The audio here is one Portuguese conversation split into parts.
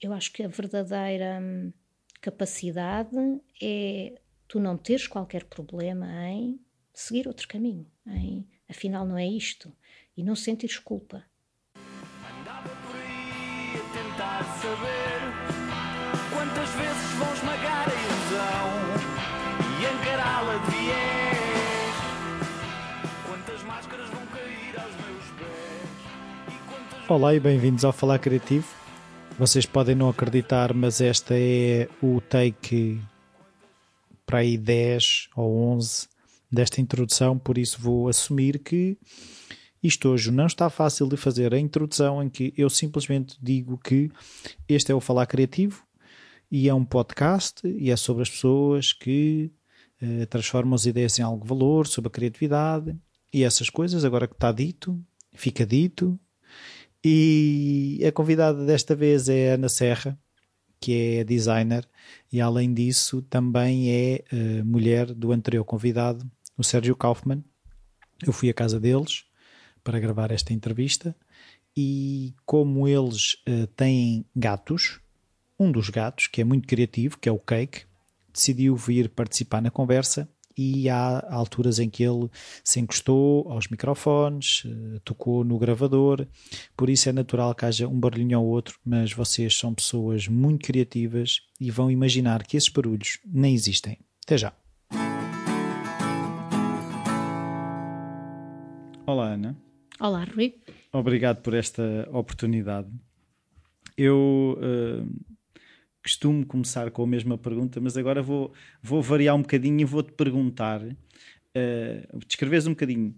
eu acho que a verdadeira hum, capacidade é tu não teres qualquer problema em seguir outro caminho, em afinal não é isto, e não sentires culpa. Andava por aí a tentar saber quantas vezes vão esmagar a ilusão e encará-la de viés. Quantas máscaras vão cair aos meus pés. Olá e bem-vindos ao Falar Criativo. Vocês podem não acreditar, mas esta é o take para aí 10 ou 11 desta introdução, por isso vou assumir que isto hoje não está fácil de fazer a introdução em que eu simplesmente digo que este é o Falar Criativo e é um podcast e é sobre as pessoas que uh, transformam as ideias em algo valor, sobre a criatividade e essas coisas. Agora que está dito, fica dito. E a convidada desta vez é Ana Serra, que é designer e além disso também é uh, mulher do anterior convidado, o Sérgio Kaufmann. Eu fui à casa deles para gravar esta entrevista e como eles uh, têm gatos, um dos gatos, que é muito criativo, que é o Cake, decidiu vir participar na conversa e há alturas em que ele se encostou aos microfones, uh, tocou no gravador, por isso é natural que haja um barulhinho ou outro, mas vocês são pessoas muito criativas e vão imaginar que esses barulhos nem existem. Até já! Olá, Ana. Olá, Rui. Obrigado por esta oportunidade. Eu uh, costumo começar com a mesma pergunta, mas agora vou, vou variar um bocadinho e vou-te perguntar, uh, descreves um bocadinho.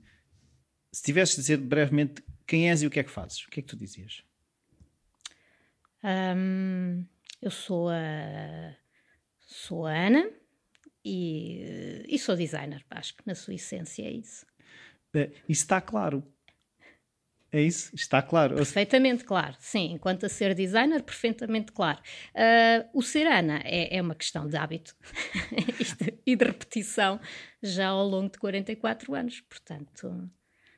Se tivesses de dizer brevemente quem és e o que é que fazes, o que é que tu dizias? Um, eu sou a, sou a Ana e, e sou designer, acho que na sua essência é isso. É, isso está claro. É isso? Está claro. Perfeitamente claro, sim. Enquanto a ser designer, perfeitamente claro. Uh, o ser Ana é, é, uma questão de hábito e de repetição já ao longo de 44 anos. Portanto,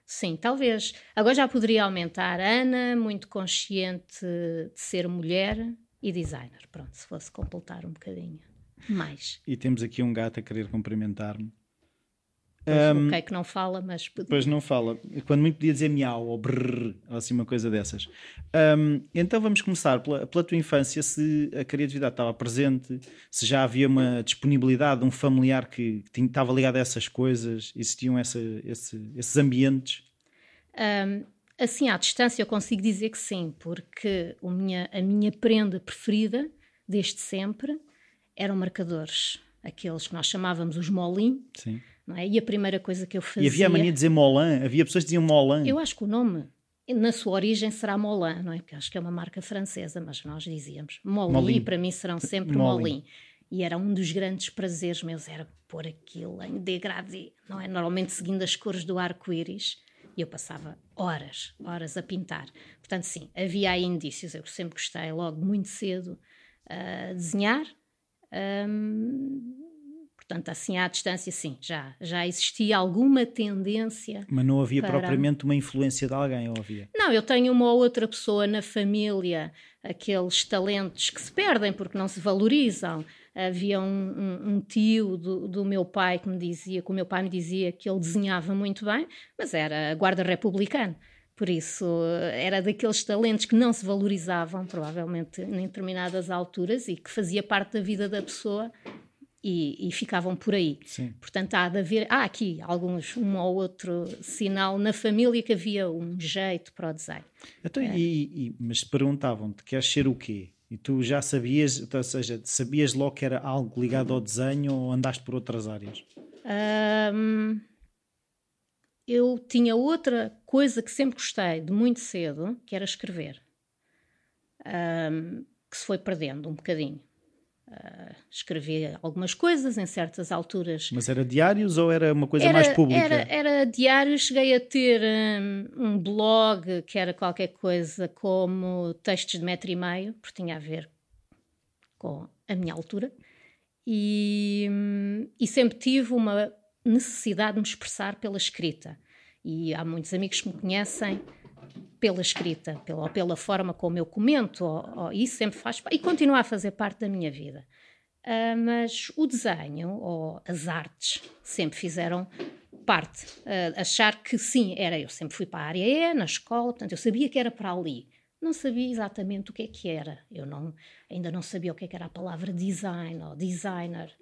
sim, talvez. Agora já poderia aumentar. Ana, muito consciente de ser mulher e designer. Pronto, se fosse completar um bocadinho mais. E temos aqui um gato a querer cumprimentar-me. Um, ok, que não fala, mas. Pois não fala. Quando muito podia dizer miau ou brrr, ou assim uma coisa dessas. Um, então vamos começar pela, pela, tua infância. Se a criatividade estava presente, se já havia uma disponibilidade, um familiar que, que estava ligado a essas coisas, existiam essa, esse, esses ambientes? Um, assim, à distância, eu consigo dizer que sim, porque o minha, a minha prenda preferida, desde sempre, eram marcadores. Aqueles que nós chamávamos os molim. Sim não é? E a primeira coisa que eu fazia... E havia a mania de dizer Molan, havia pessoas que diziam Molan. Eu acho que o nome, na sua origem, será Molan, não é? Porque acho que é uma marca francesa, mas nós dizíamos Molin, Molin. e para mim serão sempre Molin. Molin. E era um dos grandes prazeres meus, era pôr aquilo em degradê, não é? Normalmente seguindo as cores do arco-íris. E eu passava horas, horas a pintar. Portanto, sim, havia aí indícios. Eu sempre gostei logo muito cedo a desenhar. Um, Portanto, assim à distância, sim, já, já existia alguma tendência. Mas não havia para... propriamente uma influência de alguém, ou havia? Não, eu tenho uma ou outra pessoa na família, aqueles talentos que se perdem porque não se valorizam. Havia um, um, um tio do, do, meu pai que me dizia, que o meu pai me dizia que ele desenhava muito bem, mas era guarda republicano. Por isso, era daqueles talentos que não se valorizavam, provavelmente em determinadas alturas, e que fazia parte da vida da pessoa e, e, ficavam por aí. Sim. Portanto, há de haver, há aqui alguns, um ou outro sinal na família que havia um jeito para o design. Então, é. e, e, mas perguntavam-te, queres ser o quê? E tu já sabias, então, ou seja, sabias logo que era algo ligado ao desenho ou andaste por outras áreas? Eu tinha outra coisa que sempre gostei de muito cedo, que era escrever. Um, que se foi perdendo um bocadinho. Uh, escrevia algumas coisas em certas alturas. Mas era diários ou era uma coisa era, mais pública? Era, era diários. Cheguei a ter um, um, blog que era qualquer coisa como textos de metro e meio, porque tinha a ver com a minha altura. E, um, e sempre tive uma necessidade de me expressar pela escrita. E há muitos amigos que me conhecem pela escrita, pela, ou pela forma como eu comento, ou, ou, isso sempre faz e continua a fazer parte da minha vida. Uh, mas o desenho ou as artes sempre fizeram parte. Uh, achar que sim, era eu sempre fui para a área E, na escola, portanto eu sabia que era para ali. Não sabia exatamente o que é que era. Eu não, ainda não sabia o que, é que era a palavra design ou designer.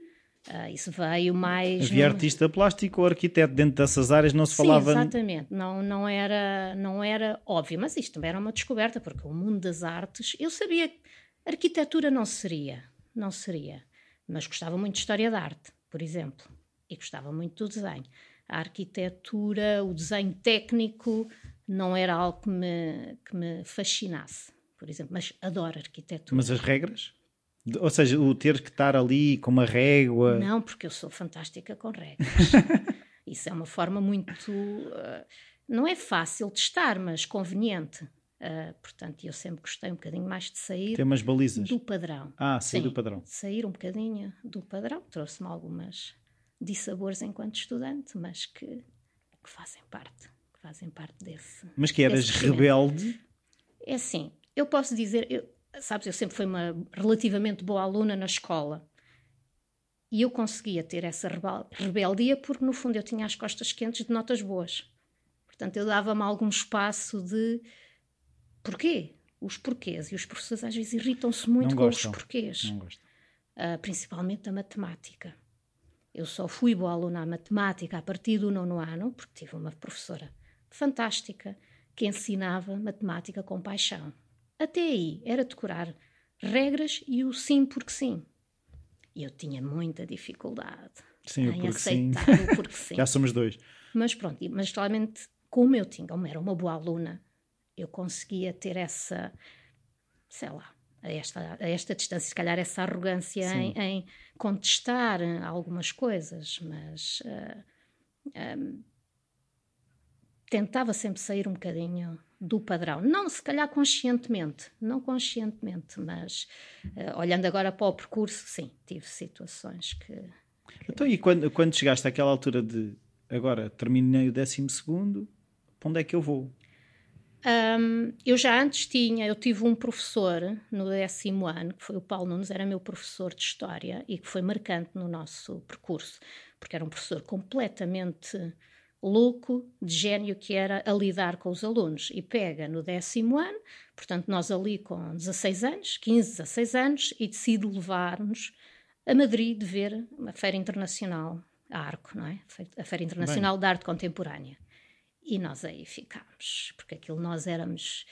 Uh, isso veio mais. Havia artista plástico ou arquiteto dentro dessas áreas, não se Sim, falava. Exatamente, não, não, era, não era óbvio, mas isto também era uma descoberta, porque o mundo das artes, eu sabia que arquitetura não seria, não seria, mas gostava muito de história da arte, por exemplo, e gostava muito do desenho. A arquitetura, o desenho técnico, não era algo que me, que me fascinasse, por exemplo, mas adoro arquitetura. Mas as regras? Ou seja, o ter que estar ali com uma régua. Não, porque eu sou fantástica com regras. Isso é uma forma muito. Uh, não é fácil de estar, mas conveniente. Uh, portanto, eu sempre gostei um bocadinho mais de sair Tem umas balizas. do padrão. Ah, sair Sim, do padrão. Sair um bocadinho do padrão. Trouxe-me algumas dissabores enquanto estudante, mas que, que fazem parte. Que fazem parte desse. Mas que eras rebelde? É assim, eu posso dizer. Eu, sabes, eu sempre fui uma relativamente boa aluna na escola. E eu conseguia ter essa rebeldia porque, no fundo, eu tinha as costas quentes de notas boas. Portanto, eu dava-me algum espaço de porquê? Os porquês. E os professores às vezes irritam-se muito com os porquês. Não gostam. Uh, principalmente a matemática. Eu só fui boa aluna à matemática a partir do nono ano, porque tive uma professora fantástica que ensinava matemática com paixão. Até aí era decorar regras e o sim porque sim. E eu tinha muita dificuldade sim, em aceitar sim. o porque sim. Já somos dois. Mas pronto, mas claramente, como eu tinha, como era uma boa aluna, eu conseguia ter essa, sei lá, a esta, a esta distância, se calhar essa arrogância em, em, contestar algumas coisas, mas uh, ah, um, ah, tentava sempre sair um bocadinho do padrão. Não, se calhar conscientemente, não conscientemente, mas uh, olhando agora para o percurso, sim, tive situações que. que... Então, e quando, quando chegaste àquela altura de agora terminei o décimo segundo, para onde é que eu vou? Um, eu já antes tinha, eu tive um professor no décimo ano, que foi o Paulo Nunes, era meu professor de História e que foi marcante no nosso percurso, porque era um professor completamente louco de gênio que era a lidar com os alunos e pega no décimo ano, portanto nós ali com 16 anos, 15, 16 anos e decide levar-nos a Madrid de ver uma feira internacional, a Arco, não é? A Feira Internacional Bem. de Arte Contemporânea. E nós aí ficámos, porque aquilo nós éramos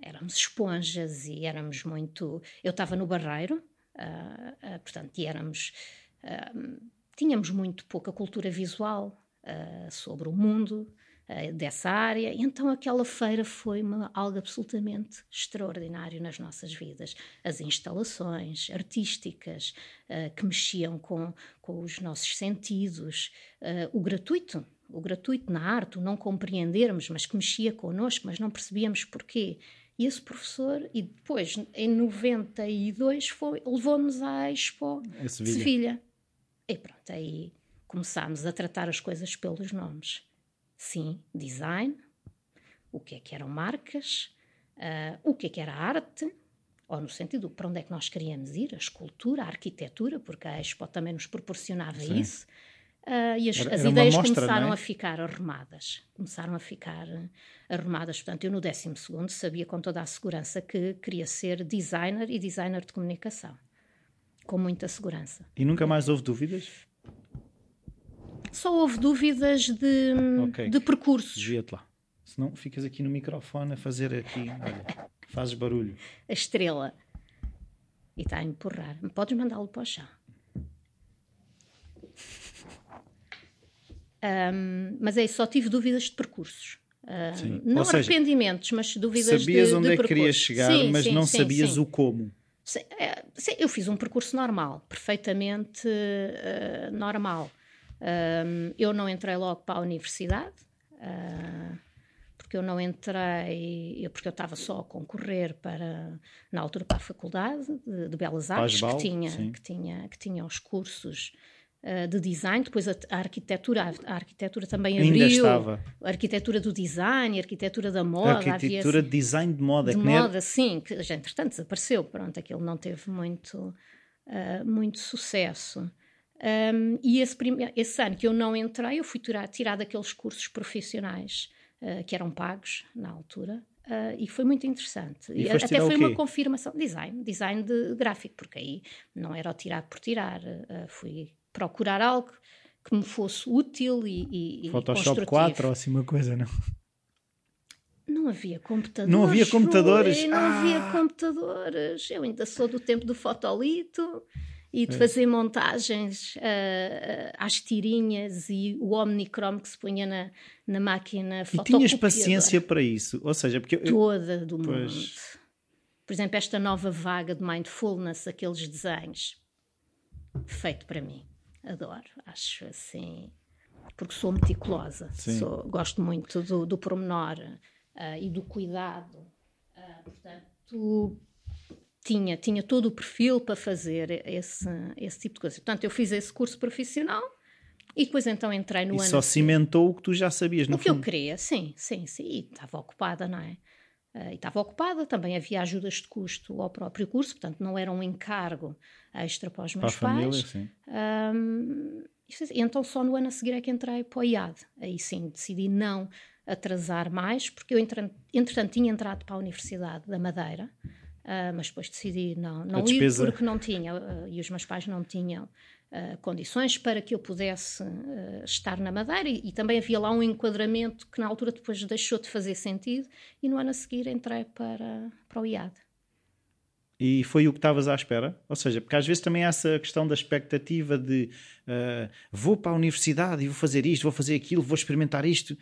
éramos esponjas e éramos muito. Eu estava no Barreiro, uh, uh, portanto, e éramos. Uh, tínhamos muito pouca cultura visual, uh, sobre o mundo uh, dessa área. E então aquela feira foi uma, algo absolutamente extraordinário nas nossas vidas. As instalações artísticas uh, que mexiam com, com os nossos sentidos, o gratuito, o gratuito na arte, o não compreendermos, mas que mexia connosco, mas não percebíamos porquê. E esse professor, e depois, em 92, levou-nos à Expo de Sevilha. E pronto, aí começámos a tratar as coisas pelos nomes. Sim, design, o que é que eram marcas, uh, o que é que era arte, ou no sentido para onde é que nós queríamos ir, a escultura, a arquitetura, porque a Expo também nos proporcionava Sim. isso. Uh, e as, era, as era ideias mostra, começaram é? a ficar arrumadas. Começaram a ficar arrumadas. Portanto, eu no 12 sabia com toda a segurança que queria ser designer e designer de comunicação. Com muita segurança. E nunca mais houve dúvidas? Só houve dúvidas de, okay. de percursos. Desvia-te lá. Senão ficas aqui no microfone a fazer aqui. Olha, fazes barulho. A estrela. E está a empurrar. Podes mandá-lo para o chão. Um, mas é só tive dúvidas de percursos. Um, não seja, arrependimentos, mas dúvidas sabias de, onde de é que querias chegar, sim, mas sim, não sim, sabias o como. É, eu fiz um percurso normal, perfeitamente uh, normal. Um, eu não entrei logo para a universidade, uh, porque eu não entrei, porque eu estava só a concorrer para, na altura, para a Faculdade de, de Belas Artes, que tinha, que, tinha, que tinha os cursos uh, de design, depois a, a, arquitetura, a arquitetura também Ainda abriu. Estava. A arquitetura do design, a arquitetura da moda. A arquitetura de design de moda. De moda, era... sim, que já entretanto desapareceu, pronto, aquilo não teve muito, uh, muito sucesso. Um, e esse, esse ano que eu não entrei, eu fui tirar, tirar daqueles cursos profissionais uh, que eram pagos na altura. Uh, e foi muito interessante. E, até foi uma confirmação. Design, design de gráfico, porque aí não era o tirar por tirar. Uh, fui procurar algo que me fosse útil e, e Photoshop 4 ou assim uma coisa, não? Não havia computadores. Não havia computadores? Não ah. havia computadores. Eu ainda sou do tempo do fotolito e de é. fazer montagens uh, às tirinhas e o omnicrom que se punha na, na máquina E tinhas paciência para isso? Ou seja, porque... Eu, Toda do pois... mundo. Por exemplo, esta nova vaga de mindfulness, aqueles desenhos, feito para mim. Adoro, acho assim... Porque sou meticulosa, sou, gosto muito do, do pormenor uh, e do cuidado. Uh, portanto, tinha, tinha todo o perfil para fazer esse, esse tipo de coisa. Portanto, eu fiz esse curso profissional e depois então entrei no e ano. só cimentou o que tu já sabias, no O que eu queria, sim, sim, sim. E estava ocupada, não é? Uh, e estava ocupada, também havia ajudas de custo ao próprio curso, portanto não era um encargo extra para os meus para pais. Família, sim. Um, e então só no ano a seguir é que entrei para o IAD. Aí sim, decidi não atrasar mais, porque eu entretanto tinha entrado para a Universidade da Madeira, Uh, mas depois decidi não, não ir porque não tinha, uh, e os meus pais não tinham uh, condições para que eu pudesse estar na Madeira, e, e, também havia lá um enquadramento que na altura depois deixou de fazer sentido, e no ano a seguir entrei para, para o IAD. E foi o que estavas à espera? Ou seja, porque às vezes também há essa questão da expectativa de vou para a universidade e vou fazer isto, vou fazer aquilo, vou experimentar isto,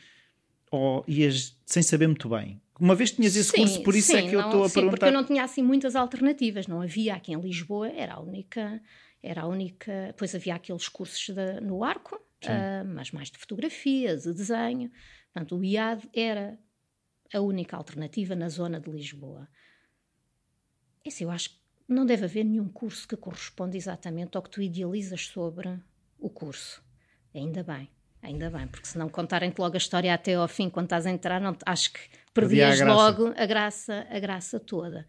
ou ias sem saber muito bem uma vez tinhas esse sim, curso, por isso é sim, é que eu estou a sim, perguntar. Porque eu não tinha assim muitas alternativas, não havia aqui em Lisboa, era a única, era a única, depois havia aqueles cursos de, no arco, uh, mas mais de fotografia, de desenho. Portanto, o IAD era a única alternativa na zona de Lisboa. Esse eu acho que não deve haver nenhum curso que corresponda exatamente ao que tu idealizas sobre o curso. Ainda bem. Ainda bem, porque se não contarem-te logo a história até ao fim, quando estás a entrar, não, acho que perdias a logo a graça, a graça toda.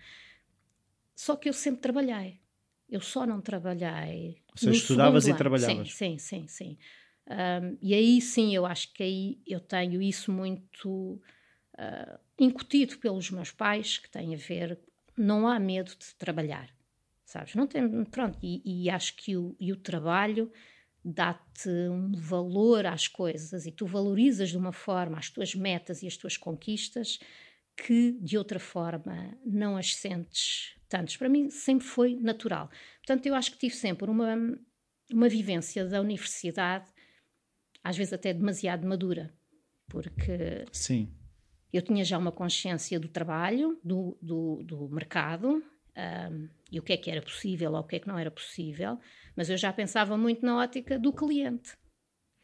Só que eu sempre trabalhei. Eu só não trabalhei. Ou seja, estudavas e trabalhavas. Sim, sim, sim. sim. Um, e aí sim, eu acho que aí eu tenho isso muito uh, incutido pelos meus pais, que tem a ver. Não há medo de trabalhar, sabes? Não tem. Pronto, e, e acho que o, e o trabalho dá-te um valor às coisas e tu valorizas de uma forma as tuas metas e as tuas conquistas que de outra forma não as sentes tantos. Para mim sempre foi natural. Portanto, eu acho que tive sempre uma, uma vivência da universidade, às vezes até demasiado madura, porque Sim. eu tinha já uma consciência do trabalho, do, do, do mercado, um, e o que é que era possível ou o que é que não era possível, mas eu já pensava muito na ótica do cliente.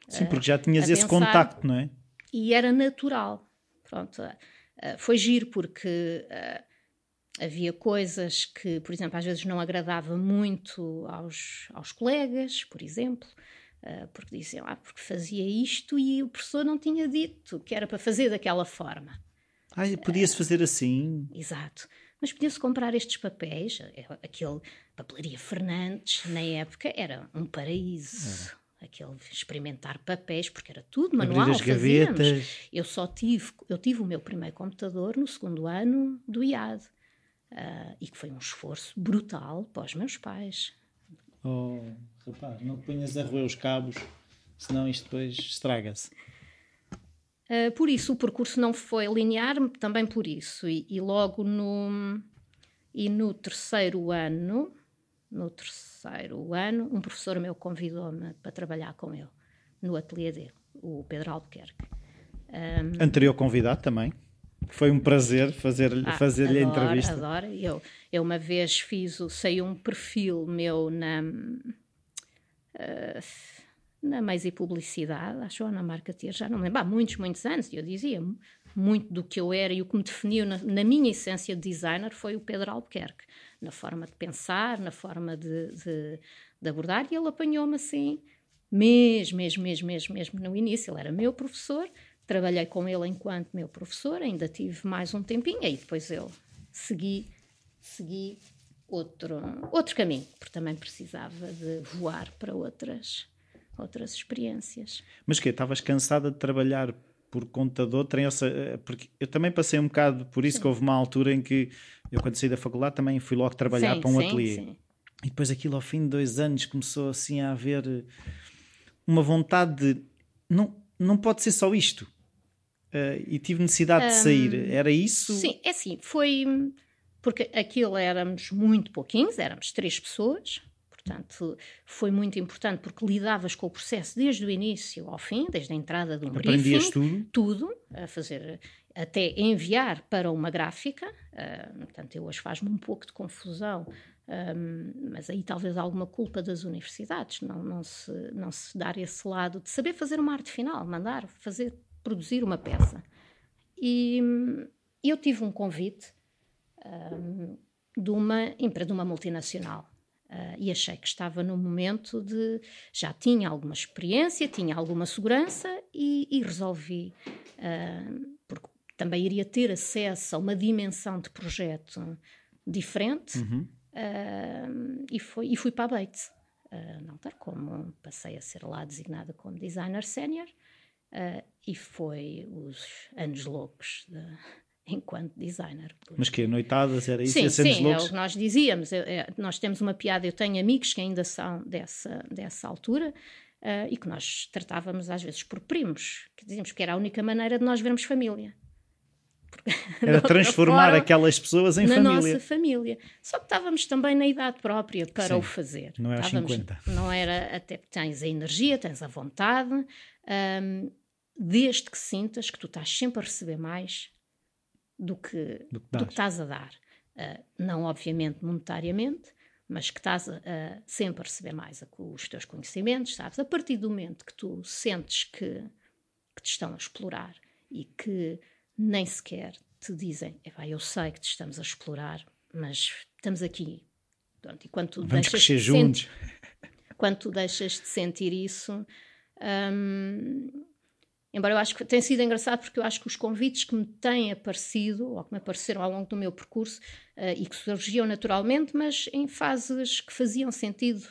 Sim, porque já tinhas esse pensar, contacto, não é? E era natural. Pronto, uh, foi giro porque havia coisas que, por exemplo, às vezes não agradava muito aos, aos colegas, por exemplo, porque diziam, ah, porque fazia isto e o professor não tinha dito que era para fazer daquela forma. Ah, podia-se fazer assim? Exato mas podia-se comprar estes papéis, é, aquele papelaria Fernandes, na época, era um paraíso. Aquele experimentar papéis, porque era tudo manual. As gavetas. Eu só tive, eu tive o meu primeiro computador no segundo ano do IAD. Uh, e que foi um esforço brutal para os meus pais. Oh, rapaz, não ponhas a roer os cabos, senão isto depois estraga-se. Uh, por isso o percurso não foi linear, também por isso. E, e logo no, e no terceiro ano, no terceiro ano, um professor meu convidou-me para trabalhar com ele no ateliê dele, o Pedro Albuquerque. Um, Anterior convidado também. Foi um prazer fazer-lhe ah, fazer a entrevista. Adoro. Eu, eu uma vez fiz, saiu um perfil meu na... Uh, na Mais e Publicidade, acho, ou na Marca Ter, já não me lembro, há muitos, muitos anos, e eu dizia muito do que eu era e o que me definiu na, na, minha essência de designer foi o Pedro Albuquerque, na forma de pensar, na forma de, de, de abordar, e ele apanhou-me assim, mesmo, mesmo, mesmo, mesmo, mesmo no início. Ele era meu professor, trabalhei com ele enquanto meu professor, ainda tive mais um tempinho, aí depois eu segui, segui outro, outro caminho, porque também precisava de voar para outras, outras experiências. Mas que Estavas cansada de trabalhar por conta de outra, porque eu também passei um bocado por isso sim. que houve uma altura em que eu quando saí da faculdade também fui logo trabalhar sim, para um sim, ateliê. Sim. E depois aquilo ao fim de dois anos começou assim a haver uma vontade de não, não pode ser só isto. Uh, e tive necessidade um, de sair. Era isso? Sim, é assim, foi porque aquilo éramos muito pouquinhos, éramos três pessoas, portanto foi muito importante porque lidavas com o processo desde o início ao fim, desde a entrada do Aprendias briefing, tudo? tudo, a fazer até enviar para uma gráfica, uh, portanto eu hoje faz-me um pouco de confusão um, mas aí talvez alguma culpa das universidades, não, não, se, não se dar esse lado de saber fazer uma arte final, mandar fazer, produzir uma peça. E eu tive um convite um, de uma empresa, de uma multinacional. Uh, e achei que estava no momento de. Já tinha alguma experiência, tinha alguma segurança e, e resolvi, uh, porque também iria ter acesso a uma dimensão de projeto diferente. Uhum Uh, e, foi, e fui para a. Uh, não ter como passei a ser lá designada como designer sénior e foi os anos loucos de, enquanto designer. Mas que noitadas era isso? Sim, sim, loucos? é o que nós dizíamos. É, nós temos uma piada, eu tenho amigos que ainda são dessa, dessa altura uh, e que nós tratávamos às vezes por primos, que dizíamos que era a única maneira de nós vermos família. Era transformar forma, aquelas pessoas em na família. Na nossa família. Só que estávamos também na idade própria para Sim, o fazer. Não é aos estávamos, 50. Não era até tens a energia, tens a vontade, um, desde que sintas que tu estás sempre a receber mais do que, do que, do que estás a dar. Uh, não, obviamente, monetariamente, mas que estás a, a, sempre a receber mais com os teus conhecimentos, sabes? A partir do momento que tu sentes que, que te estão a explorar e que nem sequer te dizem, eu sei que te estamos a explorar, mas estamos aqui. Pronto, e quando tu Vamos deixas crescer de juntos. Sentir, quando tu deixas de sentir isso, hum, embora eu acho que tem sido engraçado porque eu acho que os convites que me têm aparecido, ou que me apareceram ao longo do meu percurso, uh, e que surgiam naturalmente, mas em fases que faziam sentido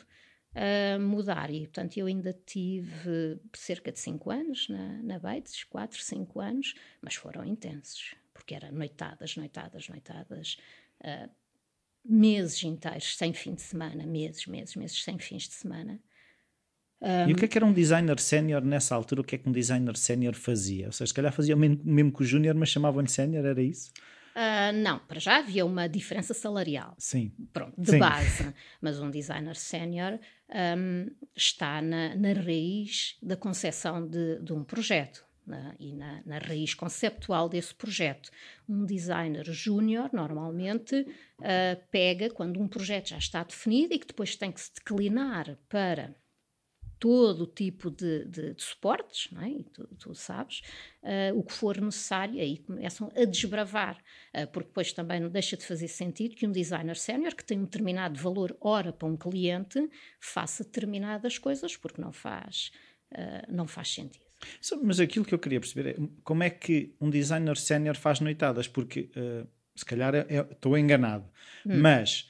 a mudar. E, portanto, eu ainda tive cerca de 5 anos na, na Bates, 4, 5 anos, mas foram intensos, porque eram noitadas, noitadas, noitadas, uh, meses inteiros, sem fim de semana, meses, meses, meses, sem fins de semana. Um, e o que é que era um designer sénior nessa altura? O que é que um designer sénior fazia? Ou seja, se calhar fazia o mesmo, mesmo que o júnior, mas chamavam-lhe sénior, era isso? Uh, não, para já havia uma diferença salarial. Sim. Pronto, de Sim. base. Mas um designer sénior um, está na, na, raiz da concepção de, de um projeto. Na, e na, na, raiz conceptual desse projeto. Um designer júnior, normalmente, uh, pega quando um projeto já está definido e que depois tem que se declinar para todo tipo de, de, de suportes, não é? e tu, tu sabes, uh, o que for necessário, aí começam a desbravar, uh, porque depois também não deixa de fazer sentido que um designer sénior que tem um determinado valor hora para um cliente faça determinadas coisas, porque não faz, uh, não faz sentido. Mas aquilo que eu queria perceber é como é que um designer sénior faz noitadas, porque se calhar é, é, estou enganado, hum. mas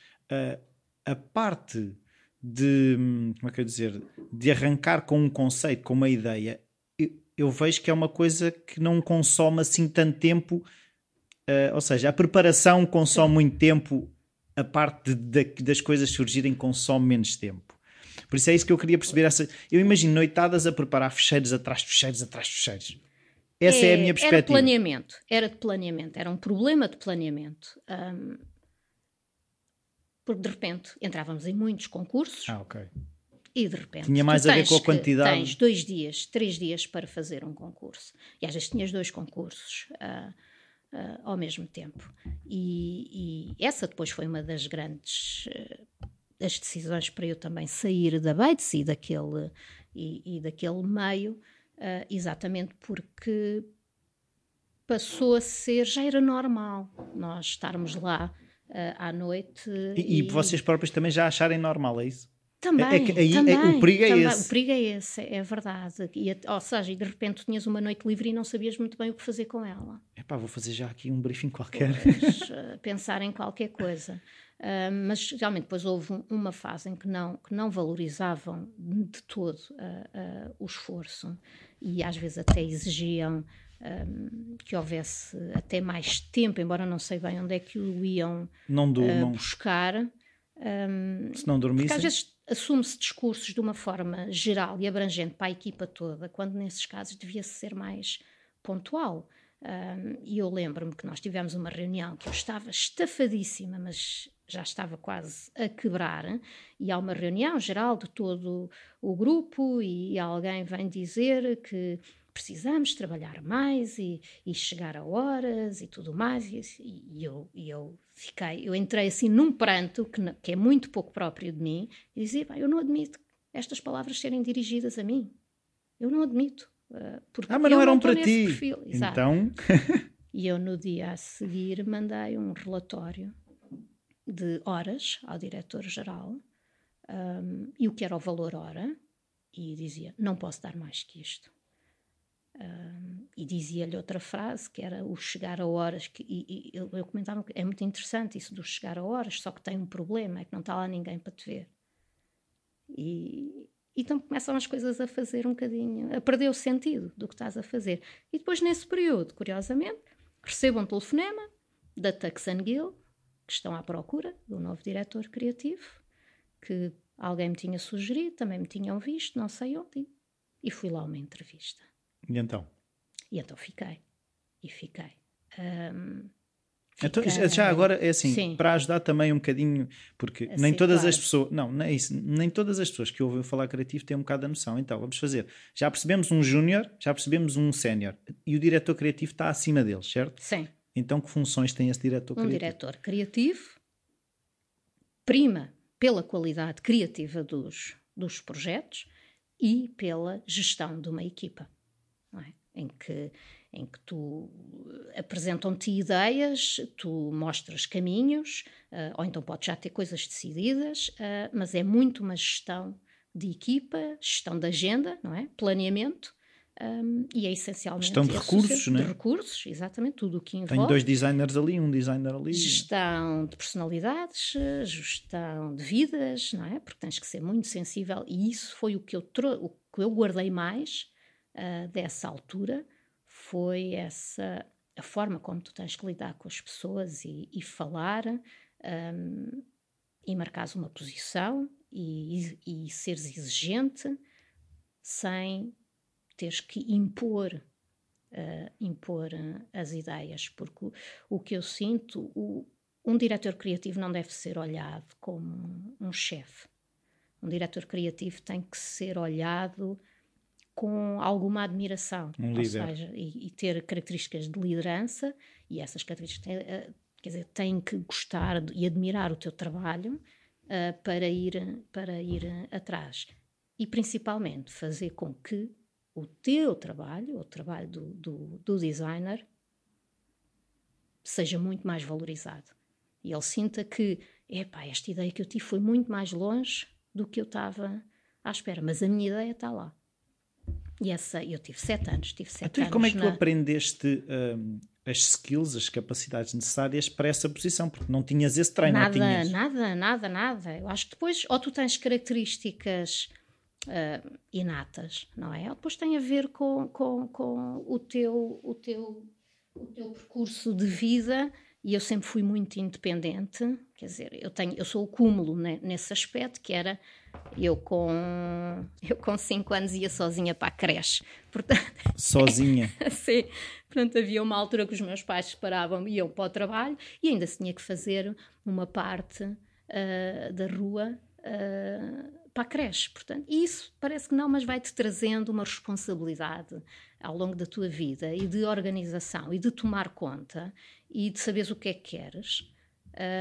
a parte de como é que eu dizer de arrancar com um conceito, com uma ideia, eu, eu vejo que é uma coisa que não consome assim tanto tempo, uh, ou seja, a preparação consome muito tempo, a parte de, de, das coisas surgirem consome menos tempo. Por isso é isso que eu queria perceber. Essa, eu imagino noitadas a preparar fecheiros atrás de fecheiros atrás de fecheiros. Essa é, é, a minha perspectiva. Era planeamento, era de planeamento, era um problema de planeamento. Um, porque de repente entrávamos em muitos concursos. Ah, ok. E de repente. Tinha mais a ver com a quantidade. Tens dois dias, três dias para fazer um concurso. E às vezes tinhas dois concursos uh, uh, ao mesmo tempo. E, e, essa depois foi uma das grandes uh, das decisões para eu também sair da Bates e daquele, e, e daquele meio, exatamente porque passou a ser, já era normal nós estarmos lá uh, à noite. E, e... vocês próprios também já acharem normal, é isso? Também, é, é, aí, também, é, o perigo é também, esse. O perigo é esse, é verdade. E, ou seja, e de repente tinhas uma noite livre e não sabias muito bem o que fazer com ela. Epá, vou fazer já aqui um briefing qualquer. Pois, uh, pensar em qualquer coisa. Uh, mas realmente depois houve um, uma fase em que não, que não valorizavam de todo uh, o esforço e às vezes até exigiam um, que houvesse até mais tempo, embora não sei bem onde é que o iam não buscar. Um, Se não dormissem. Porque às vezes assume-se discursos de uma forma geral e abrangente para a equipa toda, quando nesses casos devia ser mais pontual. Um, e eu lembro-me que nós tivemos uma reunião que eu estava estafadíssima, mas já estava quase a quebrar, e há uma reunião geral de todo o grupo, e alguém vem dizer que precisamos trabalhar mais e, e chegar a horas e tudo mais. E, e, eu, e eu fiquei, eu entrei assim num pranto que, que é muito pouco próprio de mim e dizia: eu não admito estas palavras serem dirigidas a mim. Eu não admito. Uh, porque ah, mas não eram não para ti. Perfil. Então. e eu no dia a seguir mandei um relatório de horas ao diretor-geral um, e o que era o valor hora e dizia: não posso dar mais que isto e dizia-lhe outra frase que era o chegar a horas. Que, e, e eu, eu comentava que é muito interessante isso do chegar a horas, só que tem um problema: é que não está lá ninguém para te ver. E, então começam as coisas a fazer um bocadinho, a perder o sentido do que estás a fazer. E depois, nesse período, curiosamente, recebo um telefonema da Tuxan Gill, que estão à procura do novo diretor criativo, que alguém me tinha sugerido, também me tinham visto, não sei onde, e fui lá a uma entrevista. E então? E então fiquei. E fiquei. Um, então, já agora é assim, Sim. para ajudar também um bocadinho, porque a nem todas as pessoas, não, não é isso, nem todas as pessoas que ouvem falar criativo têm um bocado a noção. Então, vamos fazer. Já percebemos um júnior, já percebemos um sénior e o diretor criativo está acima deles, certo? Sim. Então, que funções tem esse diretor criativo? Um diretor criativo prima pela qualidade criativa dos, dos projetos e pela gestão de uma equipa é? em, que, em que tu apresentam-te ideias, tu mostras caminhos, uh, ou então podes já ter coisas decididas, uh, mas é muito uma gestão de equipa, gestão de agenda, não é? Planeamento. Um, e é essencialmente gestão de recursos, né? de recursos, exatamente, tudo o que envolve. Tem dois designers ali, um designer ali. Gestão de personalidades, gestão de vidas, não é? Porque tens que ser muito sensível e isso foi o que eu, o que eu guardei mais uh, dessa altura foi essa a forma como tu tens que lidar com as pessoas e, e falar um, e marcares uma posição e, e, e seres exigente sem teres que impor uh, impor as ideias porque o, o que eu sinto o, um diretor criativo não deve ser olhado como um chefe. Um diretor criativo tem que ser olhado com alguma admiração, um ou seja, e, e, ter características de liderança, e essas características têm, uh, quer dizer, têm que gostar e admirar o teu trabalho uh, para ir, para ir atrás. E principalmente fazer com que o teu trabalho, o trabalho do, do, do designer, seja muito mais valorizado. E ele sinta que, epá, esta ideia que eu tive foi muito mais longe do que eu estava à espera, mas a minha ideia está lá. E essa, eu tive sete anos, tive sete então, anos. como é que na... tu aprendeste um, as skills, as capacidades necessárias para essa posição? Porque não tinhas esse treino, nada, não tinhas? Nada, nada, nada. Eu acho que depois, ou tu tens características uh, inatas, não é? Ou depois tem a ver com, com, com o, teu, o, teu, o teu percurso de vida e eu sempre fui muito independente, quer dizer, eu tenho, eu sou o cúmulo né, nesse aspecto, que era eu com eu com 5 anos ia sozinha para a creche. Portanto, sozinha? sim. Portanto, havia uma altura que os meus pais separavam e iam para o trabalho e ainda se tinha que fazer uma parte uh, da rua uh, para a creche. Portanto, isso parece que não, mas vai-te trazendo uma responsabilidade ao longo da tua vida e de organização e de tomar conta e de saberes o que é que queres,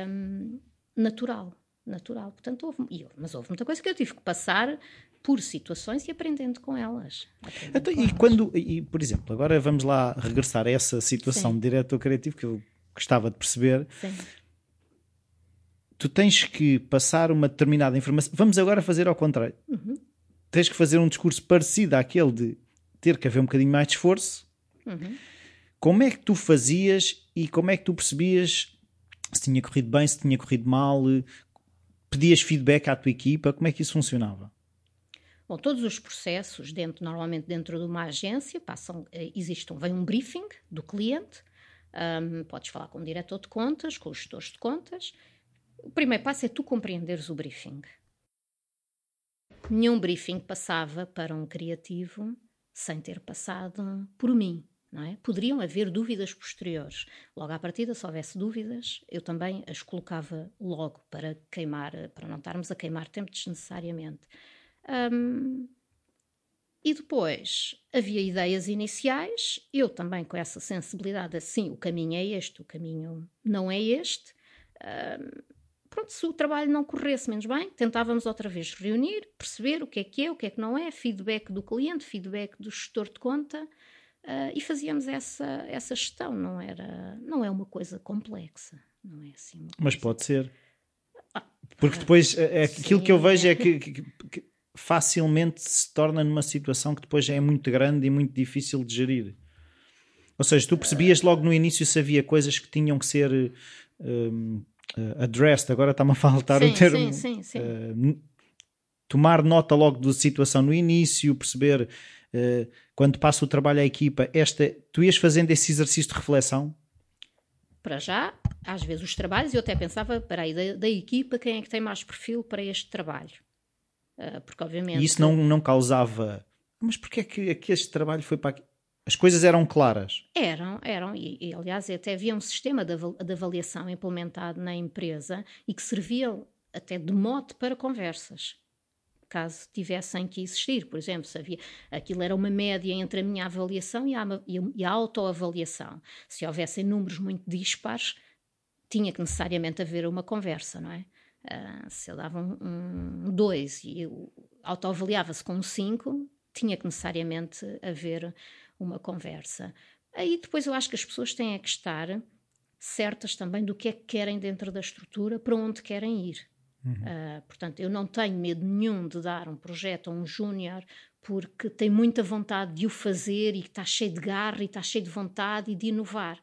um, natural, natural. Portanto, houve, mas houve muita coisa que eu tive que passar por situações e aprendendo com elas. Aprendendo então, com e elas. quando, e, por exemplo, agora vamos lá regressar a essa situação Sim. de diretor criativo que eu gostava de perceber. Sim. tu tens que passar uma determinada informação. Vamos agora fazer ao contrário. Uhum. Tens que fazer um discurso parecido àquele de ter que haver um bocadinho mais de esforço. Uhum. Como é que tu fazias e como é que tu percebias se tinha corrido bem, se tinha corrido mal? Pedias feedback à tua equipa? Como é que isso funcionava? Bom, todos os processos, dentro, normalmente dentro de uma agência, passam, eh, existe um, vem um briefing do cliente, um, podes falar com o diretor de contas, com os gestores de contas. O primeiro passo é tu compreenderes o briefing. Nenhum briefing passava para um criativo sem ter passado por mim. Não é? Poderiam haver dúvidas posteriores. Logo à partida, se houvesse dúvidas, eu também as colocava logo para queimar, para não estarmos a queimar tempo desnecessariamente. Um, e depois havia ideias iniciais, eu também com essa sensibilidade, assim, o caminho é este, o caminho não é este. Um, pronto, se o trabalho não corresse menos bem, tentávamos outra vez reunir, perceber o que é que é, o que é que não é, feedback do cliente, feedback do gestor de conta, uh, e fazíamos essa, essa gestão. Não, era, não é uma coisa complexa, não é assim. Mas pode ser. Ah, Porque depois, é, é aquilo que eu vejo é que, que, que facilmente se torna numa situação que depois é muito grande e muito difícil de gerir. Ou seja, tu percebias logo no início se havia coisas que tinham que ser um, uh, addressed, agora está-me a faltar sim, o termo. Sim, sim, uh, tomar nota logo da situação no início, perceber quando passa o trabalho à equipa, esta, tu ias fazendo esse exercício de reflexão? Para já, às vezes os trabalhos, eu até pensava, para aí, da, da equipa, quem é que tem mais perfil para este trabalho? Uh, porque obviamente... E isso não, não causava... Mas porquê é que, é que este trabalho foi para aqui? As coisas eram claras? Eram, eram. E, e aliás, até havia um sistema de, de avaliação implementado na empresa e que servia até de mote para conversas caso tivessem que existir. Por exemplo, se havia, aquilo era uma média entre a minha avaliação e a, e a autoavaliação. Se houvessem números muito dispares, tinha que necessariamente haver uma conversa, não é? Uh, se eu dava um 2 um e autoavaliava-se com um 5, tinha que necessariamente haver uma conversa. Aí depois eu acho que as pessoas têm que estar certas também do que é que querem dentro da estrutura, para onde querem ir. Uhum. Uh, portanto, eu não tenho medo nenhum de dar um projeto a um júnior porque tem muita vontade de o fazer e está cheio de garra e está cheio de vontade e de inovar.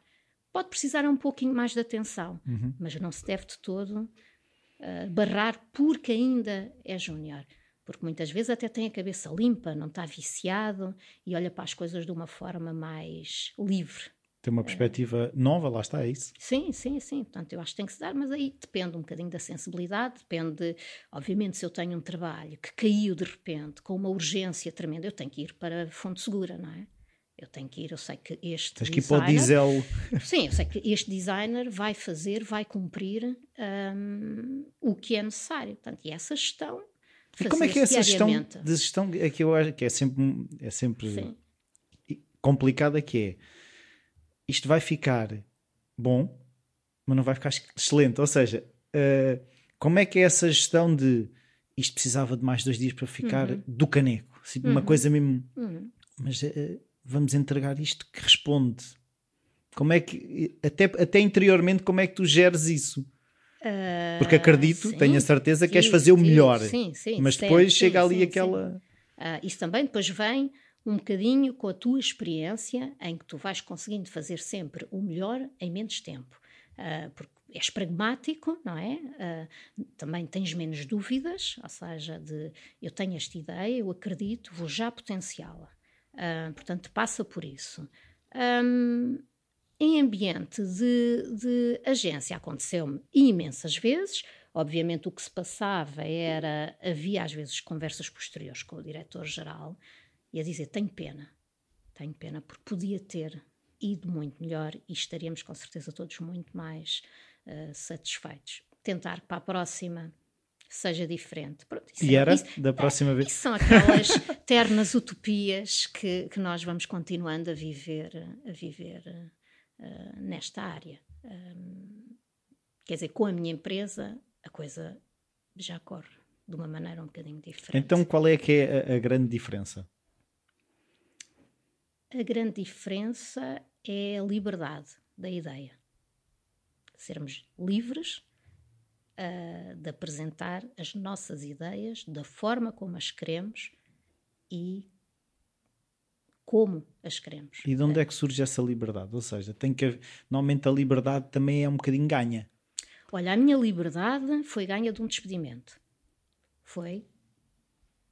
Pode precisar um pouquinho mais de atenção, uhum. mas não se deve de todo uh, barrar porque ainda é júnior. Porque muitas vezes até tem a cabeça limpa, não está viciado e olha para as coisas de uma forma mais livre. Tem uma perspectiva é. nova, lá está, é isso? Sim, sim, sim. Portanto, eu acho que tem que se dar, mas aí depende um bocadinho da sensibilidade, depende, obviamente, se eu tenho um trabalho que caiu de repente, com uma urgência tremenda, eu tenho que ir para a fonte segura, não é? Eu tenho que ir, eu sei que este Tens que ir para o diesel. Sim, eu sei que este designer vai fazer, vai cumprir um, o que é necessário. Portanto, e essa gestão. E como é que é essa gestão de gestão é que eu acho que é sempre, é sempre complicada que é isto vai ficar bom, mas não vai ficar excelente. Ou seja, uh, como é que é essa gestão de isto precisava de mais dois dias para ficar uhum. do caneco? Assim, uhum. Uma coisa mesmo. Uhum. Mas uh, vamos entregar isto que responde. Como é que, até, até interiormente, como é que tu geres isso? Uh, Porque acredito, sim, tenho a certeza que queres fazer o melhor. Sim, sim, mas depois sim, chega ali aquela. Uh, isso também depois vem um bocadinho com a tua experiência, em que tu vais conseguindo fazer sempre o melhor em menos tempo. Uh, porque és pragmático, não é? Uh, também tens menos dúvidas, ou seja, de eu tenho esta ideia, eu acredito, vou já potenciá-la. Uh, portanto, passa por isso. Um, em ambiente de, de agência aconteceu-me imensas vezes. Obviamente, o que se passava era havia às vezes conversas posteriores com o diretor-geral e a dizer: tenho pena, tenho pena, porque podia ter ido muito melhor e estaríamos com certeza todos muito mais uh, satisfeitos. Tentar que para a próxima seja diferente. Pronto, e é, era isso, da próxima é, vez? Isso são aquelas ternas utopias que, que nós vamos continuando a viver, a viver uh, nesta área. Um, quer dizer, com a minha empresa, a coisa já corre de uma maneira um bocadinho diferente. Então, qual é que é a, a grande diferença? A grande diferença é a liberdade da ideia. Sermos livres uh, de apresentar as nossas ideias da forma como as queremos e como as queremos. E de onde é que surge essa liberdade? Ou seja, tem que normalmente a liberdade também é um bocadinho ganha. Olha, a minha liberdade foi ganha de um despedimento. Foi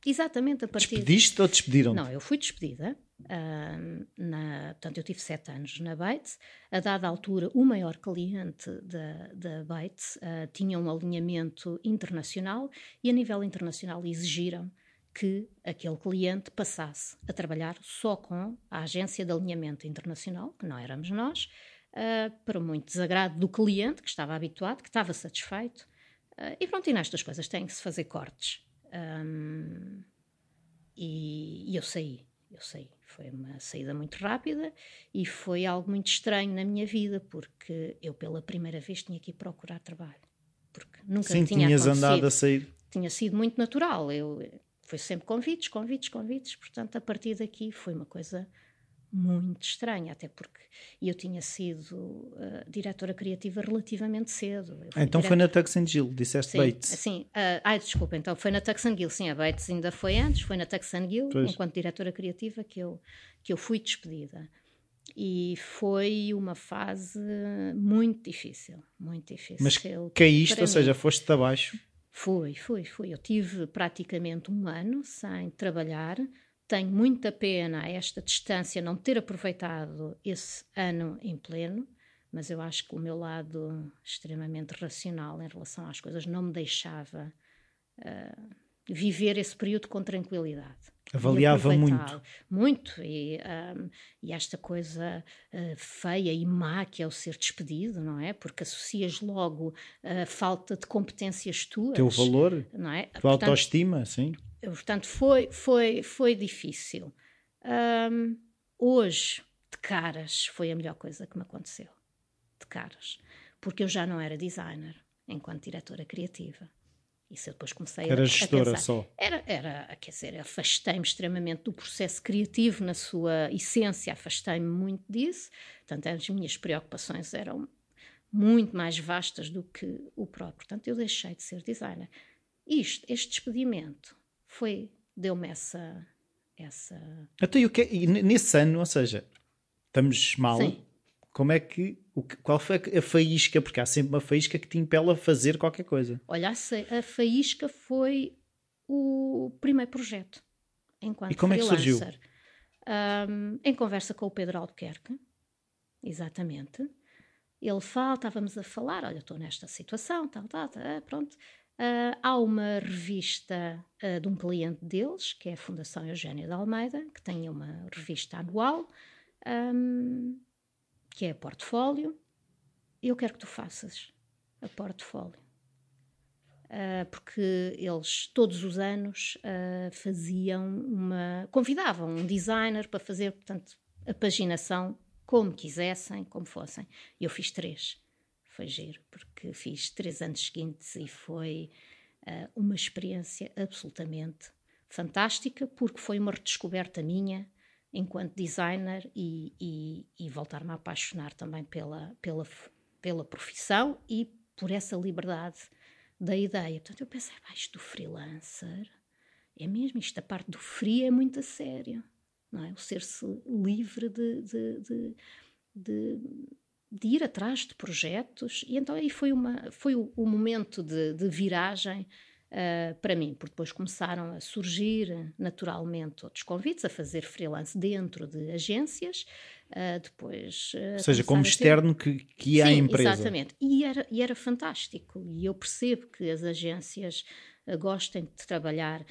exatamente a partir. Despediste ou despediram? -te? Não, eu fui despedida. Uh, na, portanto, eu tive sete anos na Bates. A dada altura, o maior cliente da, da Bates uh, tinha um alinhamento internacional e, a nível internacional, exigiram que aquele cliente passasse a trabalhar só com a agência de alinhamento internacional, que não éramos nós, uh, para muito desagrado do cliente, que estava habituado, que estava satisfeito. Uh, e pronto, e nestas coisas tem que se fazer cortes. Um, e, e eu saí, eu saí. Foi uma saída muito rápida e foi algo muito estranho na minha vida, porque eu pela primeira vez tinha que ir procurar trabalho. Porque nunca Sim, tinha tinhas andado a sair. Tinha sido muito natural. Eu foi sempre convites, convites, convites. Portanto, a partir daqui foi uma coisa muito estranha, até porque eu tinha sido uh, diretora criativa relativamente cedo. Então foi na Tux and Gill, disseste sim, Bates. Sim, uh, ai, desculpa, então foi na Tux and Gill, sim, a Bates ainda foi antes, foi na Tux and Gill, pois. enquanto diretora criativa, que eu, que eu fui despedida. E foi uma fase muito difícil, muito difícil. Mas caíste, ou seja, foste-te abaixo? Fui, fui, fui. Eu tive praticamente um ano sem trabalhar. Tenho muita pena a esta distância não ter aproveitado esse ano em pleno, mas eu acho que o meu lado extremamente racional em relação às coisas não me deixava uh, viver esse período com tranquilidade. Avaliava muito. Muito. E, um, e esta coisa uh, feia e má que é o ser despedido, não é? Porque associas logo a falta de competências tuas. Teu valor, não é? tua portanto, autoestima, sim. Portanto, foi, foi, foi difícil. Um, hoje, de caras, foi a melhor coisa que me aconteceu. De caras. Porque eu já não era designer enquanto diretora criativa. Isso eu depois comecei era a, gestora a pensar. só. Era, era, quer dizer, afastei-me extremamente do processo criativo na sua essência, afastei-me muito disso. Portanto, as minhas preocupações eram muito mais vastas do que o próprio. Portanto, eu deixei de ser designer. Isto, este despedimento, foi, deu-me essa. essa... Então, e, o que, é, e nesse ano, ou seja, estamos mal. Sim. Como é que. Qual foi a faísca? Porque há sempre uma faísca que te impele a fazer qualquer coisa. Olha, a faísca foi o primeiro projeto. Enquanto e como freelancer. é que surgiu? Um, em conversa com o Pedro Albuquerque, exatamente. Ele fala, estávamos a falar, olha, estou nesta situação, tal, tal, tal pronto. Uh, há uma revista uh, de um cliente deles, que é a Fundação Eugênio de Almeida, que tem uma revista anual. Um, que é portfólio, eu quero que tu faças a portfólio. Uh, porque eles todos os anos uh, faziam uma. convidavam um designer para fazer, portanto, a paginação como quisessem, como fossem. Eu fiz três. Foi giro, porque fiz três anos seguintes e foi uh, uma experiência absolutamente fantástica, porque foi uma redescoberta minha enquanto designer e, e, e voltar-me a apaixonar também pela, pela, pela profissão e por essa liberdade da ideia. Portanto, eu pensei, ah, isto do freelancer é mesmo, isto, a parte do free é muito a sério, não é? O ser-se livre de, de, de, de, de ir atrás de projetos. E então aí foi, uma, foi o, o momento de viragem uh, para mim, porque depois começaram a surgir naturalmente outros convites a fazer freelance dentro de agências, uh, depois... Uh, Ou seja, como externo ter... que, que ia Sim, à empresa. exatamente. E era, e era fantástico. E eu percebo que as agências gostem de trabalhar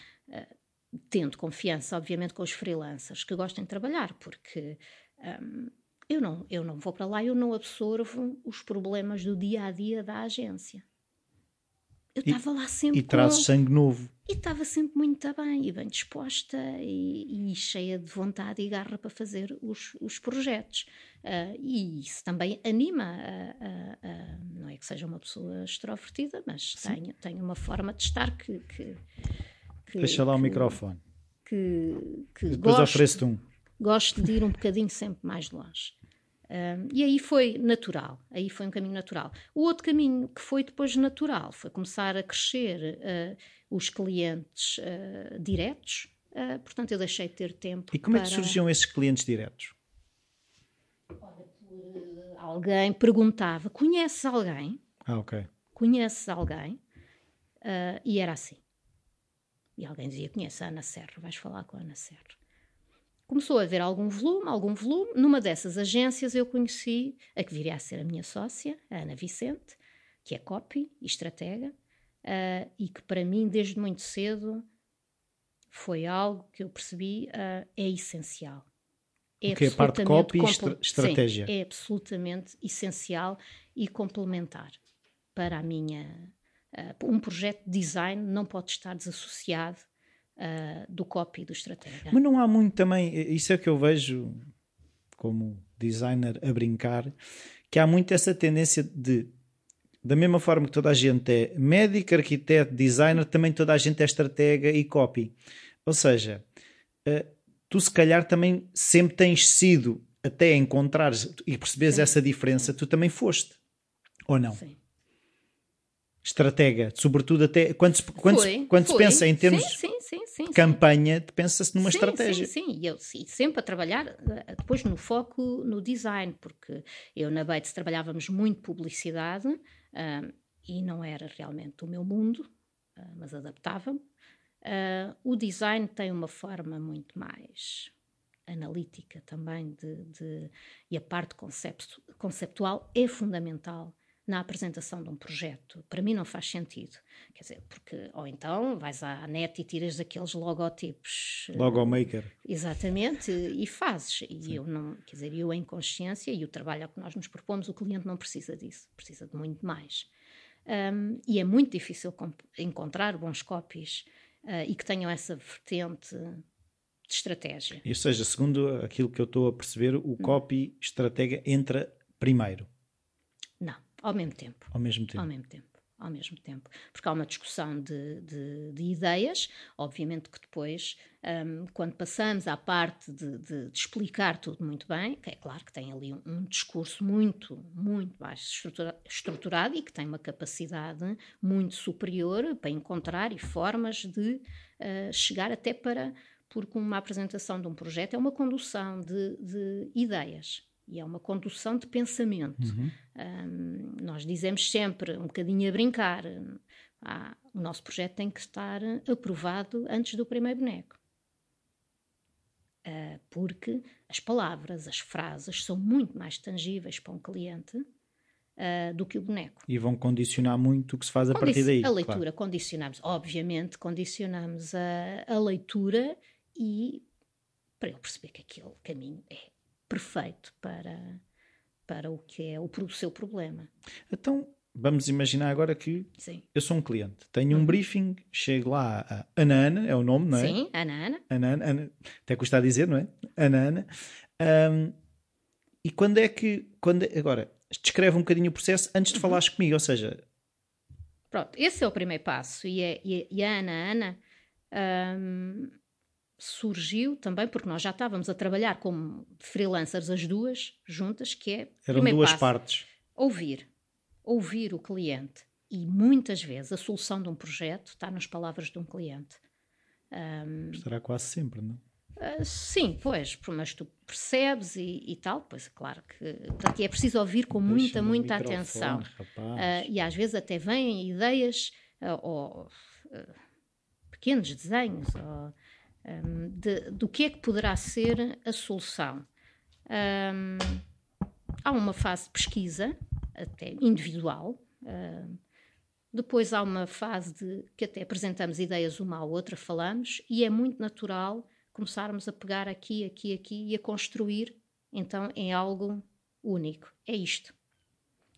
tendo confiança, obviamente, com os freelancers que gostem de trabalhar, porque um, eu, não, eu não vou para lá, eu não absorvo os problemas do dia a dia da agência eu estava lá sempre. E trazes sangue novo. E estava sempre muito bem, e bem disposta, e, e, cheia de vontade e garra para fazer os, os projetos. Uh, e isso também anima, a, a, a, não é que seja uma pessoa extrovertida, mas tenho, tenho uma forma de estar que. que, que Deixa lá que, o microfone. Que, que Depois ofereço-te um. Gosto de ir um bocadinho sempre mais longe. Um, e aí foi natural, aí foi um caminho natural. O outro caminho que foi depois natural foi começar a crescer uh, os clientes uh, diretos, uh, portanto eu deixei de ter tempo. E como para... é que surgiam esses clientes diretos? alguém perguntava: Conheces alguém? Ah, ok. Conheces alguém? e era assim. E alguém dizia: Conhece a Ana Serra, vais falar com a Ana Serra. Começou a haver algum volume, algum volume. Numa dessas agências eu conheci a que viria a ser a minha sócia, a Ana Vicente, que é copy e estratega, uh, e que para mim, desde muito cedo, foi algo que eu percebi uh, é essencial. É o que é a parte copy e estra estratégia? Sim, é absolutamente essencial e complementar para a minha. Uh, um projeto de design não pode estar desassociado uh, do copy do estratega. Mas não há muito também, isso é que eu vejo como designer a brincar, que há muito essa tendência de da mesma forma que toda a gente é médico, arquiteto, designer, também toda a gente é estratega e copy. Ou seja, uh, tu se calhar também sempre tens sido, até encontrares e perceberes Sim. essa diferença, tu também foste. Ou não? Sim estratega, sobretudo até quando se, quando foi, se, quando se pensa em termos sim, sim, sim, de campanha, pensa-se numa estratégia. Sim, sim, e eu sim, sempre a trabalhar eh, depois no foco no design, porque eu na Bates trabalhávamos muito publicidade uh, e não era realmente o meu mundo, uh, mas adaptava-me. Uh, o design tem uma forma muito mais analítica também de, de e a parte conceptu, conceptual é fundamental na apresentação de um projeto. Para mim não faz sentido. Quer dizer, porque, ou então vais à net e tiras aqueles logotipos. Eh, Logomaker. Exatamente, e fazes. E Sim. eu não, quer dizer, eu em consciência e o trabalho que nós nos propomos, o cliente não precisa disso, precisa de muito mais. Um, e é muito difícil encontrar bons copies uh, e que tenham essa vertente de estratégia. Ou seja, segundo aquilo que eu estou a perceber, o hum. copy estratega entra primeiro. Não. Ao mesmo tempo. Ao mesmo tempo. Ao mesmo tempo. Ao mesmo tempo. Porque há uma discussão de, de, de ideias, obviamente que depois, um, quando passamos à parte de, de, explicar tudo muito bem, que é claro que tem ali um, um discurso muito, muito mais estrutura, estruturado e que tem uma capacidade muito superior para encontrar e formas de uh, chegar até para. Porque uma apresentação de um projeto é uma condução de ideias e é uma condução de pensamento. Uhum. Um, nós dizemos sempre, um bocadinho a brincar, ah, o nosso projeto tem que estar aprovado antes do primeiro boneco. Uh, porque as palavras, as frases são muito mais tangíveis para um cliente uh, do que o boneco. E vão condicionar muito o que se faz a Condici partir daí. A leitura, claro. condicionamos, obviamente, condicionamos a, a leitura e para ele perceber que aquele caminho é perfeito para, para o que é o, o seu problema. Então, vamos imaginar agora que Sim. eu sou um cliente, tenho um uhum. briefing, chego lá a Ana Ana, é o nome, não é? Sim, Ana Ana. Ana, Ana até custa a dizer, não é? Ana Ana. Um, e quando é que, quando, é, agora, descreve um bocadinho o processo antes de uhum. falares comigo, ou seja... Pronto, esse é o primeiro passo e, é, e, e a Ana Ana... Um, surgiu também porque nós já estávamos a trabalhar como freelancers as duas juntas, que é eram duas passo, partes. Ouvir, ouvir o cliente e muitas vezes a solução de um projeto está nas palavras de um cliente. Um, Estará quase sempre, não? Uh, sim, pois, mas tu percebes e, e, tal, pois claro que portanto, é preciso ouvir com muita, muita atenção. Uh, e às vezes até vêm ideias uh, ou pequenos desenhos ou um, de, do que é que poderá ser a solução. Um, há uma fase de pesquisa, até individual, uh, depois há uma fase de que até apresentamos ideias uma à outra, falamos, e é muito natural começarmos a pegar aqui, aqui, aqui e a construir então em algo único. É isto.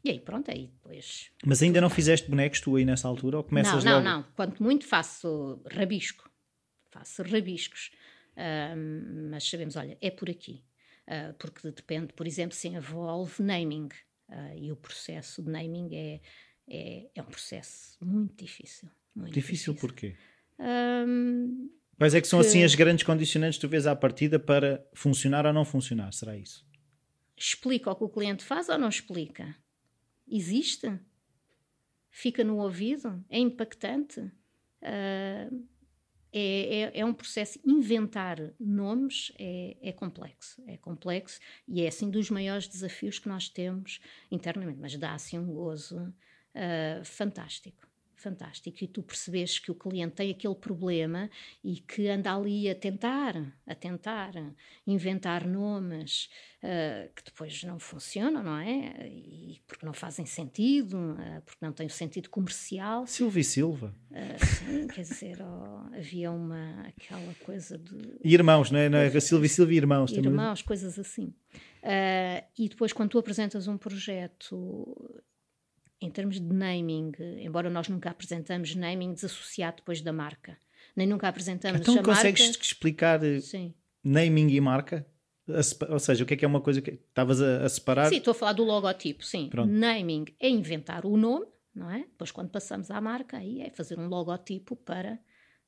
E aí, pronto, aí depois. Mas ainda não fizeste bonecos tu aí nessa altura? Ou começas não, não, logo? não. Quanto muito faço rabisco faço rabiscos, uh, mas sabemos, olha, é por aqui. Uh, porque depende, por exemplo, se envolve naming. Uh, e o processo de naming é, é, é um processo muito difícil. Muito difícil, difícil. porquê? Um, Quais é que são que... assim as grandes condicionantes que tu vês à partida para funcionar ou não funcionar? Será isso? explica o que o cliente faz ou não explica? Existe? Fica no ouvido? É impactante? Uh, é, é, é, um processo. Inventar nomes é, é, complexo. É complexo e é assim dos maiores desafios que nós temos internamente, mas dá assim um gozo uh, fantástico fantástico. E tu percebes que o cliente tem aquele problema e que anda ali a tentar, a tentar inventar nomes uh, que depois não funcionam, não é? E porque não fazem sentido, uh, porque não têm o sentido comercial. Silva e Silva. Uh, sim, quer dizer, oh, havia uma, aquela coisa de... E irmãos, não é? Não é? Silva e Silva e irmãos. Irmãos, também. coisas assim. e depois quando tu apresentas um projeto em termos de naming, embora nós nunca apresentamos naming desassociado depois da marca, nem nunca apresentamos então, a consegues marca... explicar eh, Sim. naming e marca? Ou seja, o que é que é uma coisa que estavas a, a, separar? Sim, estou a falar do logotipo, sim. Pronto. Naming é inventar o nome, não é? Depois, quando passamos à marca, aí é fazer um logotipo para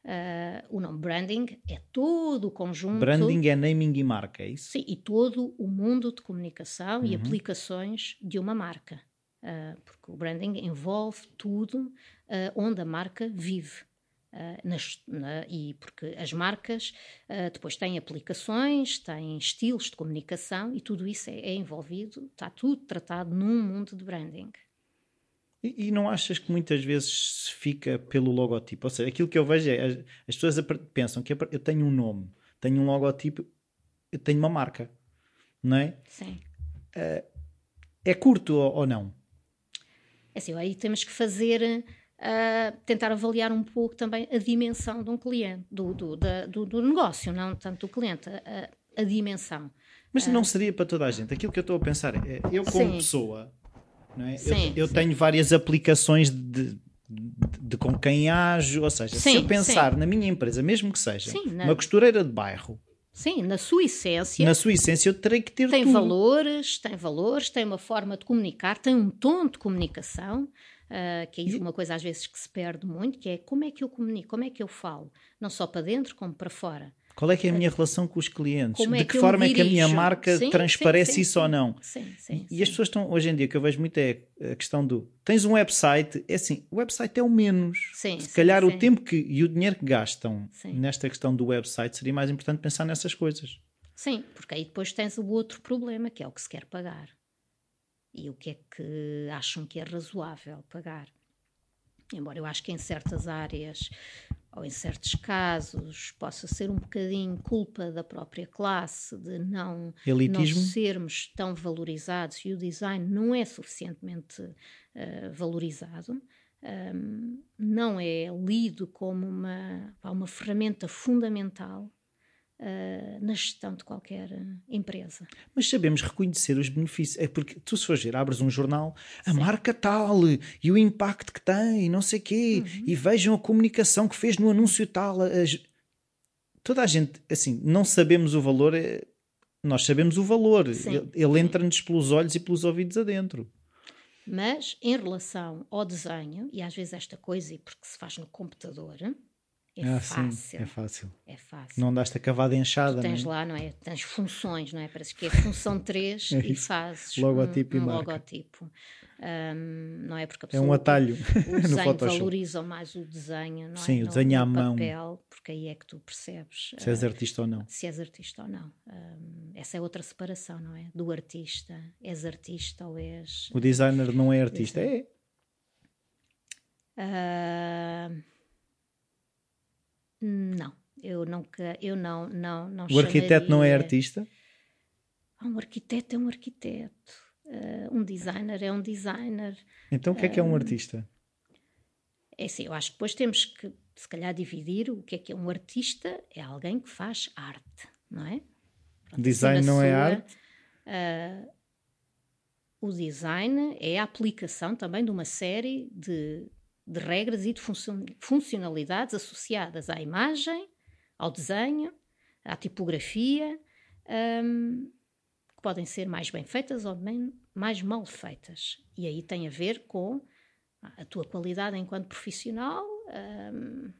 uh, o nome. Branding é todo o conjunto. Branding é naming e marca, é isso? Sim, e todo o mundo de comunicação uhum. e aplicações de uma marca. Uh, porque o branding envolve tudo uh, onde a marca vive. Uh, nas, na, e porque as marcas depois têm aplicações, têm estilos de comunicação e tudo isso é, é envolvido, está tudo tratado num mundo de branding. E, e, não achas que muitas vezes se fica pelo logotipo? Ou seja, aquilo que eu vejo é as, as pessoas pensam que eu tenho um nome, tenho um logotipo, eu tenho uma marca, não é? Sim. é curto ou, ou não? É assim, aí temos que fazer, uh, tentar avaliar um pouco também a dimensão de um cliente, do, do, da, do, do negócio, não tanto do cliente, a, a dimensão. Mas não ah. seria para toda a gente. Aquilo que eu estou a pensar é, eu como Sim. pessoa, é? Sim, eu, eu tenho várias aplicações de, de, de, com quem ajo, ou seja, se eu pensar na minha empresa, mesmo que seja uma costureira de bairro, Sim, na sua essência. Na sua essência eu terei que ter tem tudo. valores, tem valores, tem uma forma de comunicar, tem um tom de comunicação, uh, que é uma coisa às vezes que se perde muito, que é como é que eu comunico, como é que eu falo, não só para dentro como para fora. Qual é que é a minha relação com os clientes? De é que, que forma é que a minha marca sim, transparece sim, sim, isso ou não? Sim, sim, e as pessoas estão, hoje em dia, que eu vejo muito é a questão do tens um website, é assim, o website é o menos. Sim, Se calhar o tempo que, e o dinheiro que gastam nesta questão do website seria mais importante pensar nessas coisas. Sim, porque aí depois tens o outro problema, que é o que se quer pagar. E o que é que acham que é razoável pagar. Embora eu acho que em certas áreas ou em certos casos possa ser um bocadinho culpa da própria classe de não, não sermos tão valorizados e o design não é suficientemente uh, valorizado, um, não é lido como uma, uma ferramenta fundamental uh, na gestão de qualquer empresa. Mas sabemos reconhecer os benefícios. É porque tu, se fores ver, abres um jornal, a Sim. marca tal e o impacto que tem, não sei o quê, uhum. e vejam a comunicação que fez no anúncio tal. As... Toda a gente, assim, não sabemos o valor, é... nós sabemos o valor. Sim. Ele, ele entra-nos pelos olhos e pelos ouvidos adentro. Mas em relação ao desenho, e às vezes esta coisa, porque se faz no computador, é ah, fácil. Sim, é fácil. É fácil. Não daste a cavada enxada. Tu tens não é? lá, não é? Tens funções, não é? Parece que é função 3 é e fazes logotipo um, um e logotipo. Um, não é? Porque é um atalho. O desenho valorizam mais o desenho, não é? Sim, o desenho à mão. papel, porque aí é que tu percebes se és uh, artista ou não. Se és artista ou não. Um, essa é outra separação, não é? Do artista. És artista ou és. O designer não é artista, é. Uh, não, eu nunca, eu não, não, não O arquiteto não é artista? Ah, um arquiteto é um arquiteto, uh, um designer é um designer. Então o que é que é um artista? É assim, eu acho que depois temos que, se calhar, dividir o que é que é um artista, é alguém que faz arte, não é? Pronto, design não é sua, é arte? Uh, o design é a aplicação também de uma série de de regras e de funcionalidades associadas à imagem, ao desenho, à tipografia, um, que podem ser mais bem feitas ou mais mal feitas. E aí tem a ver com a tua qualidade enquanto profissional. Um,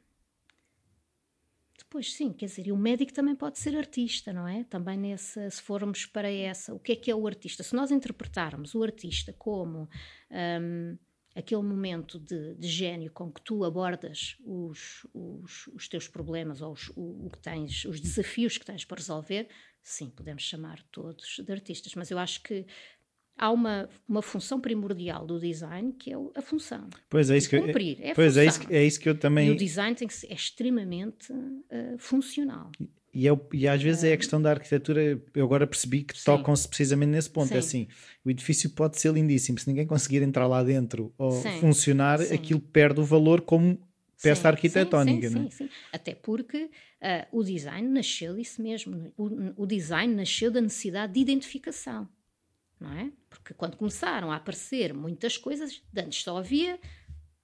Pois sim, quer dizer, e o médico também pode ser artista, não é? Também nesse, se formos para essa, o que é que é o artista? Se nós interpretarmos o artista como um, aquele momento de, de gênio com que tu abordas os, os, os teus problemas ou os, o, o, que tens, os desafios que tens para resolver, sim, podemos chamar todos de artistas, mas eu acho que há uma, uma função primordial do design que é a função. Pois é isso que cumprir, é pois é isso, é isso que eu também. E o design tem que ser, é extremamente uh, funcional. E, é, e às vezes é a questão da arquitetura, eu agora percebi que tocam-se precisamente nesse ponto. É Sim. É assim, o edifício pode ser lindíssimo, se ninguém conseguir entrar lá dentro ou Sim. funcionar, Sim. aquilo perde o valor como peça arquitetónica. Sim, sim, sim, Até porque uh, o design nasceu disso mesmo. O, o design nasceu da necessidade de identificação. Não é? Porque quando começaram a aparecer muitas coisas, antes só havia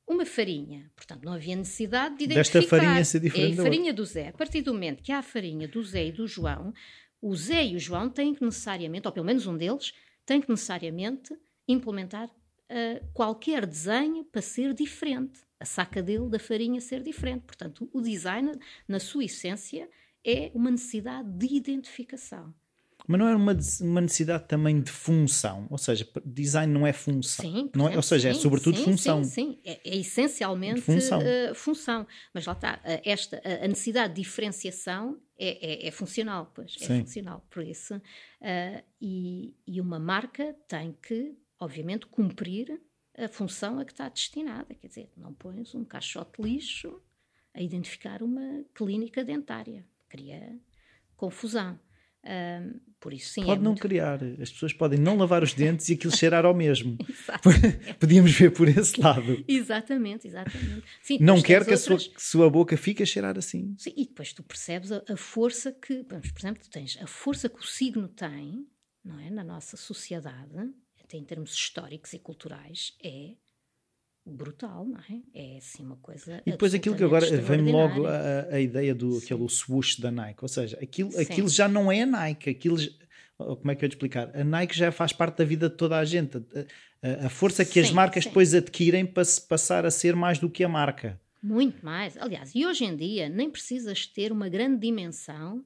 uma farinha. Portanto, não havia necessidade de identificar. Desta farinha ser diferente. É a farinha do Zé. A partir do momento que há a farinha do Zé e do João, o Zé e o João têm que necessariamente, ou pelo menos um deles, tem que necessariamente implementar uh, qualquer desenho para ser diferente. A saca dele da farinha ser diferente. Portanto, o design, na sua essência, é uma necessidade de identificação. Mas não é uma, uma necessidade também de função, ou seja, design não é função. Sim, não é, ou seja, é sim, é sobretudo sim, função. Sim, sim, é, é essencialmente função. Uh, função. Mas lá está, esta, a necessidade de diferenciação é, é, é funcional, pois, é funcional. Por isso, uh, e, e uma marca tem que, obviamente, cumprir a função a que está destinada. Quer dizer, não pões um caixote lixo a identificar uma clínica dentária. Cria confusão. Um, por isso, sim. Pode é não muito... criar. As pessoas podem não lavar os dentes e aquilo cheirar ao mesmo. Podíamos ver por esse lado. Exatamente, exatamente. Sim, não quer que outras... a sua, sua boca fique a cheirar assim. Sim, e depois tu percebes a, a força que, vamos, por exemplo, tu tens a força que o signo tem, não é, na nossa sociedade, até em termos históricos e culturais, é brutal, não é? É assim uma coisa. E depois aquilo que agora vem logo a, a ideia do aquele swoosh da Nike, ou seja, aquilo, aquilo já não é a Nike, aquilo como é que eu te explicar? A Nike já faz parte da vida de toda a gente. A, a, a força que sim, as marcas sim. depois adquirem para se passar a ser mais do que a marca. Muito mais. Aliás, e hoje em dia nem precisas ter uma grande dimensão,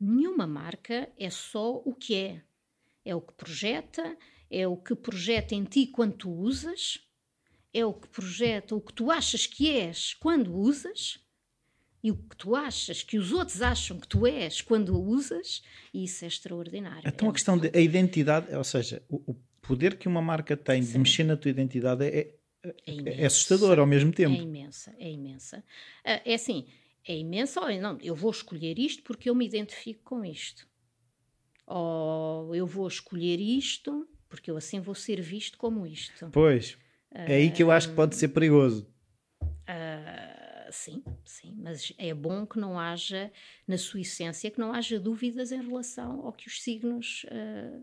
nenhuma marca é só o que é. É o que projeta, é o que projeta em ti quando tu usas é o que projeta o que tu achas que és quando usas e o que tu achas que os outros acham que tu és quando o usas, e isso é extraordinário. Então é a questão da identidade, ou seja, o, o, poder que uma marca tem Sim. de mexer na tua identidade é, é, é, é assustador ao mesmo tempo. É imensa, é imensa. Ah, é assim, é imensa, ou não, eu vou escolher isto porque eu me identifico com isto. Ou eu vou escolher isto porque eu assim vou ser visto como isto. Pois, é aí que eu acho que pode ser perigoso. Uh, sim, sim, mas é bom que não haja, na sua essência, que não haja dúvidas em relação ao que os signos uh,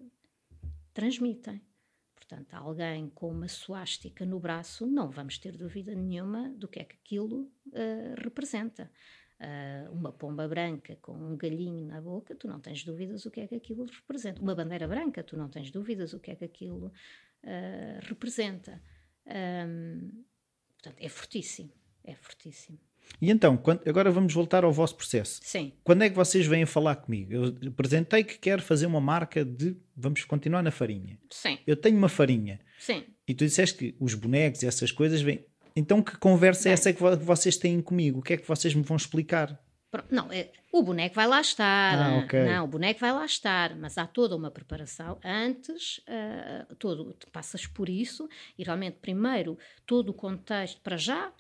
transmitem. Portanto, alguém com uma suástica no braço, não vamos ter dúvida nenhuma do que é que aquilo uh, representa. Uma pomba branca com um galhinho na boca, tu não tens dúvidas o que é que aquilo representa. Uma bandeira branca, tu não tens dúvidas o que é que aquilo representa. Um, portanto, é fortíssimo, é fortíssimo. E então, quando, agora vamos voltar ao vosso processo. Sim. Quando é que vocês vêm falar comigo? Eu apresentei que quero fazer uma marca de. Vamos continuar na farinha. Sim. Eu tenho uma farinha. Sim. E tu disseste que os bonecos e essas coisas vêm. Então, que conversa Bem. é essa que vocês têm comigo? O que é que vocês me vão explicar? Não, é, o boneco vai lá estar. Ah, okay. Não, o boneco vai lá estar, mas há toda uma preparação antes, uh, todo, passas por isso e realmente, primeiro, todo o contexto para já.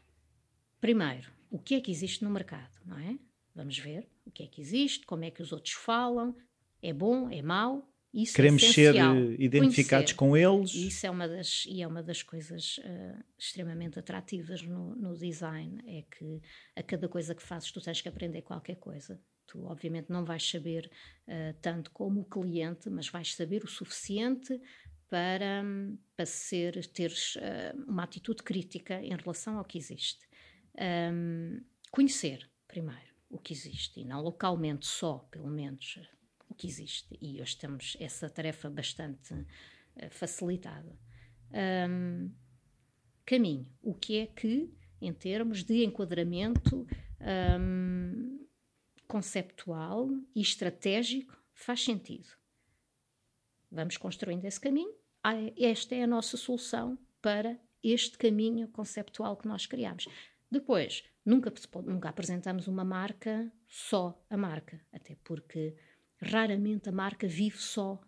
Primeiro, o que é que existe no mercado, não é? Vamos ver o que é que existe, como é que os outros falam, é bom, é mau, isso é Queremos é ser identificados conhecer. com eles. Isso é uma das, e é uma das coisas uh, extremamente atrativas no, no, design, é que a cada coisa que fazes tu tens que aprender qualquer coisa. Tu obviamente não vais saber uh, tanto como o cliente, mas vais saber o suficiente para, para ser, teres uh, uma atitude crítica em relação ao que existe. Um, conhecer, primeiro, o que existe, e não localmente só, pelo menos que existe e hoje temos essa tarefa bastante uh, facilitada. Um, caminho, o que é que, em termos de enquadramento, um, conceptual e estratégico faz sentido. Vamos construindo esse caminho. Ah, esta é a nossa solução para este caminho conceptual que nós criamos. Depois, nunca, nunca apresentamos uma marca só a marca, até porque raramente a marca vive só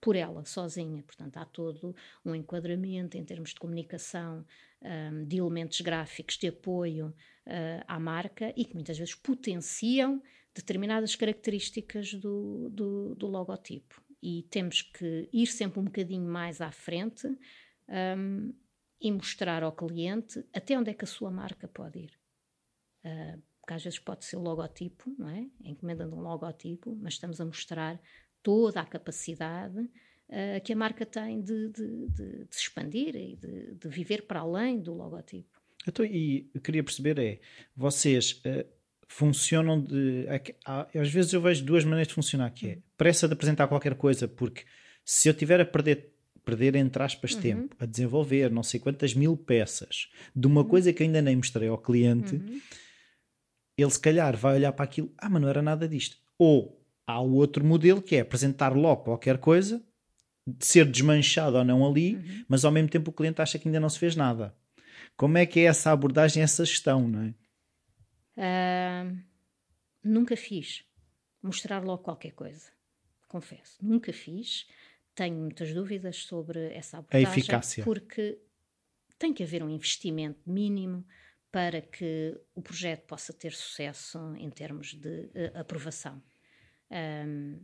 por ela, sozinha. Portanto, há todo um enquadramento em termos de comunicação, um, de elementos gráficos de apoio uh, à marca e que muitas vezes potenciam determinadas características do, do, do logotipo. E temos que ir sempre um bocadinho mais à frente um, e mostrar ao cliente até onde é que a sua marca pode ir. Uh, porque às vezes pode ser o logotipo, não é? A encomenda de um logotipo, mas estamos a mostrar toda a capacidade uh, que a marca tem de, de, de, de se expandir e de, de, viver para além do logotipo. Então, e eu queria perceber é, vocês uh, funcionam de... às vezes eu vejo duas maneiras de funcionar, que é pressa de apresentar qualquer coisa, porque se eu tiver a perder perder entre aspas uhum. tempo a desenvolver não sei quantas mil peças de uma uhum. coisa que ainda nem mostrei ao cliente, uhum. Ele se calhar vai olhar para aquilo, ah, mas não era nada disto. Ou há o outro modelo que é apresentar logo qualquer coisa, de ser desmanchado ou não ali, uhum. mas ao mesmo tempo o cliente acha que ainda não se fez nada. Como é que é essa abordagem, essa gestão, não é? Uh, nunca fiz mostrar logo qualquer coisa, confesso. Nunca fiz. Tenho muitas dúvidas sobre essa abordagem. A eficácia. Porque tem que haver um investimento mínimo para que o projeto possa ter sucesso em termos de uh, aprovação. Um,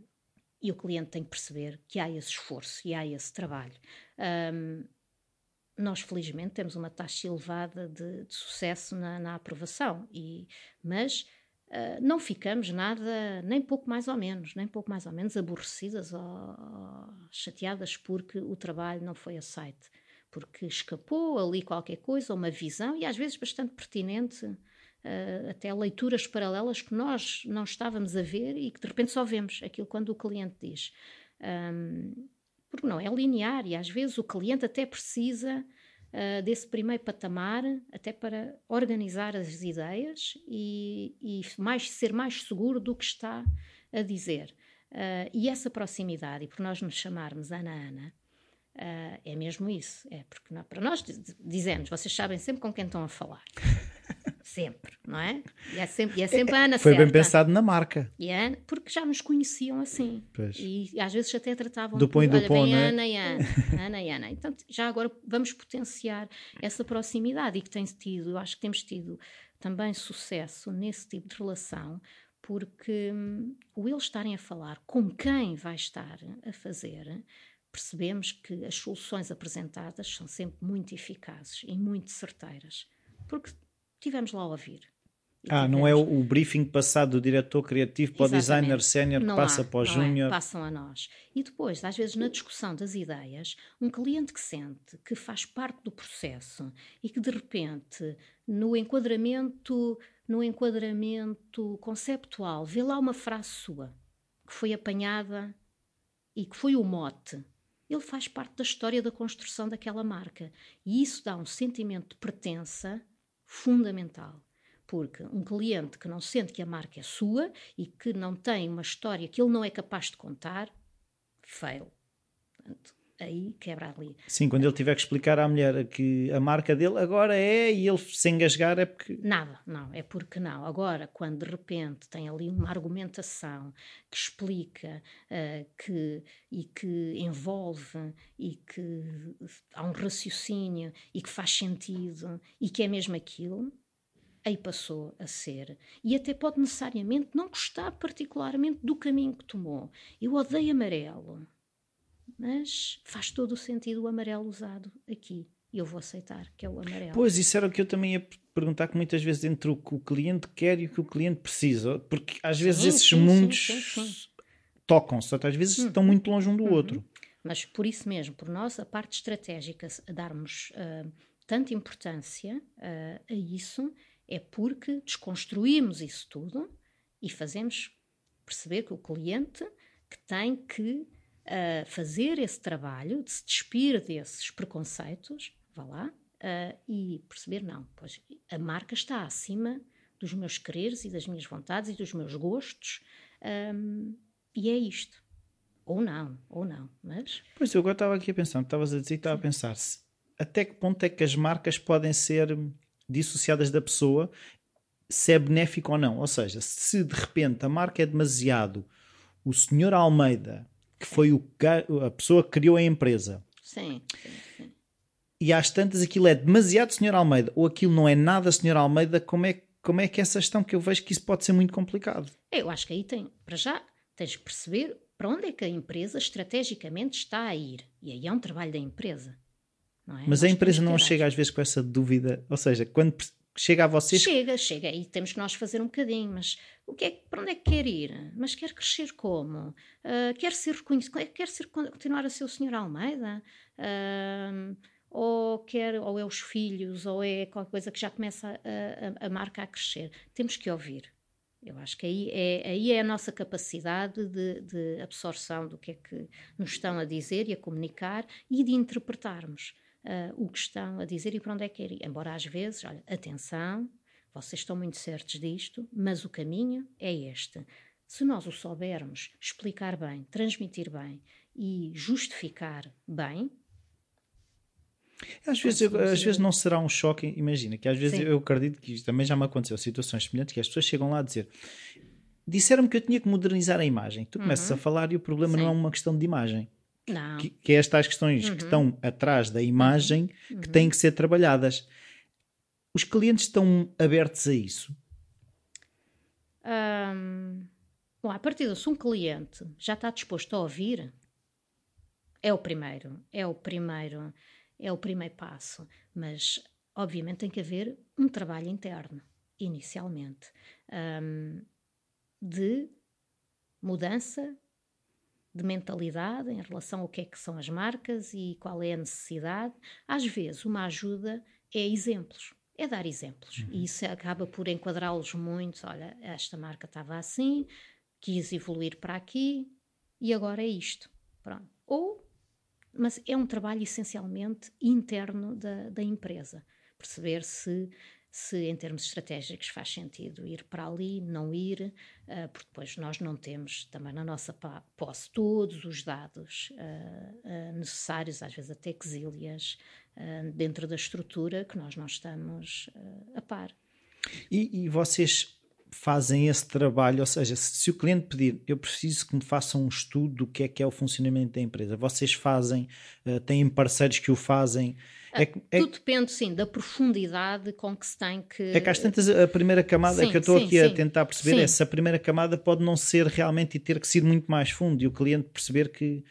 e o cliente tem que perceber que há esse esforço e há esse trabalho. Um, nós, felizmente, temos uma taxa elevada de, de sucesso na, na, aprovação, e, mas uh, não ficamos nada, nem pouco mais ou menos, nem pouco mais ou menos aborrecidas ou, ou chateadas porque o trabalho não foi aceito, porque escapou ali qualquer coisa, uma visão, e às vezes bastante pertinente uh, até leituras paralelas que nós não estávamos a ver e que de repente só vemos aquilo quando o cliente diz. Um, porque não é linear e às vezes o cliente até precisa uh, desse primeiro patamar até para organizar as ideias e, e mais, ser mais seguro do que está a dizer. Uh, e essa proximidade, e por nós nos chamarmos Ana Ana, uh, é mesmo isso. É porque não, para nós dizemos, vocês sabem sempre com quem estão a falar. Sempre, não é? E é sempre, e é sempre a Ana Foi certa. bem pensado na marca. E Ana, porque já nos conheciam assim. Pois. E, e às vezes até tratavam do põe do põe, é? Ana e Ana, Ana e Ana. Então já agora vamos potenciar essa proximidade e que tem tido, eu acho que temos tido também sucesso nesse tipo de relação, porque hum, o eles estarem a falar com quem vai estar a fazer, percebemos que as soluções apresentadas são sempre muito eficazes e muito certeiras. Porque tivemos lá a ouvir. Ah, não é o, o, briefing passado do diretor criativo para Exatamente. o designer sénior que passa há, para o júnior. É, passam a nós. E depois, às vezes, na discussão das ideias, um cliente que sente que faz parte do processo e que de repente, no enquadramento, no enquadramento conceptual, vê lá uma frase sua que foi apanhada e que foi o mote. Ele faz parte da história da construção daquela marca. E isso dá um sentimento de pertença fundamental. Porque um cliente que não sente que a marca é sua e que não tem uma história que ele não é capaz de contar, fail. Portanto, aí quebra ali. Sim, quando ele tiver que explicar à mulher que a marca dele agora é e ele se engasgar é porque. Nada, não, é porque não. Agora, quando de repente tem ali uma argumentação que explica uh, que, e que envolve e que há um raciocínio e que faz sentido e que é mesmo aquilo. Aí passou a ser. E até pode necessariamente não gostar particularmente do caminho que tomou. Eu odeio amarelo mas faz todo o sentido o amarelo usado aqui. E eu vou aceitar que é o amarelo. Pois, isso era o que eu também ia perguntar, que muitas vezes entre o que o cliente quer e o que o cliente precisa, porque às vezes sim, esses sim, mundos tocam-se, às vezes uhum. estão muito longe um do uhum. outro. Mas por isso mesmo, por nós, a parte estratégica, a darmos uh, tanta importância uh, a isso, é porque desconstruímos isso tudo e fazemos perceber que o cliente que tem que uh, fazer esse trabalho de se despir desses preconceitos, vá lá, uh, e perceber, não, pois a marca está acima dos meus quereres e das minhas vontades e dos meus gostos. Um, e é isto. Ou não, ou não, mas... Pois, eu agora estava aqui a pensar, estavas a dizer estava a pensar se, até que ponto é que as marcas podem ser dissociadas da pessoa, se é benéfico ou não. Ou seja, se de repente a marca é demasiado o senhor Almeida, que foi o, a pessoa que criou a empresa, sim, sim, sim. e às tantas aquilo é demasiado senhor Almeida, ou aquilo não é nada senhor Almeida, como é, como é que é essa gestão que eu vejo que isso pode ser muito complicado? Eu acho que aí tem, para já, tens que perceber para onde é que a empresa estrategicamente está a ir. E aí é um trabalho da empresa. É? Mas nós a empresa não chega às vezes com essa dúvida, ou seja, quando chega a vocês. Chega, chega, e temos que nós fazer um bocadinho, mas o que é, para onde é que quer ir? Mas quer crescer como? Uh, quer ser reconhecido? Quer ser, continuar a ser o Sr. Almeida? Uh, ou quer, ou é os filhos, ou é qualquer coisa que já começa a, a, a marca a crescer. Temos que ouvir. Eu acho que aí é, aí é a nossa capacidade de, de absorção do que é que nos estão a dizer e a comunicar e de interpretarmos uh, o que estão a dizer e para onde é que ir. Embora às vezes, olha, atenção, vocês estão muito certos disto, mas o caminho é este. Se nós o soubermos explicar bem, transmitir bem e justificar bem, às vezes, eu, às vezes não será um choque, imagina, que às vezes Sim. eu acredito que isto também já me aconteceu, situações semelhantes, que as pessoas chegam lá a dizer disseram-me que eu tinha que modernizar a imagem. Tu começas uhum. a falar e o problema Sim. não é uma questão de imagem. Não. Que, que é estas questões uhum. que estão atrás da imagem uhum. que têm que ser trabalhadas. Os clientes estão abertos a isso? Um, bom, a partir de se um cliente já está disposto a ouvir, é o primeiro, é o primeiro é o primeiro passo, mas obviamente tem que haver um trabalho interno, inicialmente, um, de mudança de mentalidade em relação ao que é que são as marcas e qual é a necessidade. Às vezes, uma ajuda é exemplos, é dar exemplos. Uhum. E isso acaba por enquadrá-los muito. Olha, esta marca estava assim, quis evoluir para aqui e agora é isto. Pronto. Ou mas é um trabalho essencialmente interno da, da empresa. Perceber se, se, em termos estratégicos, faz sentido ir para ali, não ir, uh, porque depois nós não temos também na nossa posse todos os dados uh, uh, necessários, às vezes até exílias, dentro da estrutura que nós não estamos a par. E, e vocês fazem esse trabalho, ou seja, se, o cliente pedir, eu preciso que me façam um estudo do que é que é o funcionamento da empresa, vocês fazem, têm parceiros que o fazem. É, é, Tudo depende, sim, da profundidade com que se tem que. É que às tantas a primeira camada sim, que eu estou aqui sim. a tentar perceber sim. é se a primeira camada pode não ser realmente e ter que ser muito mais fundo e o cliente perceber que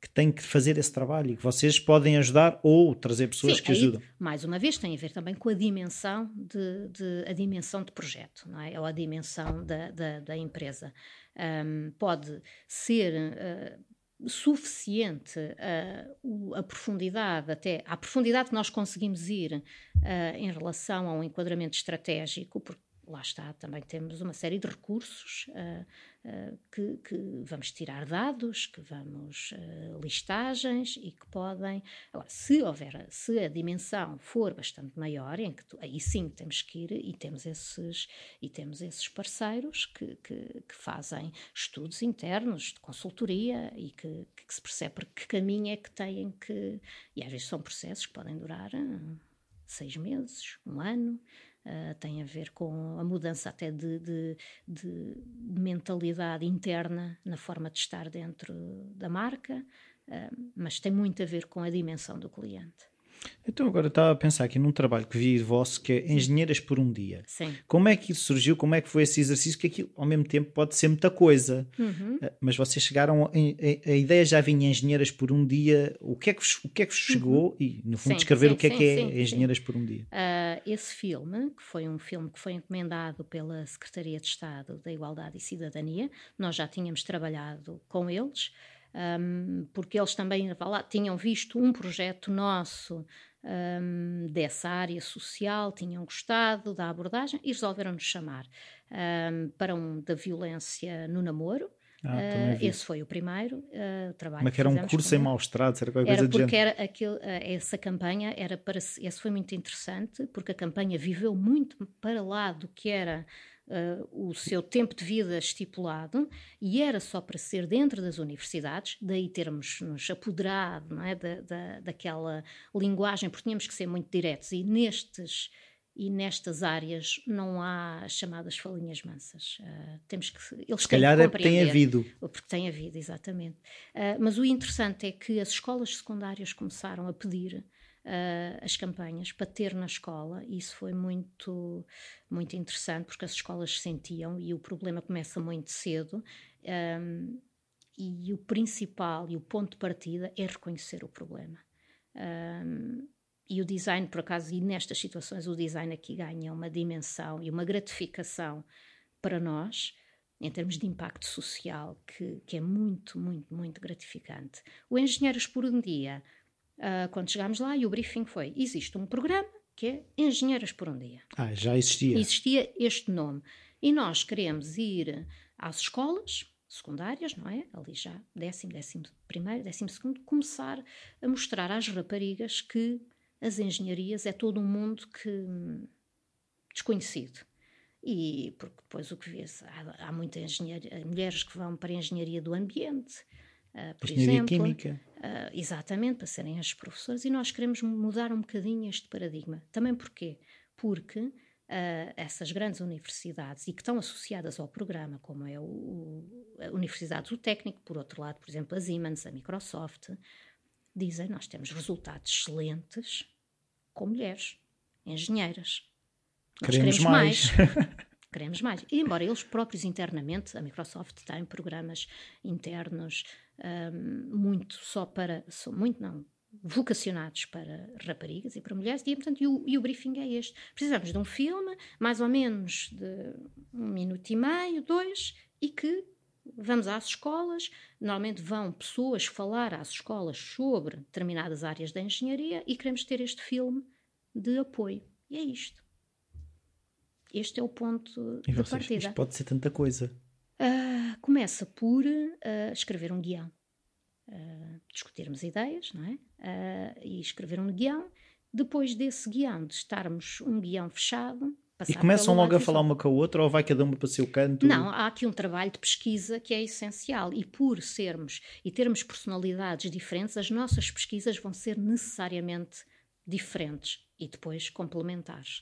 que tem que fazer esse trabalho e que vocês podem ajudar ou trazer pessoas Sim, que aí, ajudam. Mais uma vez tem a ver também com a dimensão de, de a dimensão de projeto, não é? Ou a dimensão da, da, da empresa. Um, pode ser uh, suficiente uh, a profundidade, até a profundidade que nós conseguimos ir uh, em relação a um enquadramento estratégico, porque lá está, também temos uma série de recursos uh, uh, que, que, vamos tirar dados, que vamos uh, listagens e que podem. Agora, se houver, se a dimensão for bastante maior, em que tu, aí sim temos que ir e temos esses, e temos esses parceiros que, que, que fazem estudos internos de consultoria e que, que se percebe que caminho é que têm que. E às vezes são processos que podem durar seis meses, um ano. Uh, tem a ver com a mudança até de, de, de, mentalidade interna na forma de estar dentro da marca, uh, mas tem muito a ver com a dimensão do cliente. Então agora estava a pensar aqui num trabalho que vi vosso que é Engenheiras por um Dia. Sim. Como é que isso surgiu? Como é que foi esse exercício? Que aquilo ao mesmo tempo pode ser muita coisa. Uhum. Eh, mas vocês chegaram, a, a, a, ideia já vinha Engenheiras por um Dia. O que é que vos, o que é que vos uhum. chegou? Uhum. E no fundo sim, descrever sim, o que é que é Engenheiras por um Dia. Uh, esse filme, que foi um filme que foi encomendado pela Secretaria de Estado da Igualdade e Cidadania, nós já tínhamos trabalhado com eles um, porque eles também lá, tinham visto um projeto nosso um, dessa área social, tinham gostado da abordagem e resolveram nos chamar um, para um da violência no namoro. Ah, uh, esse foi o primeiro uh, trabalho. Mas que era um curso em Malstrado, era qualquer era coisa porque era aquele, essa campanha era para esse foi muito interessante porque a campanha viveu muito para lá do que era uh, o seu tempo de vida estipulado e era só para ser dentro das universidades, daí termos nos apoderado é, da, da, daquela linguagem, porque tínhamos que ser muito diretos. E nestes e nestas áreas não há chamadas falinhas mansas. Uh, temos que eles Se calhar é tem havido. Porque tem havido, exatamente. Uh, mas o interessante é que as escolas secundárias começaram a pedir uh, as campanhas para ter na escola, e isso foi muito, muito interessante, porque as escolas sentiam, e o problema começa muito cedo. Um, e o principal e o ponto de partida é reconhecer o problema. Um, e o design, por acaso, e nestas situações, o design aqui ganha uma dimensão e uma gratificação para nós, em termos de impacto social, que, que é muito, muito, muito gratificante. O Engenheiros por um Dia, uh, quando chegámos lá, e o briefing foi: existe um programa que é Engenheiras por um Dia. Ah, já existia. Existia este nome. E nós queremos ir às escolas secundárias, não é? Ali já décimo, décimo primeiro, décimo segundo, começar a mostrar às raparigas que as engenharias é todo um mundo que desconhecido. E porque depois o que vê-se, há, há muitas mulheres que vão para a engenharia do ambiente, uh, por engenharia exemplo. química. Uh, exatamente, para serem as professoras, e nós queremos mudar um bocadinho este paradigma. Também porquê? Porque uh, essas grandes universidades, e que estão associadas ao programa, como é o, o, a Universidade do Técnico, por outro lado, por exemplo, a Siemens, a Microsoft, dizem nós temos resultados excelentes com mulheres, engenheiras. Queremos, queremos mais. mais. queremos mais. E embora eles próprios internamente, a Microsoft tem programas internos um, muito só para, muito não, vocacionados para raparigas e para mulheres, e, portanto, e o, e o, briefing é este. Precisamos de um filme, mais ou menos de um minuto e meio, dois, e que Vamos às escolas, normalmente vão pessoas falar às escolas sobre determinadas áreas da engenharia e queremos ter este filme de apoio. E é isto. Este é o ponto e de vocês, partida. Isto pode ser tanta coisa. Uh, começa por uh, escrever um guião. Uh, discutirmos ideias, não é? e escrever um guião. Depois desse guião, de estarmos um guião fechado, e começam logo a falar uma com a outra ou vai cada uma para o seu canto? Não, há aqui um trabalho de pesquisa que é essencial e por sermos e termos personalidades diferentes, as nossas pesquisas vão ser necessariamente diferentes e depois complementares.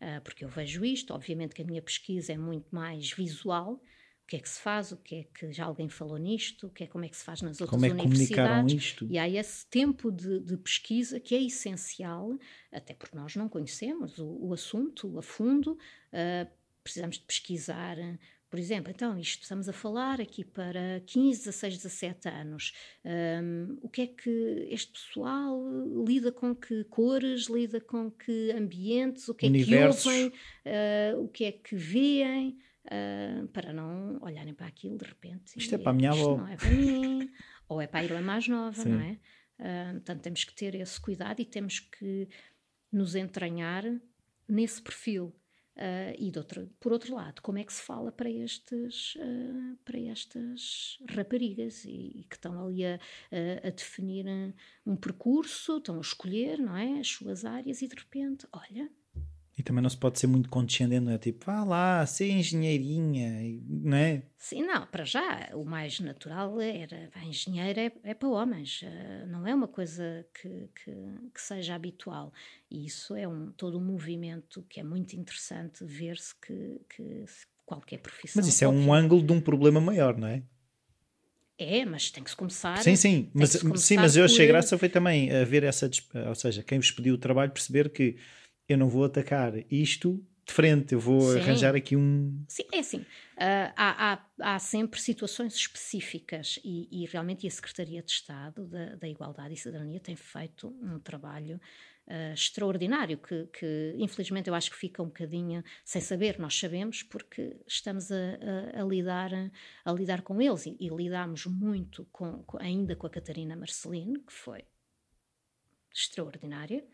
Uh, porque eu vejo isto, obviamente que a minha pesquisa é muito mais visual, que é que se faz, o que é que já alguém falou nisto, o que é como é que se faz nas outras como é universidades. Isto? E há esse tempo de, de, pesquisa que é essencial, até porque nós não conhecemos o, o assunto a fundo, uh, precisamos de pesquisar. Por exemplo, então, isto estamos a falar aqui para 15, 16, 17 anos. Um, o que é que este pessoal lida com que cores, lida com que ambientes, o que Universos. é que ouvem, uh, o que é que veem uh, para não olharem para aquilo de repente. Isto é para a minha avó. Não é para mim, ou é para a irmã mais nova, Sim. não é? Uh, portanto, temos que ter esse cuidado e temos que nos entranhar nesse perfil. Uh, e outro, por outro lado, como é que se fala para, estes, uh, para estas raparigas e, e, que estão ali a, a, a definir um percurso, estão a escolher não é, as suas áreas e de repente, olha, e também não se pode ser muito condescendente, não é? Tipo, vá lá, ser engenheirinha, não é? Sim, não, para já, o mais natural era, a engenheira é, é para homens, uh, não é uma coisa que, que, que, seja habitual. E isso é um, todo um movimento que é muito interessante ver-se que, que qualquer profissão... Mas isso é um ângulo de um problema maior, não é? É, mas tem que se começar. Sim, sim, mas, sim, mas eu achei por... graça foi também a ver essa, ou seja, quem vos pediu o trabalho perceber que eu não vou atacar isto de frente, eu vou Sim. arranjar aqui um. Sim, é assim. Uh, há, há, há, sempre situações específicas e, e, realmente a Secretaria de Estado da, da, Igualdade e Cidadania tem feito um trabalho uh, extraordinário que, que, infelizmente, eu acho que fica um bocadinho sem saber. Nós sabemos porque estamos a, a, a lidar, a lidar com eles e, e lidamos muito com, com, ainda com a Catarina Marcelino, que foi extraordinária.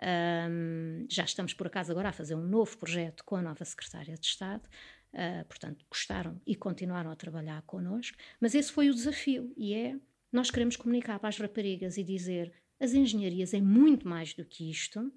Um, já estamos, por acaso, agora a fazer um novo projeto com a nova Secretária de Estado. Uh, portanto, gostaram e continuaram a trabalhar connosco, mas esse foi o desafio e é nós queremos comunicar para as raparigas e dizer as engenharias é muito mais do que isto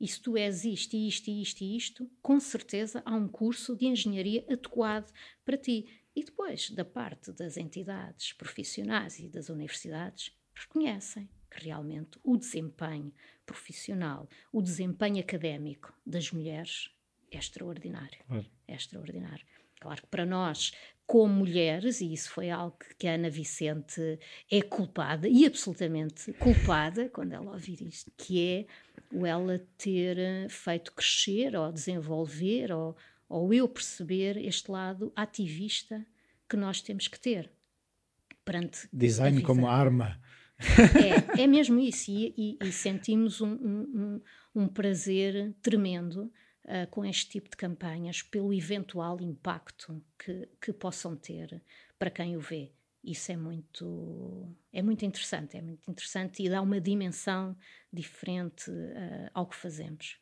e se tu és isto isto isto e isto, com certeza há um curso de engenharia adequado para ti. E depois, da parte das entidades profissionais e das universidades, reconhecem que realmente o desempenho profissional, o desempenho académico das mulheres é extraordinário. É extraordinário. Claro que para nós, como mulheres, e isso foi algo que a Ana Vicente é culpada, e absolutamente culpada, quando ela ouvir isto, que é o ela ter eh, feito crescer ou desenvolver ou, ou eu perceber este lado ativista que nós temos que ter perante design como arma é, é mesmo isso e, e, e sentimos um, um, um, prazer tremendo uh, com este tipo de campanhas pelo eventual impacto que, que possam ter para quem o vê. Isso é muito, é muito interessante, é muito interessante e dá uma dimensão diferente uh, ao que fazemos.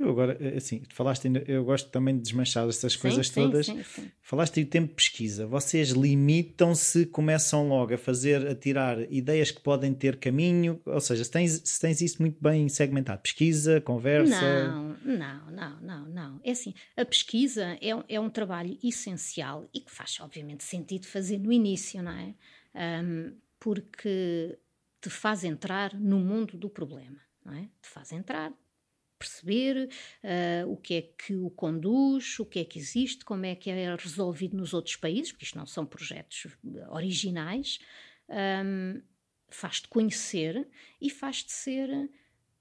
Eu agora, eh, assim, falaste, eu gosto também de desmanchar essas coisas sim, todas. Sim, sim, falaste em tempo de pesquisa. Vocês limitam-se, começam logo a fazer, a tirar ideias que podem ter caminho, ou seja, se tens, se tens isso muito bem segmentado, pesquisa, conversa. Não, não, não, não, não. É assim, a pesquisa é, é um trabalho essencial e que faz, obviamente, sentido fazer no início, não é? Um, porque te faz entrar no mundo do problema, não é? Te faz entrar, perceber uh, o que é que o conduz, o que é que existe, como é que é resolvido nos outros países, porque isto não são projetos originais, um, faz-te conhecer e faz-te ser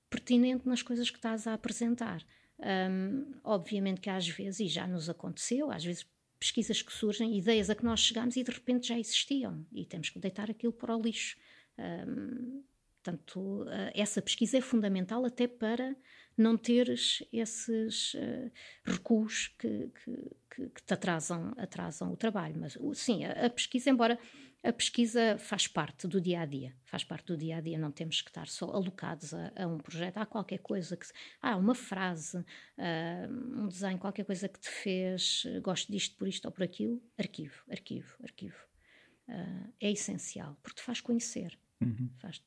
pertinente nas coisas que estás a apresentar. Um, obviamente que às vezes, e já nos aconteceu, às vezes pesquisas que surgem, ideias a que nós chegamos e de repente já existiam e temos que deitar aquilo para o lixo. Um, portanto, essa pesquisa é fundamental até para não teres esses uh, recuos que, que, que, que, te atrasam, atrasam o trabalho. Mas sim, a, a, pesquisa, embora a pesquisa faz parte do dia a dia, faz parte do dia a dia, não temos que estar só alocados a, a um projeto. Há qualquer coisa que. Há uma frase, uh, um desenho, qualquer coisa que te fez, gosto disto por isto ou por aquilo, arquivo, arquivo, arquivo. Uh, é essencial, porque te faz conhecer. Uhum. Faz-te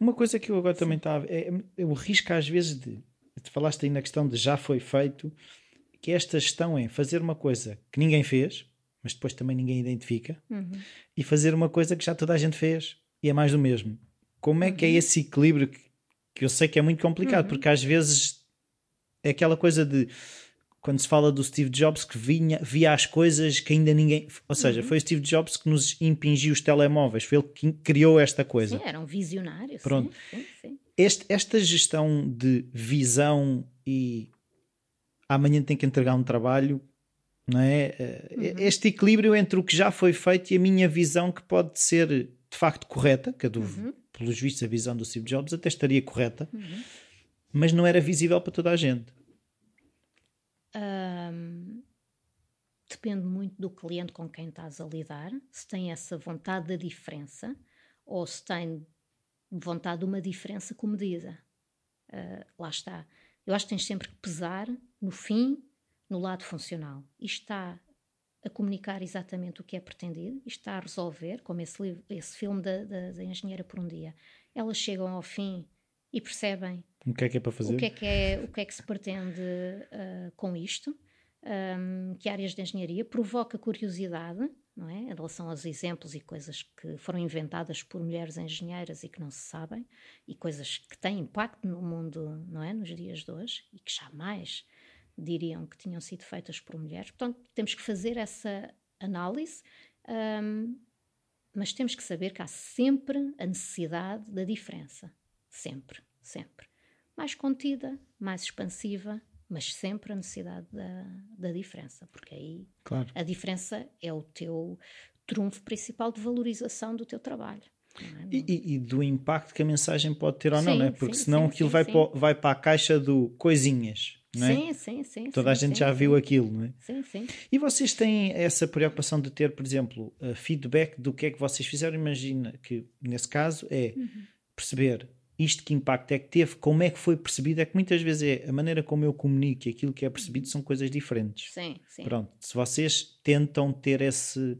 uma coisa que eu agora Sim. também estava. É, é o risco às vezes de. Tu falaste aí na questão de já foi feito, que esta gestão é fazer uma coisa que ninguém fez, mas depois também ninguém identifica, uhum. e fazer uma coisa que já toda a gente fez e é mais do mesmo. Como é uhum. que é uhum. esse equilíbrio que, que, eu sei que é muito complicado, uhum. porque às vezes é aquela coisa de quando se fala do Steve Jobs que vinha, via as coisas que ainda ninguém. Ou seja, uhum. foi o Steve Jobs que nos impingiu os telemóveis, foi ele que criou esta coisa. Sim, era um visionário. Pronto. Sim, sim, este, esta gestão de visão e amanhã tem que entregar um trabalho, não é? Eh, uhum. Este equilíbrio entre o que já foi feito e a minha visão, que pode ser de facto correta, que do, uhum. pelos vistos a visão do Steve Jobs até estaria correta, uhum. mas não era visível para toda a gente. Depende muito do cliente com quem estás a lidar, se tem essa vontade da diferença ou se tem vontade de uma diferença com medida. Uh, lá está. Eu acho que tens sempre que pesar no fim, no lado funcional. E está a comunicar exatamente o que é pretendido, e está a resolver, como esse, livro, esse filme da, da, da engenheira por um dia. Elas chegam ao fim e percebem o que é que é para fazer? O que é que, é, o que, é que se pretende uh, com isto? Um, que áreas de engenharia provoca curiosidade, não é? Em relação aos exemplos e coisas que foram inventadas por mulheres engenheiras e que não se sabem, e coisas que têm impacto no mundo, não é? Nos dias de hoje e que jamais diriam que tinham sido feitas por mulheres. Portanto, temos que fazer essa análise, um, mas temos que saber que há sempre a necessidade da diferença. Sempre, sempre mais contida, mais expansiva, mas sempre a necessidade da, da diferença, porque aí claro. a diferença é o teu trunfo principal de valorização do teu trabalho. É? E, e, do impacto que a mensagem pode ter ou sim, não, né? porque sim, senão sim, aquilo vai, Para, vai para a caixa do coisinhas. Não é? Sim, sim, sim. Toda a gente já viu aquilo, não é? Sim, sim. E vocês têm essa preocupação de ter, por exemplo, feedback do que é que vocês fizeram? Imagina que, nesse caso, é uhum. perceber isto que impacto é que teve, como é que foi percebido, é que muitas vezes é a maneira como eu comunico e aquilo que é percebido são coisas diferentes. Sim, sim. Pronto, se vocês tentam ter esse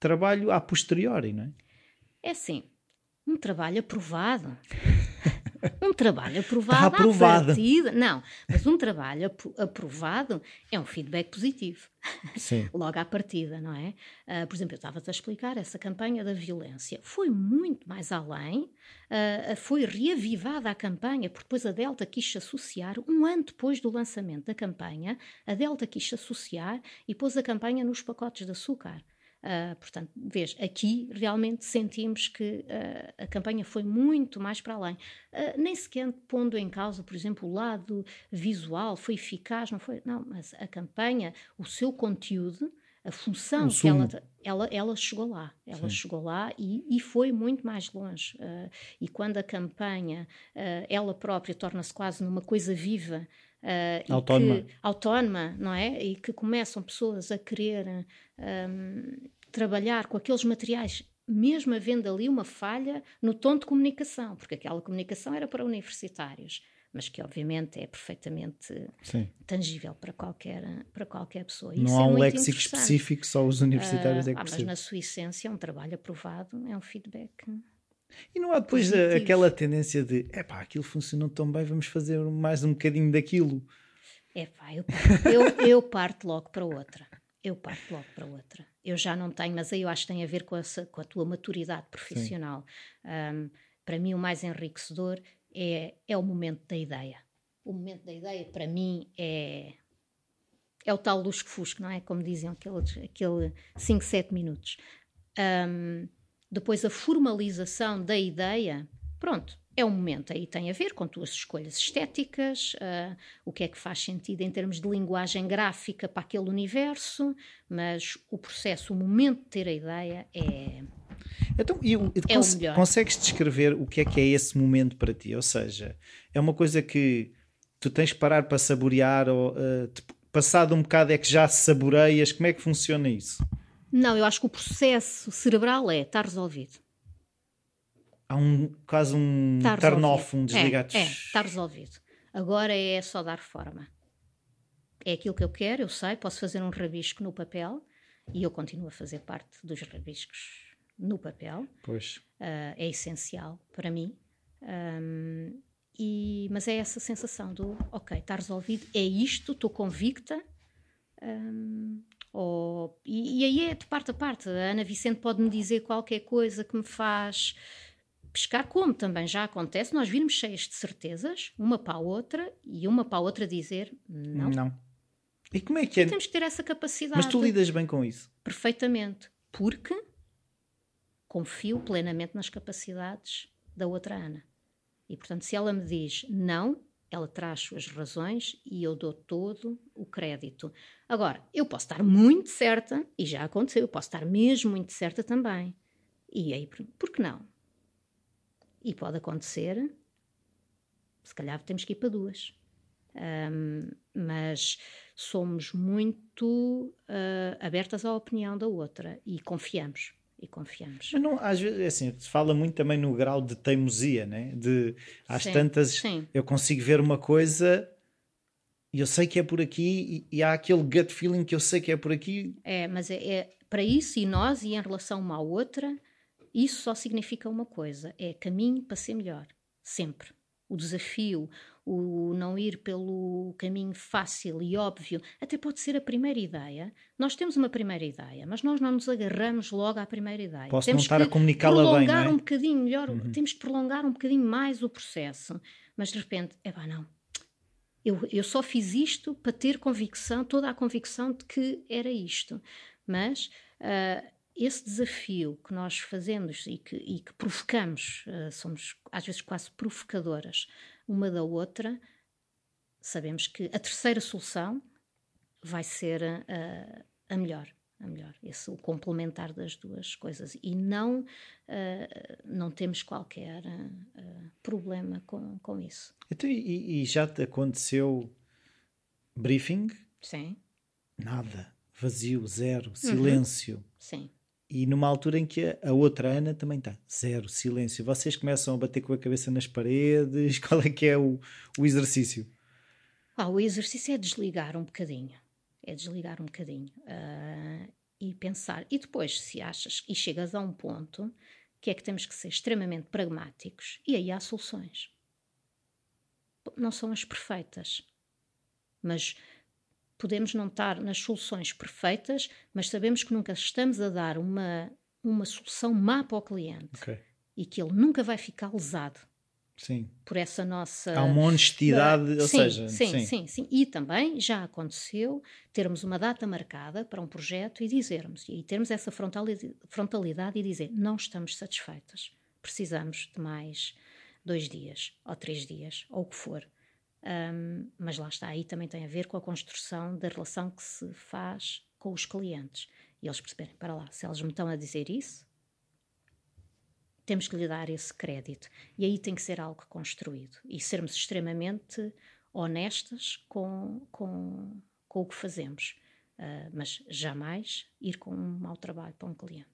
trabalho a posteriori, não é? É assim, um trabalho aprovado. um trabalho aprovado, Está aprovado. partida. Não, mas um trabalho aprovado é um feedback positivo. Sim. Logo à partida, não é? Uh, por exemplo, eu estava-te a explicar essa campanha da violência. Foi muito mais além, uh, foi reavivada a campanha, porque depois a Delta quis associar, um ano depois do lançamento da campanha, a Delta quis associar e pôs a campanha nos pacotes de açúcar. Uh, portanto, vês, aqui realmente sentimos que uh, a campanha foi muito mais para além. Uh, nem sequer pondo em causa, por exemplo, o lado visual, foi eficaz, não foi? Não, mas a campanha, o seu conteúdo, a função que ela, ela, ela chegou lá, ela Sim. chegou lá e, e foi muito mais longe. e quando a campanha, ela própria torna-se quase numa coisa viva, Uh, autónoma. Que, autónoma, não é? E que começam pessoas a querer um, trabalhar com aqueles materiais, mesmo havendo ali uma falha no tom de comunicação, porque aquela comunicação era para universitários, mas que obviamente é perfeitamente Sim. tangível para qualquer, para qualquer pessoa. Não há é um léxico específico, só os universitários uh, é que ah, Mas na sua essência, um trabalho aprovado é um feedback e não há depois Positivo. aquela tendência de é pá, aquilo funcionou tão bem, vamos fazer mais um bocadinho daquilo. É pá, eu, eu, eu parto logo para outra. Eu parto logo para outra. Eu já não tenho, mas aí eu acho que tem a ver com, essa, com a tua maturidade profissional. Um, para mim, o mais enriquecedor é, é o momento da ideia. O momento da ideia, para mim, é, é o tal lusco-fusco, não é? Como diziam aqueles, aquele 5, 7 minutos. Um, depois a formalização da ideia, pronto, é um momento. Aí tem a ver com tuas escolhas estéticas, uh, o que é que faz sentido em termos de linguagem gráfica para aquele universo, mas o processo, o momento de ter a ideia é. Então, e, é cons consegues descrever o que é que é esse momento para ti? Ou seja, é uma coisa que tu tens que parar para saborear, ou uh, passado um bocado é que já saboreias, como é que funciona isso? Não, eu acho que o processo cerebral é, está resolvido. Há um, quase um tá turn off, um desligar. É, é, está resolvido. Agora é só dar forma. É aquilo que eu quero, eu sei, posso fazer um rabisco no papel e eu continuo a fazer parte dos rabiscos no papel. Pois. Uh, é essencial para mim. Um, e, mas é essa sensação do, ok, está resolvido, é isto, estou convicta, um, ou, e, e, aí é de parte a parte. A Ana Vicente pode-me dizer qualquer coisa que me faz pescar, como também já acontece, nós virmos cheias de certezas, uma para a outra, e uma para a outra dizer não. Não. E como é que é? temos que ter essa capacidade. Mas tu lidas bem com isso? Perfeitamente. Porque confio plenamente nas capacidades da outra Ana. E portanto, se ela me diz não, ela traz suas razões e eu dou todo o crédito. Agora, eu posso estar muito certa, e já aconteceu, eu posso estar mesmo muito certa também. E aí, por que não? E pode acontecer, se calhar temos que ir para duas. Um, mas somos muito uh, abertas à opinião da outra e confiamos e confiamos. Mas não, às vezes, é assim, se fala muito também no grau de teimosia, né? De às sim, tantas sim. eu consigo ver uma coisa e eu sei que é por aqui e, e, há aquele gut feeling que eu sei que é por aqui. É, mas é, é para isso e nós e em relação uma à outra, isso só significa uma coisa: é caminho para ser melhor, sempre. O desafio, o não ir pelo caminho fácil e óbvio, até pode ser a primeira ideia. Nós temos uma primeira ideia, mas nós não nos agarramos logo à primeira ideia. Posso temos não estar a comunicá-la bem, não é? um bocadinho melhor, uhum. temos que prolongar um bocadinho mais o processo. Mas de repente, é pá, não. Eu, eu só fiz isto para ter convicção, toda a convicção de que era isto. Mas uh, esse desafio que nós fazemos e que, e que provocamos, uh, somos às vezes quase provocadoras, uma da outra, sabemos que a terceira solução vai ser a, a melhor a melhor, esse o complementar das duas coisas e não uh, não temos qualquer uh, problema com, com isso. Então, e, e, já te aconteceu briefing? Sim. Nada, vazio, zero, silêncio. Uhum. Sim. E numa altura em que a, outra Ana também está zero, silêncio. Vocês começam a bater com a cabeça nas paredes. Qual é que é o, o exercício? Ah, o exercício é desligar um bocadinho. É desligar um bocadinho uh, e pensar. E depois, se achas e chegas a um ponto que é que temos que ser extremamente pragmáticos, e aí há soluções. Não são as perfeitas, mas podemos não estar nas soluções perfeitas, mas sabemos que nunca estamos a dar uma, uma solução má para o cliente okay. e que ele nunca vai ficar lesado. Sim. Por essa nossa. Há uma honestidade, ou sim, seja. Sim, sim, sim, sim. E também já aconteceu termos uma data marcada para um projeto e dizermos, e termos essa frontalidade e dizer: não estamos satisfeitas, precisamos de mais dois dias, ou três dias, ou o que for. Um, mas lá está, aí também tem a ver com a construção da relação que se faz com os clientes. E eles perceberem, para lá, se eles me estão a dizer isso, temos que lhe dar esse crédito. E aí tem que ser algo construído e sermos extremamente honestas com, com, com o que fazemos. Uh, mas jamais ir com um mau trabalho para um cliente.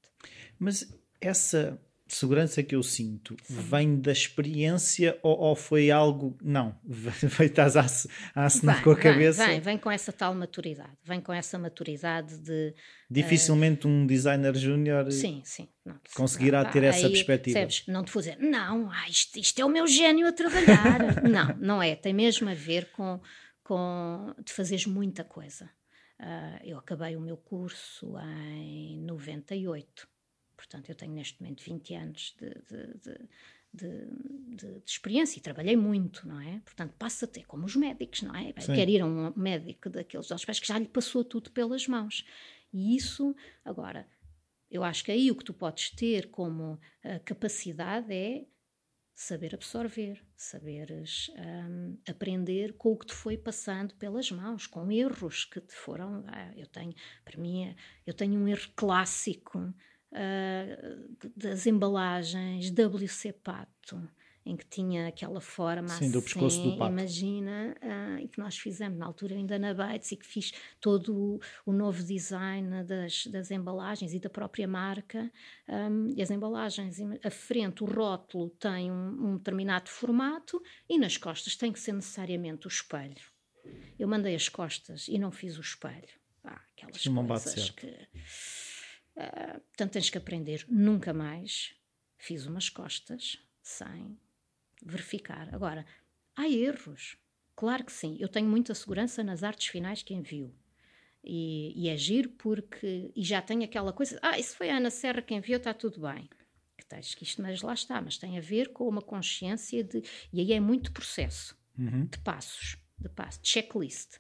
Mas essa segurança que eu sinto vem da experiência ou, ou, foi algo. Não, estás a, a assinar com a cabeça. Vem, vem com essa tal maturidade, vem com essa maturidade de. Dificilmente uh, um designer júnior sim, sim, conseguirá não, ter essa aí, perspectiva. Percebes? Não te vou dizer, não, ah, isto, isto é o meu gênio a trabalhar. não, não é. Tem mesmo a ver com, com de fazeres muita coisa. Uh, eu acabei o meu curso em 98 Portanto, eu tenho neste momento 20 anos de, de, de, de, experiência e trabalhei muito, não é? Portanto, passa até como os médicos, não é? Quer ir a um médico daqueles hospitais que já lhe passou tudo pelas mãos. E isso, agora, eu acho que aí o que tu podes ter como uh, capacidade é saber absorver, saberes um, aprender com o que te foi passando pelas mãos, com erros que te foram. Ah, eu tenho, para mim, é, eu tenho um erro clássico uh, das embalagens WC Pato, em que tinha aquela forma Sim, assim, do pescoço do pato. imagina, uh, e que nós fizemos na altura ainda na Bates e que fiz todo o, o novo design das, das embalagens e da própria marca. Um, e as embalagens, a frente, o rótulo tem um, um determinado formato e nas costas tem que ser necessariamente o espelho. Eu mandei as costas e não fiz o espelho. Ah, aquelas coisas que Uh, portanto, tens que aprender nunca mais. Fiz umas costas sem verificar. Agora, há erros. Claro que sim. Eu tenho muita segurança nas artes finais que envio. E, e é giro porque. E já tenho aquela coisa. Ah, isso foi a Ana Serra que enviou, está tudo bem. Que tens que isto, mas lá está. Mas tem a ver com uma consciência de. E aí é muito processo uhum. de passos, de passos, de checklist.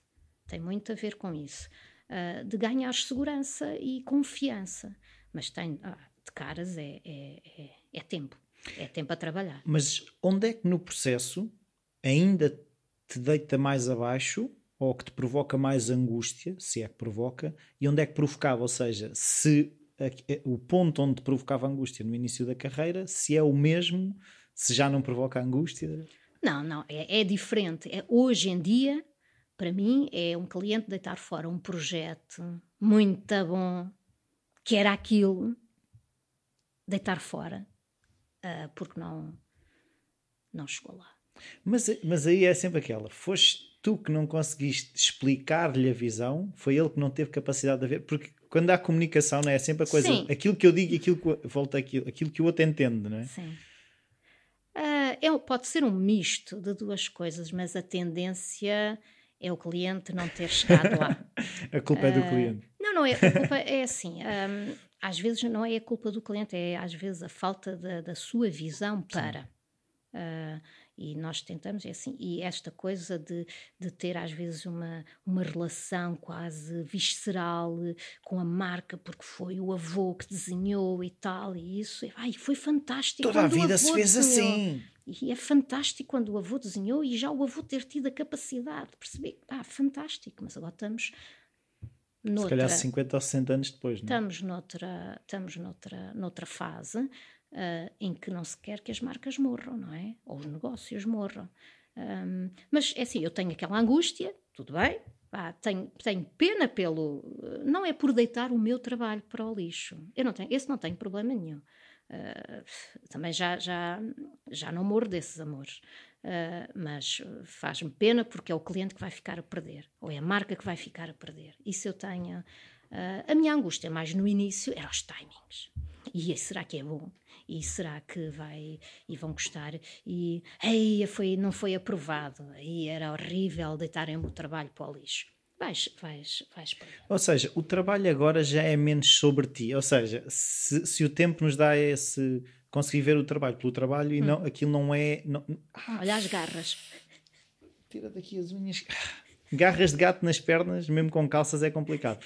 Tem muito a ver com isso uh, de ganhar segurança e confiança. Mas tem, ah, de caras é, é, é, é tempo. É tempo a trabalhar. Mas onde é que no processo ainda te deita mais abaixo ou que te provoca mais angústia, se é que provoca, e onde é que provocava? Ou seja, se o ponto onde te provocava angústia no início da carreira, se é o mesmo, se já não provoca angústia? Não, não, é, é diferente. É, hoje em dia para mim é um cliente deitar fora um projeto muito bom, que era aquilo, deitar fora, uh, porque não, não chegou lá. Mas, mas aí é sempre aquela, foste tu que não conseguiste explicar-lhe a visão, foi ele que não teve capacidade de ver, porque quando há comunicação, não é, é sempre a coisa, Sim. aquilo que eu digo e aquilo que volta aquilo, aquilo que o outro entende, não é? Sim. Uh, é, pode ser um misto de duas coisas, mas a tendência é o cliente não ter chegado lá. a culpa uh, é do ah, cliente. Não, não é. A culpa é assim. Um, às vezes não é a culpa do cliente, é às vezes a falta da, da sua visão para. Uh, e nós tentamos, é assim, e esta coisa de, de ter às vezes uma, uma relação quase visceral com a marca, porque foi o avô que desenhou e tal, e isso, ai, foi fantástico. Toda a vida se fez desenhou. assim. E é fantástico quando o avô desenhou e já o avô ter tido a capacidade de perceber, ah, fantástico, mas agora estamos Noutra, Se calhar 50 ou 60 anos depois, não é? Estamos noutra, estamos noutra, noutra fase uh, em que não se quer que as marcas morram, não é? Ou os negócios morram. Um, mas é assim, eu tenho aquela angústia, tudo bem, tenho, tenho pena pelo. Não é por deitar o meu trabalho para o lixo. Eu não tenho, esse não tenho problema nenhum. Uh, também já, já, já não morro desses amores. Uh, mas faz-me pena porque é o cliente que vai ficar a perder, ou é a marca que vai ficar a perder. Isso eu tenho. Uh, a minha angústia mais no início era os timings. E será que é bom? E será que vai e vão gostar? E ei, foi, não foi aprovado. E era horrível deitarem o trabalho para o lixo. Vais, vais, vais Ou seja, o trabalho agora já é menos sobre ti. Ou seja, se, se o tempo nos dá esse conseguir ver o trabalho pelo trabalho e hum. não, aquilo não é. Não... Ah, Olha as garras. Tira daqui as unhas. Garras de gato nas pernas, mesmo com calças, é complicado.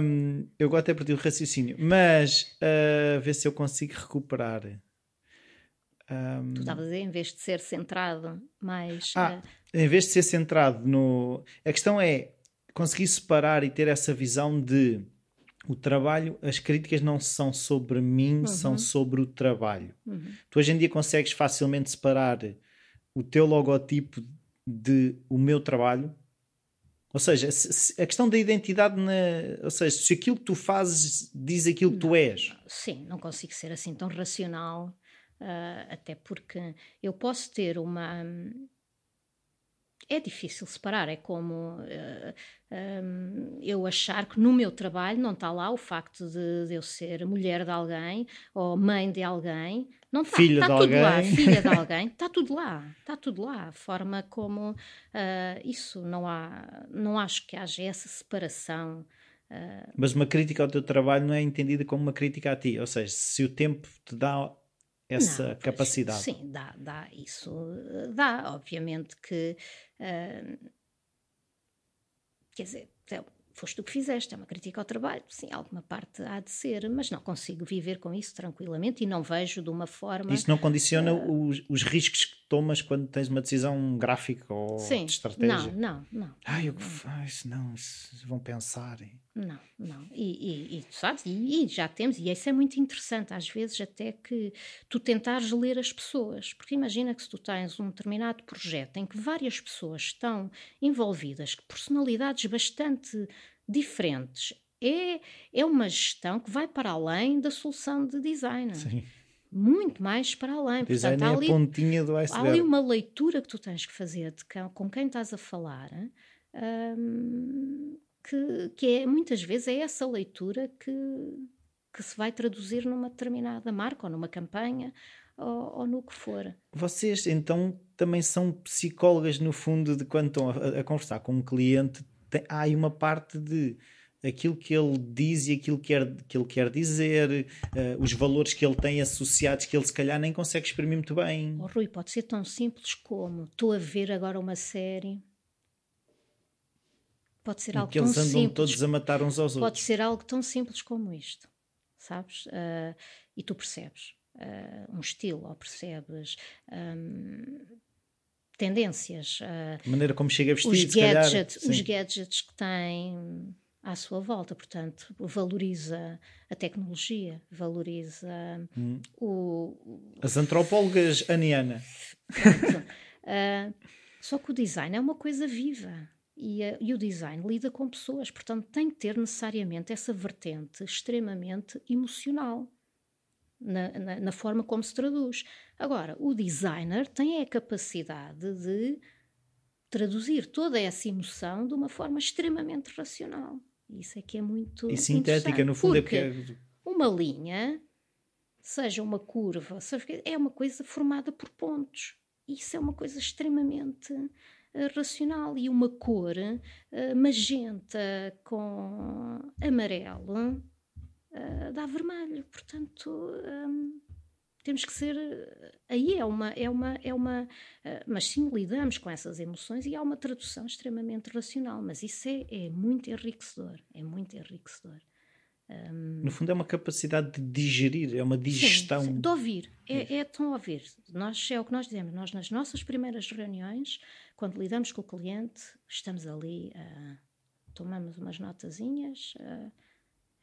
Um, eu agora até perdi o raciocínio, mas uh, ver se eu consigo recuperar. Um... Tu estavas a dizer, em vez de ser centrado mais. Ah, uh... em vez de ser centrado no. A questão é conseguir separar e ter essa visão de o trabalho, as críticas não são sobre mim, uhum. são sobre o trabalho. Uhum. Tu hoje em dia consegues facilmente separar o teu logotipo de o meu trabalho ou seja, se, se, a questão da identidade, na, ou seja, se aquilo que tu fazes diz aquilo que tu és. Sim, não consigo ser assim tão racional, uh, até porque eu posso ter uma. É difícil separar, é como uh, ah, um, eu achar que no meu trabalho não está lá o facto de, de, eu ser mulher de alguém ou mãe de alguém, não está, filha está de tudo alguém. lá, filha de alguém, está tudo lá, está tudo lá. A forma como uh, isso não há, não acho que haja essa separação. Uh, Mas uma crítica ao teu trabalho não é entendida como uma crítica a ti, ou seja, se o tempo te dá essa não, capacidade. Sim, dá, dá, isso dá, obviamente que uh, quer dizer, foste tu que fizeste, é uma crítica ao trabalho, sim, alguma parte há de ser, mas não consigo viver com isso tranquilamente e não vejo de uma forma. Isso não condiciona uh, os, os riscos que tomas quando tens uma decisão gráfica ou sim, de estratégia? Não, não, não. Ah, eu faço, não, vão pensar. Não, não. E, e, e sabes, e, e, já temos, e isso é muito interessante, às vezes até que tu tentares ler as pessoas, porque imagina que se tu tens um determinado projeto em que várias pessoas estão envolvidas, que personalidades bastante diferentes. É, é uma gestão que vai para além da solução de design. Sim. Muito mais para além. Design Portanto, é ali, a pontinha do iceberg. Há ali uma leitura que tu tens que fazer de com quem estás a falar, hum, que, que é, muitas vezes é essa leitura que, que se vai traduzir numa determinada marca ou numa campanha ou, ou, no que for. Vocês então também são psicólogas no fundo de quando estão a, a conversar com um cliente tem, há aí uma parte de aquilo que ele diz e aquilo que, quer, que ele quer dizer, uh, os valores que ele tem associados que ele se calhar nem consegue exprimir muito bem. Oh, Rui, pode ser tão simples como estou a ver agora uma série. Pode ser algo que tão simples. eles andam todos a matar uns aos pode outros. Pode ser algo tão simples como isto, sabes? Uh, e tu percebes uh, um estilo ou percebes um, tendências. Uh, a maneira como chega vestido, os gadgets, calhar, os gadgets que tem à sua volta, portanto, valoriza a tecnologia, valoriza hum. o, As antropólogas Aniana. uh, só que o design é uma coisa viva. E, e, o design lida com pessoas, portanto, tem que ter necessariamente essa vertente extremamente emocional na, na, na, forma como se traduz. Agora, o designer tem a capacidade de traduzir toda essa emoção de uma forma extremamente racional. Isso é que é muito. E sintética, no fundo, é porque é porque uma linha, seja uma curva, seja, é uma coisa formada por pontos. Isso é uma coisa extremamente racional. E uma cor uh, magenta com amarelo uh, dá vermelho. Portanto, um, temos que ser. Aí é uma. É uma, é uma mas sim, lidamos com essas emoções e há uma tradução extremamente racional. Mas isso é, é muito enriquecedor. É muito enriquecedor. Um, no fundo, é uma capacidade de digerir, é uma digestão. Sim, de ouvir. É, é tão ouvir. Nós, é o que nós dizemos. Nós, nas nossas primeiras reuniões, quando lidamos com o cliente, estamos ali, uh, tomamos umas notazinhas. Uh,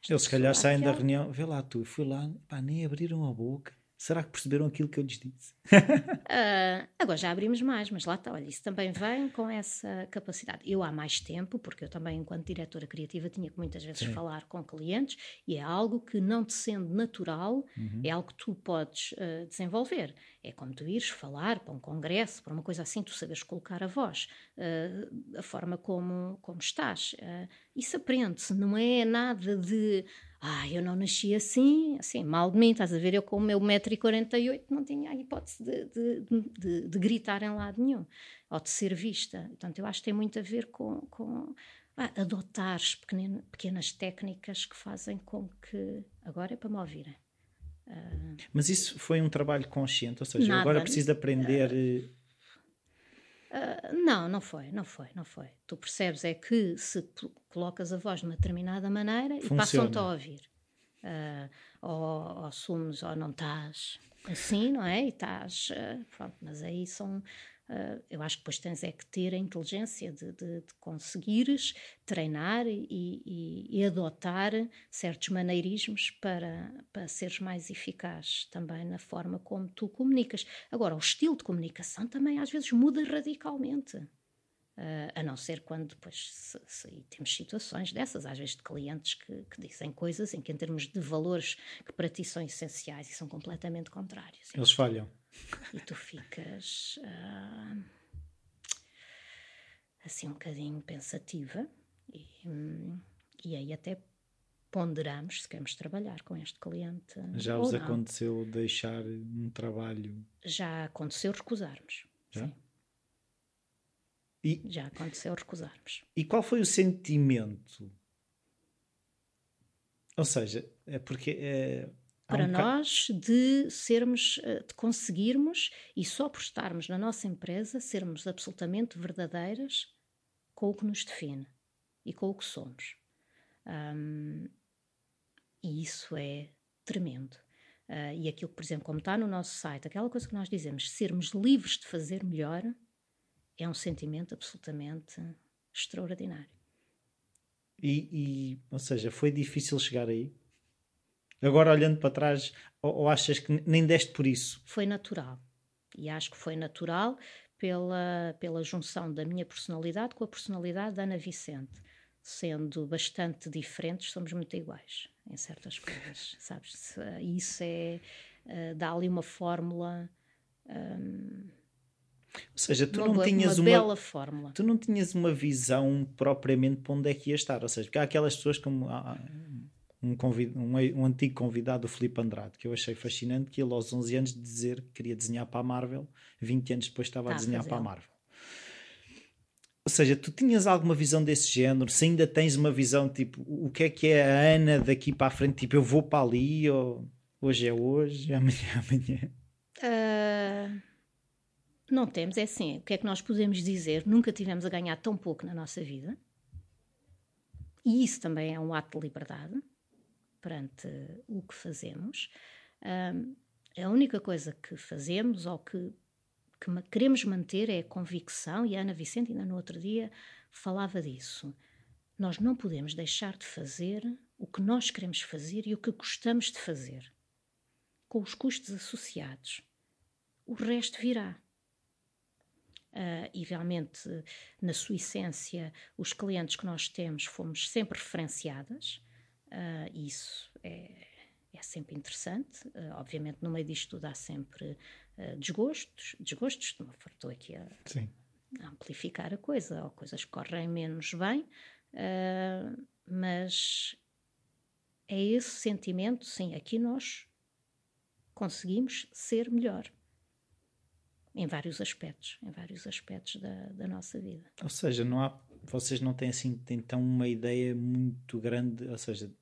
eles se calhar saem da reunião, vê lá tu, fui lá, pá, nem abriram a boca. Será que perceberam aquilo que eu lhes disse? uh, agora já abrimos mais, mas lá está, olha, isso também vem com essa capacidade. Eu há mais tempo, porque eu também, enquanto diretora criativa, tinha que muitas vezes Sim. falar com clientes e é algo que, não te sendo natural, uhum. é algo que tu podes uh, desenvolver. É como tu ires falar para um congresso, para uma coisa assim, tu sabes colocar a voz, uh, a forma como, como estás. isso aprende-se, não é nada de ah, eu não nasci assim, assim, mal de mim, estás a ver? Eu com o meu 1,48m não tinha a hipótese de, de, de, de, gritar em lado nenhum, ou de ser vista. Portanto, eu acho que tem muito a ver com, com ah, adotar pequenas técnicas que fazem com que. Agora é para me ouvirem. Uh, Mas isso foi um trabalho consciente, ou seja, nada, agora preciso aprender. Uh, Uh, não, não foi, não foi, não foi. Tu percebes é que se colocas a voz de uma determinada maneira Funciona. e passam-te a ouvir. Uh, ou, ou assumes ou não estás assim, não é? E estás. Uh, pronto, mas aí são Uh, eu acho que depois tens é que ter a inteligência de, de, de conseguires treinar e, e, e, adotar certos maneirismos para, para seres mais eficaz também na forma como tu comunicas. Agora, o estilo de comunicação também às vezes muda radicalmente. Uh, a não ser quando depois se, se, temos situações dessas, às vezes de clientes que, que, dizem coisas em que, em termos de valores que para ti são essenciais e são completamente contrários. Eles falham. E tu ficas uh, assim um bocadinho pensativa e, e aí até ponderamos se queremos trabalhar com este cliente. Já vos aconteceu deixar um trabalho? Já aconteceu recusarmos. Já? Sim. E, Já aconteceu recusarmos. E qual foi o sentimento? Ou seja, é porque. É, para um nós de sermos, eh, de conseguirmos e só por estarmos na nossa empresa, sermos absolutamente verdadeiras com o que nos define e com o que somos. Um, e isso é tremendo. Uh, e aquilo, por exemplo, como está no nosso site, aquela coisa que nós dizemos, sermos livres de fazer melhor, é um sentimento absolutamente extraordinário. E, e, ou seja, foi difícil chegar aí? Agora olhando para trás, ou, ou, achas que nem deste por isso? Foi natural. E acho que foi natural pela, pela junção da minha personalidade com a personalidade da Ana Vicente. Sendo bastante diferentes, somos muito iguais em certas coisas, sabes? Isso é. Uh, dá ali uma fórmula. Um, ou seja, tu uma, não tinhas uma, bela fórmula. Tu não tinhas uma visão propriamente para onde é que ia estar. Ou seja, porque há aquelas pessoas como ah, um, convid, um, um, antigo convidado, do Filipe Andrade, que eu achei fascinante, que ele aos 11 anos de dizer que queria desenhar para a Marvel, 20 anos depois estava tá, a desenhar para a Marvel. Ou seja, tu tinhas alguma visão desse género? Se ainda tens uma visão, tipo, o que é que é a Ana daqui para a frente? Tipo, eu vou para ali, ou hoje é hoje, amanhã é amanhã? Uh não temos, é assim, o que é que nós podemos dizer? Nunca tivemos a ganhar tão pouco na nossa vida. E isso também é um ato de liberdade perante o que fazemos. Um, a única coisa que fazemos ou que, que queremos manter é a convicção, e a Ana Vicente, ainda no outro dia, falava disso. Nós não podemos deixar de fazer o que nós queremos fazer e o que gostamos de fazer, com os custos associados. O resto virá. Uh, e realmente, na sua essência, os clientes que nós temos fomos sempre referenciadas, uh, isso é, é sempre interessante. Uh, obviamente, no meio disto tudo há sempre desgostos, desgostos, estou aqui a, a, amplificar a coisa, ou coisas que correm menos bem, mas é esse sentimento, sim, aqui nós conseguimos ser melhor em vários aspectos, em vários aspectos da, da nossa vida. Ou seja, não há, vocês não têm assim então uma ideia muito grande, ou seja,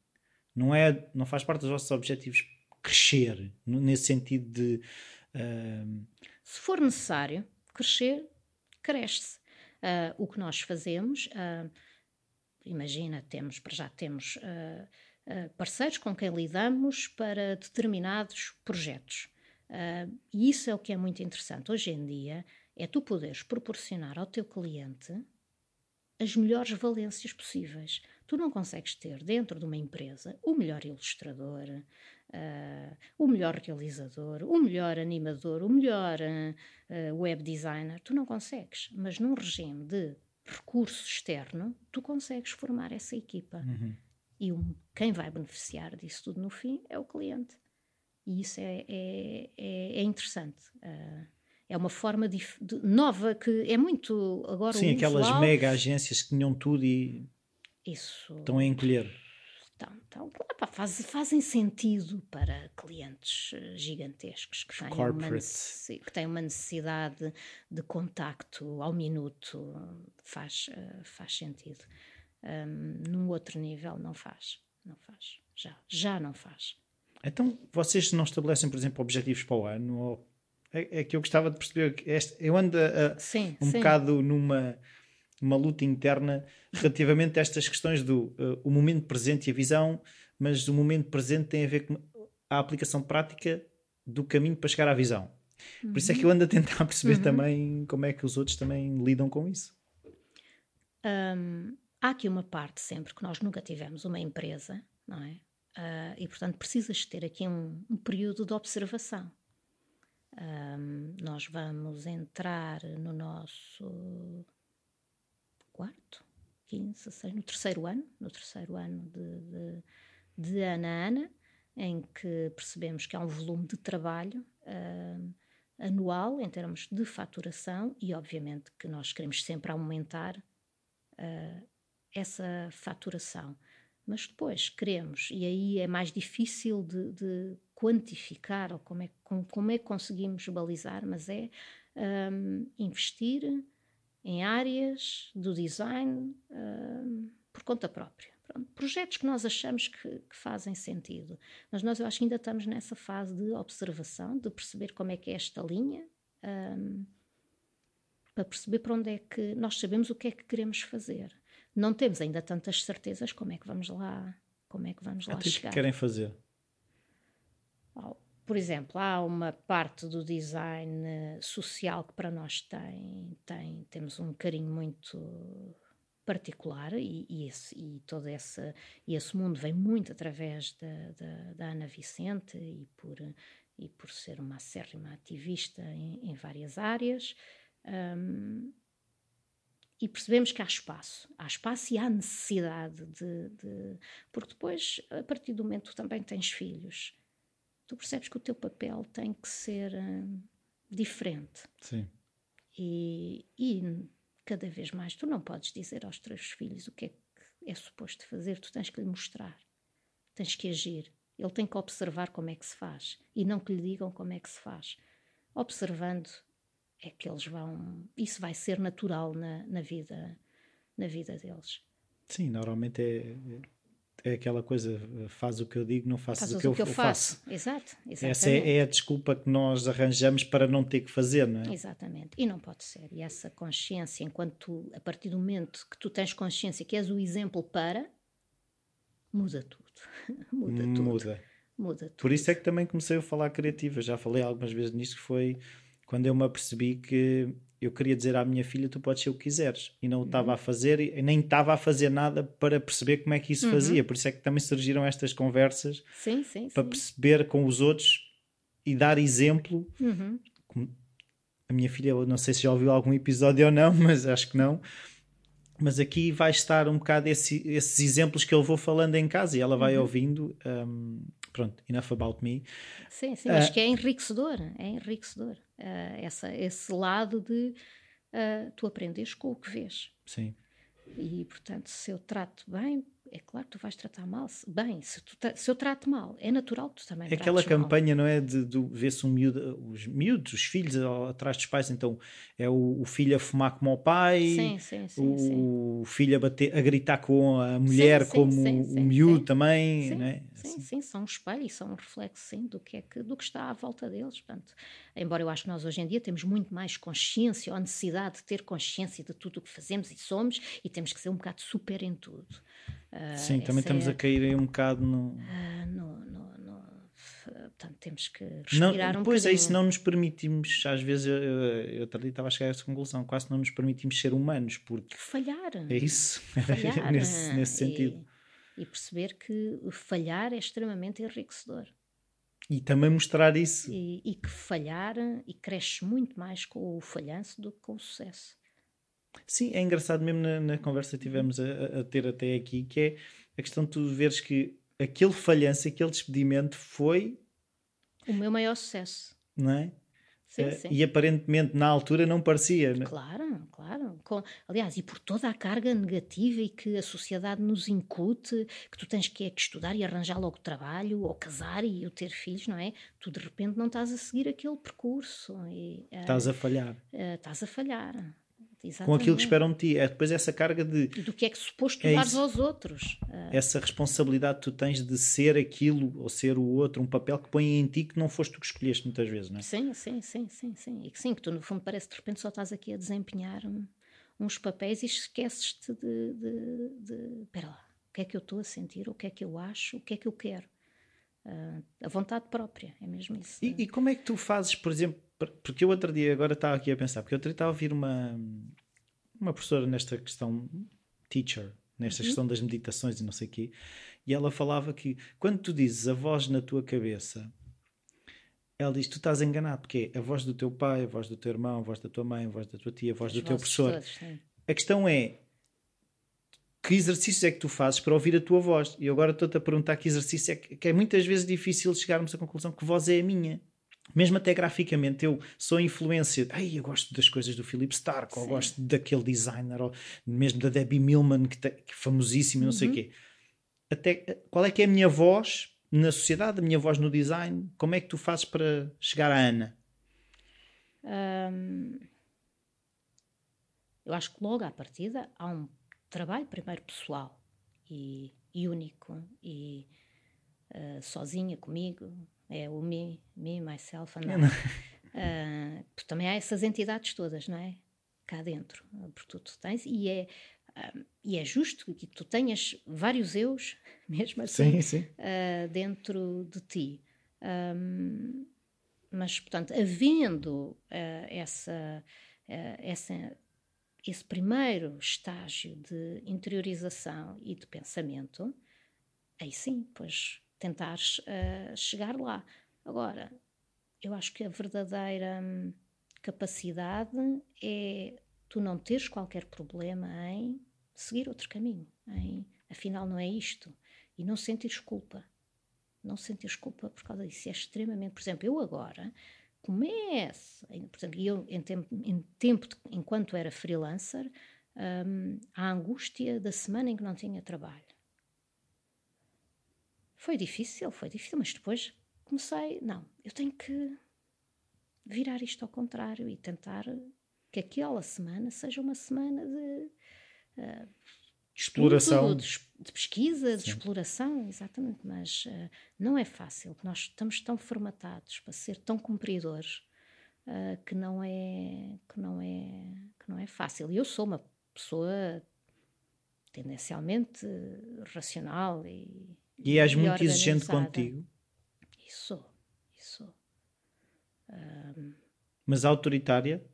não é, não faz parte dos vossos objetivos crescer nesse sentido de uh... se for necessário crescer, cresce. Uh, o que nós fazemos, uh, imagina, temos para já temos parceiros com quem lidamos para determinados projetos. E isso é o que é muito interessante hoje em dia, é tu poderes proporcionar ao teu cliente as melhores valências possíveis. Tu não consegues ter dentro de uma empresa o melhor ilustrador, uh, o melhor realizador, o melhor animador, o melhor uh, web designer. Tu não consegues, mas num regime de recurso externo, tu consegues formar essa equipa. Uhum. E um, quem vai beneficiar disso tudo no fim é o cliente. E isso é, é, é, é interessante. Uh, é uma forma de, nova que é muito agora Sim, aquelas mega agências que tinham tudo e isso estão a encolher. Então, então opa, faz, fazem sentido para clientes eh, gigantescos que têm, uma, que têm uma necessidade de contacto ao minuto. Faz, uh, faz sentido. Um, num outro nível, não faz. Não faz. Já, já não faz. Então, vocês não estabelecem, por exemplo, objetivos para o ano? Ou... É, é que eu gostava de perceber que este, eu ando a, sim, um sim. bocado numa uma luta interna relativamente a estas questões do uh, o momento presente e a visão, mas o momento presente tem a ver com a aplicação prática do caminho para chegar à visão. Uhum. Por isso é que eu ando a tentar perceber uhum. também como é que os outros também lidam com isso. Um, há aqui uma parte sempre que nós nunca tivemos uma empresa, não é? Uh, e portanto precisas ter aqui um, um período de observação. Um, nós vamos entrar no nosso quarto, quinze, seis, no terceiro ano, no terceiro ano de, de, de Ana Ana, em que percebemos que há um volume de trabalho uh, anual em termos de faturação e, obviamente, que nós queremos sempre aumentar uh, essa faturação. Mas depois queremos, e aí é mais difícil de, de quantificar ou como é, como, como é que conseguimos balizar, mas é um, investir em áreas do design um, por conta própria. Pronto, projetos que nós achamos que, que, fazem sentido. Mas nós, eu acho que ainda estamos nessa fase de observação, de perceber como é que é esta linha, um, para perceber para onde é que nós sabemos o que é que queremos fazer. Não temos ainda tantas certezas como é que vamos lá, como é que vamos lá Até chegar. que querem fazer? Por exemplo, há uma parte do design social que para nós tem, tem temos um carinho muito particular e, e, esse, e todo esse, esse mundo vem muito através da, da, da, Ana Vicente e por, e por ser uma acérrima ativista em, em várias áreas. Um, e percebemos que há espaço, há espaço e há necessidade de, de, Porque depois, a partir do momento que também tens filhos, tu percebes que o teu papel tem que ser hum, diferente. Sim. E, e cada vez mais tu não podes dizer aos teus filhos o que é que é suposto fazer, tu tens que lhe mostrar, tens que agir. Ele tem que observar como é que se faz e não que lhe digam como é que se faz. Observando é que eles vão. Isso vai ser natural na, na vida na vida deles. Sim, normalmente é, é aquela coisa, faz o que eu digo, não faças o que, o que eu, eu faço. faço. Exato, exatamente. Essa é, é, a desculpa que nós arranjamos para não ter que fazer, não é? Exatamente, e não pode ser. E essa consciência, enquanto tu, a partir do momento que tu tens consciência que és o exemplo para, muda tudo. muda tudo. Muda. Muda tudo. Por isso é que também comecei a falar criativa. Já falei algumas vezes nisto, que foi quando eu me apercebi que eu queria dizer à minha filha: tu podes ser o que quiseres, e não o estava uhum. a fazer, e nem estava a fazer nada para perceber como é que isso uhum. fazia. Por isso é que também surgiram estas conversas sim, sim, para sim. perceber com os outros e dar exemplo. Uhum. A minha filha, não sei se já ouviu algum episódio ou não, mas acho que não. Mas aqui vai estar um bocado esse, esses exemplos que eu vou falando em casa e ela vai uhum. ouvindo. Um, pronto, enough about me. Sim, sim, uh, acho que é enriquecedor, é enriquecedor uh, essa, esse lado de uh, tu aprendes com o que vês. Sim. E, portanto, se eu trato bem, é claro que tu vais tratar mal. Bem, se, tu, se eu trato mal, é natural que tu também É aquela campanha, mal. não é? De, de ver-se um miúdo, os miúdos, os filhos atrás dos pais, então é o, o, filho a fumar como o pai, sim, sim, sim, o, filho a, bater, a gritar com a mulher como o miúdo também, sim, não é? Sim, assim. sim, são um espelho e são um reflexo, sim, do que, é que, do que está à volta deles. Portanto, embora eu acho que nós hoje em dia temos muito mais consciência ou necessidade de ter consciência de tudo o que fazemos e somos e temos que ser um bocado super em tudo. Uh, Sim, também estamos é, a cair aí um bocado no... Uh, no, no, no portanto, temos que respirar não, um Pois é, isso não nos permitimos, às vezes eu, eu, eu estava a chegar a essa conclusão, quase não nos permitimos ser humanos, porque... Falhar. É isso, falhar, nesse, nesse sentido. E, e, perceber que falhar é extremamente enriquecedor. E também mostrar isso. E, e que falhar e cresce muito mais com o falhanço do que com o sucesso. Sim, é engraçado mesmo na, na conversa que tivemos a, a, ter até aqui, que é a questão de tu veres que aquele falhanço, aquele despedimento foi o meu maior sucesso. Não é? Sim, uh, sim. E aparentemente na altura não parecia. Não? É? Claro, claro. Com, aliás, e por toda a carga negativa e que a sociedade nos incute, que tu tens que, é, que estudar e arranjar logo trabalho, ou casar e ou ter filhos, não é? Tu de repente não estás a seguir aquele percurso. E, uh, estás a falhar. Uh, estás a falhar. Exatamente. com aquilo que esperam de ti. É depois essa carga de. E do que é que suposto é dares aos outros. Ah. Essa responsabilidade que tu tens de ser aquilo ou ser o outro, um papel que põe em ti que não foste tu que escolheste muitas vezes, não é? Sim, sim, sim, sim, sim. E que sim, que tu no fundo parece que de repente só estás aqui a desempenhar uns papéis e esqueces-te de, de, de. Espera lá, o que é que eu estou a sentir, o que é que eu acho, o que é que eu quero. Uh, a vontade própria, é mesmo isso. E, e como é que tu fazes, por exemplo, porque eu outro dia, agora estava aqui a pensar, porque eu outro dia estava a ouvir uma, uma professora nesta questão, teacher, nesta uhum. questão das meditações e não sei o quê, e ela falava que quando tu dizes a voz na tua cabeça, ela diz: Tu estás enganado, porque é a voz do teu pai, a voz do teu irmão, a voz da tua mãe, a voz da tua tia, a voz As do teu professor. Todos, a questão é que exercícios é que tu fazes para ouvir a tua voz? E agora estou-te a perguntar que exercício é que, que é muitas vezes difícil chegarmos à conclusão que voz é a minha mesmo até graficamente, eu sou influência. Ai, eu gosto das coisas do Philip Stark, Sim. ou gosto daquele designer, ou mesmo da Debbie Millman, que, é famosíssimo, uhum. não sei o uhum. quê. Até, qual é que é a minha voz na sociedade, a minha voz no design? Como é que tu fazes para chegar à Ana? Hum, eu acho que logo à partida há um trabalho primeiro pessoal e, e único e uh, sozinha comigo é o me, me myself and I. Uh, também há essas entidades todas, não é? Cá dentro, porque tu, tens, e é, uh, e é justo que tu tenhas vários eus, mesmo assim, sim, sim. Uh, dentro de ti. Um, mas, portanto, havendo essa, essa, esse primeiro estágio de interiorização e de pensamento, aí sim, pois tentares uh, chegar lá. Agora, eu acho que a verdadeira hum, capacidade é tu não teres qualquer problema em seguir outro caminho, em afinal não é isto, e não sentires culpa. Não sentires culpa por causa disso. É extremamente. Por exemplo, eu agora começo, por exemplo, eu em tempo, em tempo de, enquanto era freelancer, um, a angústia da semana em que não tinha trabalho. Foi difícil, foi difícil, mas depois comecei, não, eu tenho que virar isto ao contrário e tentar que aquela semana seja uma semana de uh, exploração, de, de, pesquisa, de Sim. exploração, exatamente. Mas uh, não é fácil. Nós estamos tão formatados para ser tão cumpridores uh, que não é que não é que não é fácil. E eu sou uma pessoa tendencialmente racional e e és muito exigente contigo? Isso, isso. Um, Mas autoritária?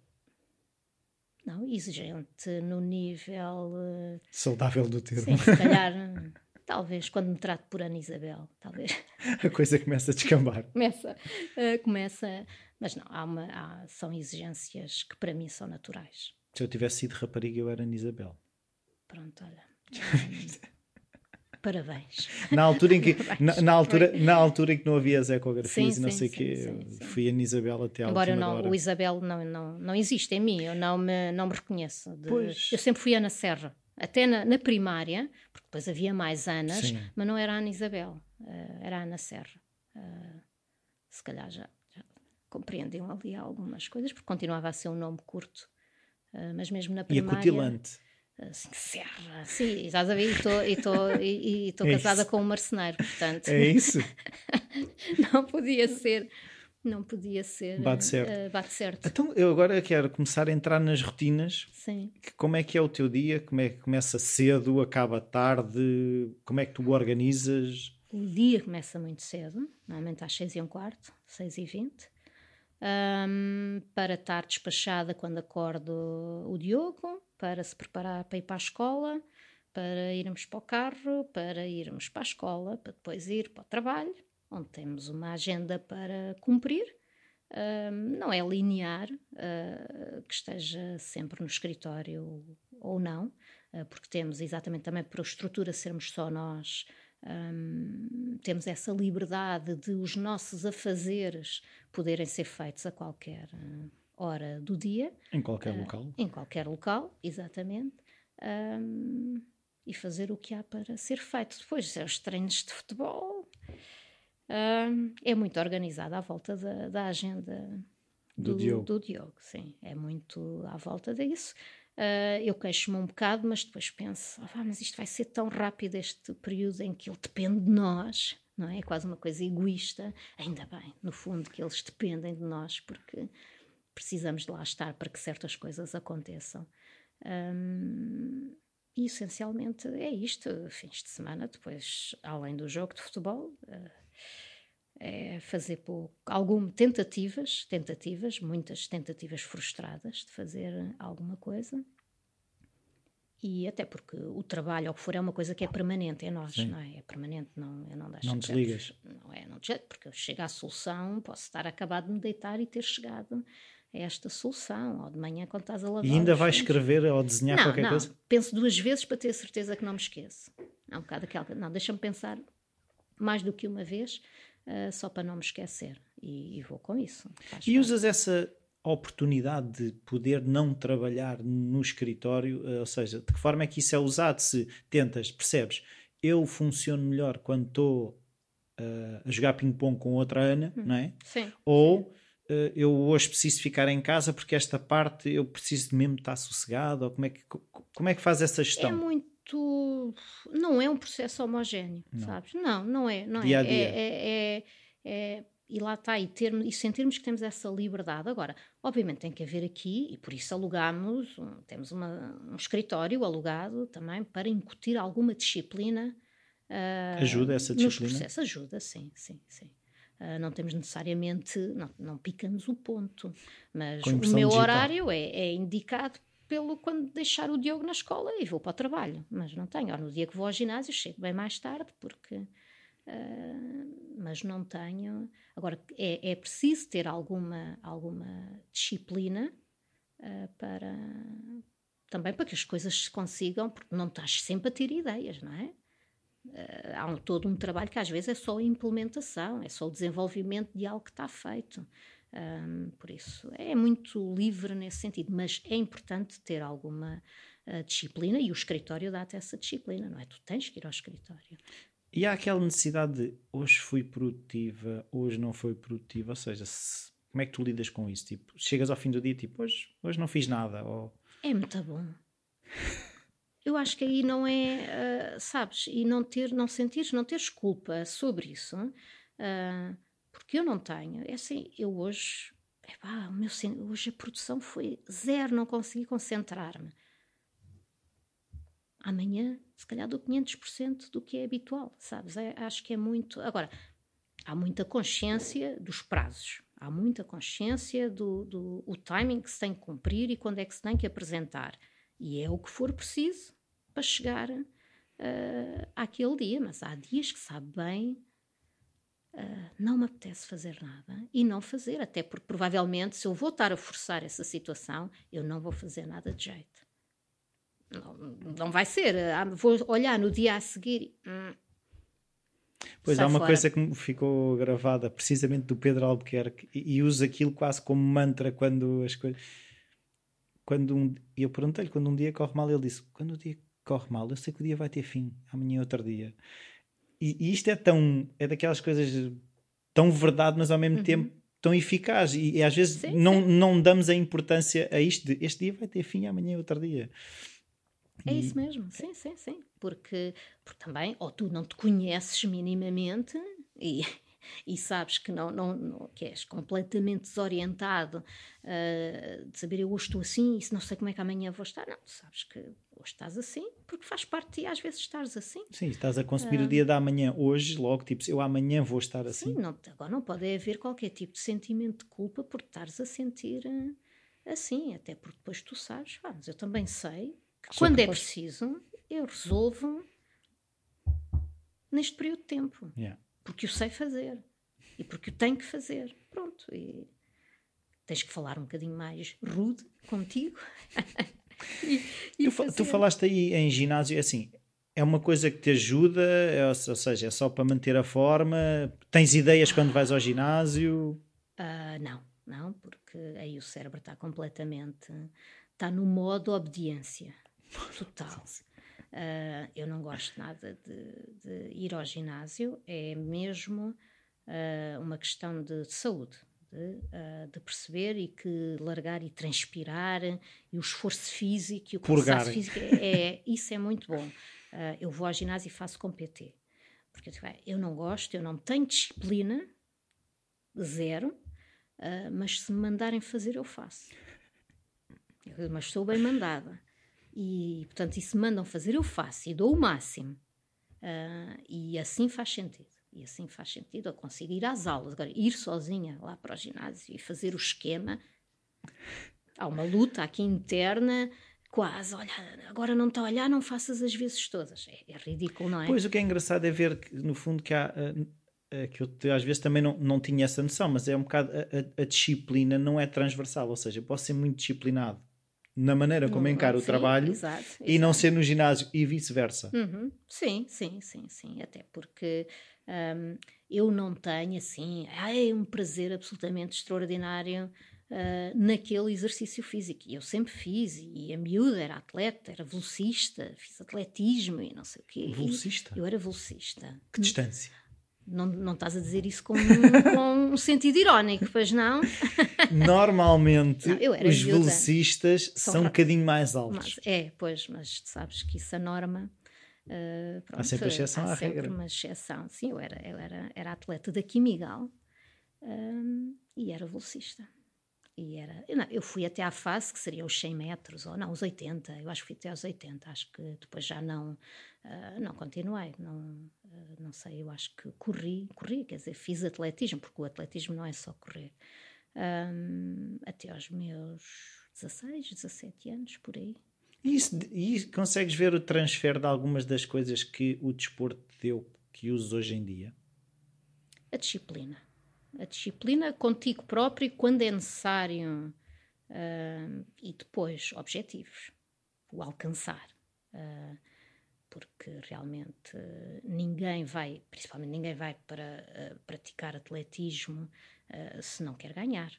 Não, exigente no nível. Uh, Saudável do termo. Sim, se calhar. talvez quando me trato por Ana Isabel, talvez. A coisa começa a descambar. começa, uh, começa. Mas não, há uma, há, são exigências que para mim são naturais. Se eu tivesse sido rapariga, eu era Ana Isabel. Pronto, olha. Parabéns. Na altura em que, na, na, altura, na altura em que não havia as ecografias sim, e não sim, sei o quê, sim, fui a Isabel até à Embora não, o Isabel não, não, não existe em mim, eu não me, não me reconheço. De, eu sempre fui Ana Serra, até na, na, primária, porque depois havia mais Anas, mas não era Ana Isabel, uh, era Ana Serra. Uh, se calhar já, já compreendiam ali algumas coisas, porque continuava a ser um nome curto, uh, mas mesmo na primária... E acutilante assim, serra, sim, estás a ver? E estou é casada isso. com um marceneiro, portanto. É isso? não podia ser. Não podia ser. Bate certo. Uh, bate certo. Então, eu agora quero começar a entrar nas rotinas. Sim. Como é que é o teu dia? Como é que começa cedo, acaba tarde? Como é que tu o organizas? O dia começa muito cedo, normalmente às 6 e um quarto, 6 e 20 um, para estar despachada quando acordo o Diogo, para se preparar para ir para a escola, para irmos para o carro, para irmos para a escola, para depois ir para o trabalho. onde temos uma agenda para cumprir. Uh, não é linear, uh, que esteja sempre no escritório ou não, uh, porque temos exatamente também para a estrutura sermos só nós, um, temos essa liberdade de os nossos afazeres poderem ser feitos a qualquer hora do dia. Em qualquer local. Em qualquer local, exatamente. Um, e fazer o que há para ser feito. Depois, os treinos de futebol uh, é muito organizado à volta da, da agenda do, do, Diogo. do, Diogo. Sim, é muito à volta disso. Uh, eu queixo-me um bocado, mas depois penso: oh, mas isto vai ser tão rápido este período em que ele depende de nós, não é? É quase uma coisa egoísta. Ainda bem, no fundo, que eles dependem de nós, porque precisamos de lá estar para que certas coisas aconteçam. Um, e essencialmente é isto, fins de semana, depois, além do jogo de futebol, eh, é fazer pouco, algumas tentativas, tentativas, muitas tentativas frustradas de fazer alguma coisa. E até porque o trabalho, ou o que for, é uma coisa que é permanente em nós, Sim. não é? É permanente, não, eu não deixo Não desligas. Não é, não desligo, porque eu chego à solução, posso estar acabado de me deitar e ter chegado a esta solução, ou de manhã quando estás a lavar. E ainda vais escrever ou desenhar não, qualquer não. coisa? Penso duas vezes para ter certeza que não me esqueço. Há um bocado aquela. Não, deixa-me pensar mais do que uma vez, uh, só para não me esquecer. E, e vou com isso. E usas essa oportunidade de poder não trabalhar no escritório, uh, ou seja, de que forma é que isso é usado? Se tentas, percebes? Eu funciono melhor quando estou uh, a jogar ping-pong com outra Ana, hum. não é? Sim. Ou eh, eu hoje preciso ficar em casa porque esta parte eu preciso mesmo estar sossegado? Ou como é que, como é que faz essa gestão? É muito. Não é um processo homogéneo, não. sabes? Não, não é. Não dia é. A dia. É, é, é, e lá está, e, ter, e sentirmos que temos essa liberdade. Agora, obviamente tem que haver aqui, e por isso alugamos, temos uma, um escritório alugado também para incutir alguma disciplina. Uh, ajuda essa disciplina? Nos processos, ajuda, sim, sim, sim. Uh, não temos necessariamente, não, não picamos o ponto, mas o meu digital. horário é, é, indicado pelo quando deixar o Diogo na escola e vou para o trabalho, mas não tenho. Ou no dia que vou ao ginásio chego bem mais tarde, porque. Uh, mas não tenho. Agora, é, é preciso ter alguma, alguma disciplina uh, para. Também para que as coisas se consigam, porque não estás sempre a ter ideias, não é? Uh, há um, todo um trabalho que às vezes é só a implementação, é só o desenvolvimento de algo que está feito. Um, por isso, é muito livre nesse sentido, mas é importante ter alguma uh, disciplina e o escritório dá-te essa disciplina, não é? Tu tens que ir ao escritório. E há aquela necessidade de hoje fui produtiva, hoje não foi produtiva, ou seja, se, como é que tu lidas com isso? Tipo, chegas ao fim do dia, tipo, hoje, hoje não fiz nada. Ou... É muito bom. eu acho que aí não é, uh, sabes, e não ter, não sentires, não teres culpa sobre isso, uh, porque eu não tenho. É assim, eu hoje, epá, meu, hoje a produção foi zero, não consegui concentrar-me. Amanhã, se calhar, dou 500% do que é habitual, sabes? É, acho que é muito. Agora, há muita consciência dos prazos, há muita consciência do, do o timing que se tem que cumprir e quando é que se tem que apresentar. E é o que for preciso para chegar uh, àquele dia. Mas há dias que sabe bem, uh, não me apetece fazer nada e não fazer, até porque provavelmente se eu vou estar a forçar essa situação, eu não vou fazer nada de jeito. Não, não vai ser. Uh, vou olhar no dia a seguir. Hum, Pois há uma fora. coisa que ficou gravada precisamente do Pedro Albuquerque e, e usa aquilo quase como mantra quando as coisas. Quando um, eu perguntei-lhe quando um dia corre mal, ele disse: Quando o dia corre mal, eu sei que o dia vai ter fim, amanhã é outro dia. E, e isto é tão, é daquelas coisas tão verdade, mas ao mesmo uhum. tempo tão eficaz. E, e às vezes sim, não, sim. não damos a importância a isto de este dia vai ter fim, amanhã é outro dia. É e... isso mesmo, sim, sim, sim. Porque, porque também, ou tu não te conheces minimamente e, e sabes que não, não, não, que és completamente desorientado uh, de saber eu hoje estou assim e se não sei como é que amanhã vou estar, não, tu sabes que hoje estás assim porque faz parte de ti às vezes estás assim. Sim, estás a consumir uh, o dia da amanhã hoje, logo, tipo, eu amanhã vou estar assim. Sim, não, agora não pode haver qualquer tipo de sentimento de culpa por estares a sentir uh, assim, até porque depois tu sabes, ah, mas eu também sei que Só quando que é preciso eu resolvo neste período de tempo. Yeah porque o sei fazer e porque o tenho que fazer. Pronto. E tens que falar um bocadinho mais rude contigo. e, e tu, tu, falaste aí em ginásio, é assim, é uma coisa que te ajuda, é, ou seja, é só para manter a forma? Tens ideias quando vais ao ginásio? Uh, não, não, porque aí o cérebro está completamente. está no modo obediência total. Uh, eu não gosto nada de, de, ir ao ginásio, é mesmo uh, uma questão de, de saúde de, uh, de, perceber e que largar e transpirar e o esforço físico e o cansaço físico é, é, isso é muito bom. Eu vou ao ginásio e faço com PT. Porque eu não gosto, eu não tenho disciplina, zero, mas se me mandarem fazer, eu faço. Mas sou bem mandada. E, portanto, me mandam fazer, eu faço e dou o máximo. e assim faz sentido. E assim faz sentido, eu consigo ir às aulas. Agora, ir sozinha lá para o ginásio e fazer o esquema. Há uma luta aqui interna, quase, olha, agora não está a olhar, não faças as vezes todas. É, é, ridículo, não é? Pois, o que é engraçado é ver que, no fundo, que há. Uh, uh, que eu às vezes também não, não tinha essa noção, mas é um bocado. A, a, a disciplina não é transversal, ou seja, eu posso ser muito disciplinado na maneira como encaro sim, o trabalho exato, exato. e não ser no ginásio e vice-versa. Uhum. Sim, sim, sim, sim. Até porque um, eu não tenho assim, é um prazer absolutamente extraordinário uh, naquele exercício físico. E eu sempre fiz, e a miúda era atleta, era velocista, fiz atletismo e não sei o quê. Velocista? Eu era velocista. Que distância? Não, não estás a dizer isso com, com um sentido irónico, pois não? Normalmente, não, os miúda. velocistas são, são um bocadinho mais altos. Mas, é, pois, mas sabes que isso a norma Uh, pronto, há sempre exceção há à sempre regra. uma exceção. Sim, eu era, eu era, era atleta da Quimigal um, e era velocista. E era, eu, não, eu fui até à fase que seria os 100 metros, ou não, os 80, eu acho que fui até aos 80, acho que depois já não, uh, não continuei, não, uh, não sei, eu acho que corri, corri, quer dizer, fiz atletismo, porque o atletismo não é só correr, um, até aos meus 16, 17 anos, por aí. E, isso, e consegues ver o transfer de algumas das coisas que o desporto deu que usas hoje em dia? A disciplina. A disciplina contigo próprio quando é necessário uh, e depois objetivos. O alcançar. Uh, porque realmente uh, ninguém vai, principalmente ninguém vai para praticar atletismo se não quer ganhar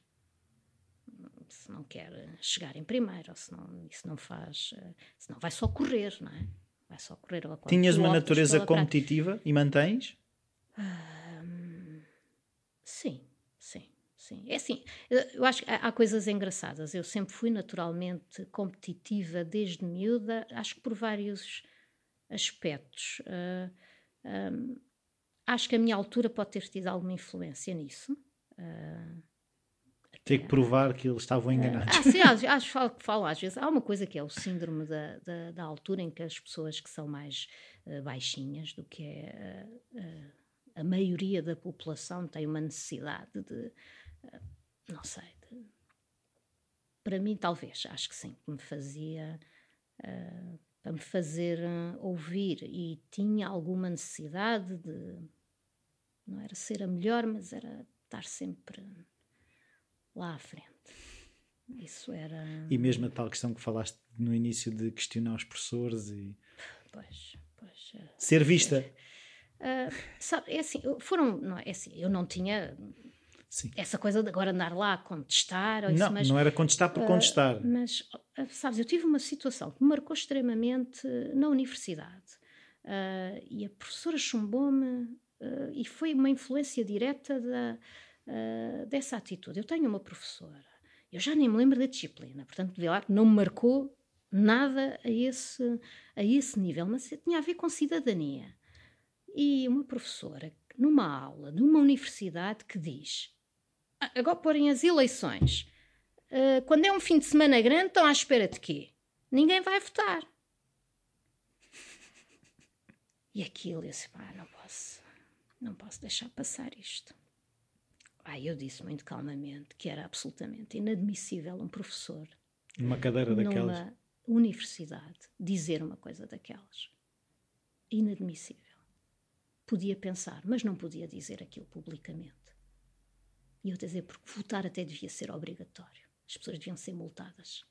se não quer chegar em primeiro, ou se não, isso não faz, se não vai só correr, não é? Vai só correr. Tinhas uma natureza competitiva prática. e mantens? Sim, sim, sim. É assim, eu acho que há coisas engraçadas. Eu sempre fui naturalmente competitiva desde miúda, acho que por vários aspectos. Uh, ah, um, acho que a minha altura pode ter tido alguma influência nisso. Uh, ter que provar que eles estavam enganados. Ah, sim, acho, acho falo, falo às vezes. Há uma coisa que é o síndrome da, da, da altura em que as pessoas que são mais uh, baixinhas do que é uh, uh, a maioria da população tem uma necessidade de, não sei, de, para mim talvez, acho que sim, que me fazia para me fazer ouvir e tinha alguma necessidade de não era ser a melhor, mas era estar sempre lá à frente. Isso era. E mesmo a tal questão que falaste no início de questionar os professores e. Pois, pois. Uh, Ser vista. Uh, sabe, é assim, foram. Não, é assim, eu não tinha. Sim. Essa coisa de agora andar lá a contestar. Ou não, isso, mas, não era contestar por uh, contestar. Mas, sabes, eu tive uma situação que me marcou extremamente na universidade. e a professora chumbou-me e foi uma influência direta da uh, dessa atitude. Eu tenho uma professora, eu já nem me lembro da disciplina, portanto, lá, não me marcou nada a esse, a esse nível, mas tinha a ver com cidadania. E uma professora, numa aula, numa universidade, que diz: ah, agora porem as eleições. Uh, quando é um fim de semana grande, estão à espera de quê? Ninguém vai votar. E aquilo, eu disse, pá, não posso, não posso deixar passar isto. Ah, eu disse muito calmamente que era absolutamente inadmissível um professor numa cadeira numa daquelas universidade dizer uma coisa daquelas. Inadmissível. Podia pensar, mas não podia dizer aquilo publicamente. E eu dizer, porque votar até devia ser obrigatório. As pessoas deviam ser multadas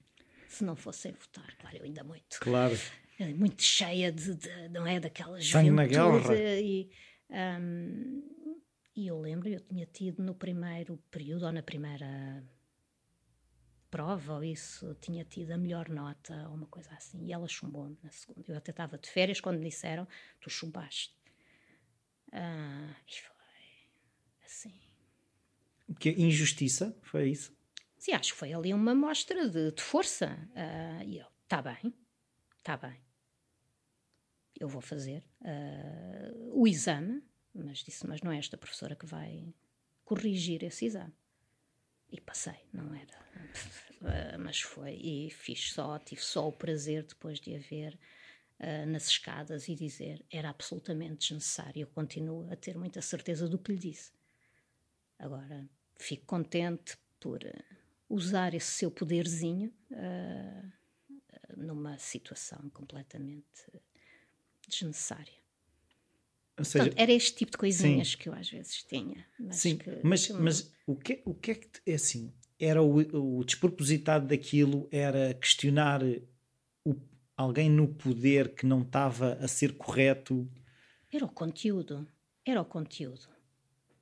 se não fossem votar. Claro, eu ainda muito. Claro. Eh, muito cheia de, de não é daquela Sangue na guerra. E, um, e eu lembro, eu tinha tido no primeiro período ou na primeira prova ou isso, tinha tido a melhor nota ou uma coisa assim. E ela chumbou-me na segunda. Eu até estava de férias quando me disseram: Tu chumbaste. Ah, e foi assim. Que injustiça? Foi isso? Sim, acho que foi ali uma mostra de, de força. Uh, e eu, está bem, está bem. Eu vou fazer uh, o exame, mas disse, mas não é esta professora que vai corrigir esse exame. E passei, não era. Uh, mas foi, e fiz só, tive só o prazer depois de a ver uh, nas escadas e dizer era absolutamente desnecessário. Eu continuo a ter muita certeza do que lhe disse. Agora, fico contente por uh, usar esse seu poderzinho numa situação completamente desnecessária. Seja, Portanto, era este tipo de coisinhas sim. que eu às vezes tinha. Mas sim, que, mas, que... mas o, que, o que é que é assim? Era o, o despropositado daquilo era questionar o, alguém no poder que não estava a ser correto. Era o conteúdo. Era o conteúdo.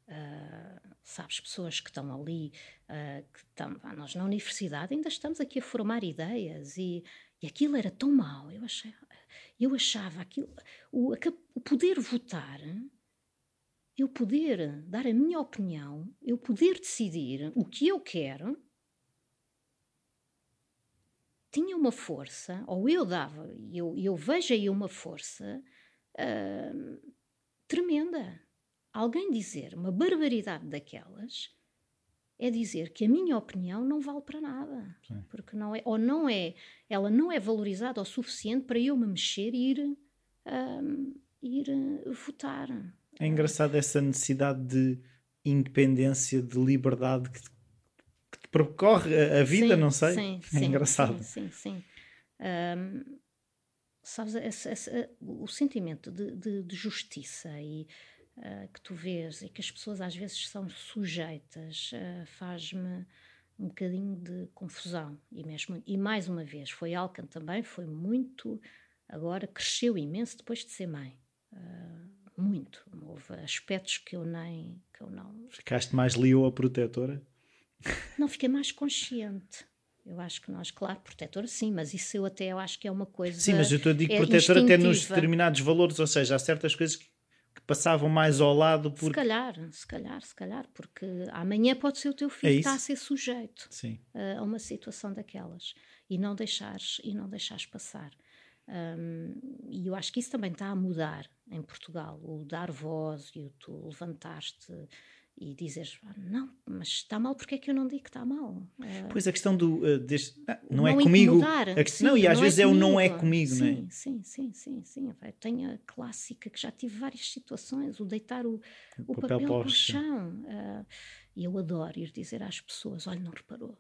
Uh, sabes, pessoas que estão ali, uh, que estão, nós na universidade ainda estamos aqui a formar ideias e, e aquilo era tão mau. Eu eu achava aquilo, o, o poder votar, eu poder dar a minha opinião, eu poder decidir o que eu quero, tinha uma força, ou eu dava, eu, eu vejo aí uma força uh, tremenda. Alguém dizer uma barbaridade daquelas é dizer que a minha opinião não vale para nada, Sim. porque não é ou não é, ela não é valorizada o suficiente para eu me mexer e ir, um, ir uh, votar. É engraçado essa necessidade de independência, de liberdade que percorre a, a vida, sim, não sei. Sim, é sim, engraçado. Sim, sim, sim. Um, sabes, esse, esse, o sentimento de, de, de justiça e uh, que tu vês e que as pessoas às vezes são sujeitas uh, faz-me um bocadinho de confusão e mesmo e mais uma vez foi Alcan também foi muito agora cresceu imenso depois de ser mãe uh, muito houve aspectos que eu nem que eu não ficaste mais leoa protetora não fiquei mais consciente eu acho que nós, claro, protetora sim, mas isso eu até eu acho que é uma coisa. Sim, mas eu estou a dizer é protetora até nos determinados valores, ou seja, há certas coisas que que passavam mais ao lado. Porque... Se calhar, se calhar, se calhar, porque amanhã pode ser o teu filho é que está a ser sujeito Sim. a uma situação daquelas e não deixares, e não deixares passar. Um, e eu acho que isso também está a mudar em Portugal, o dar voz e o tu levantar-te e dizeres ah, não, mas está mal, porque é que eu não digo que está mal? Uh, pois a questão do uh, deste, ah, não, não, é comigo. A, sim, não, e às não é vezes é, é o não é comigo, sim, não é? Sim, sim, sim, sim. Tenho a clássica que já tive várias situações, o deitar o, o, o papel, papel para o chão. Uh, e eu adoro ir dizer às pessoas: olha, não reparou,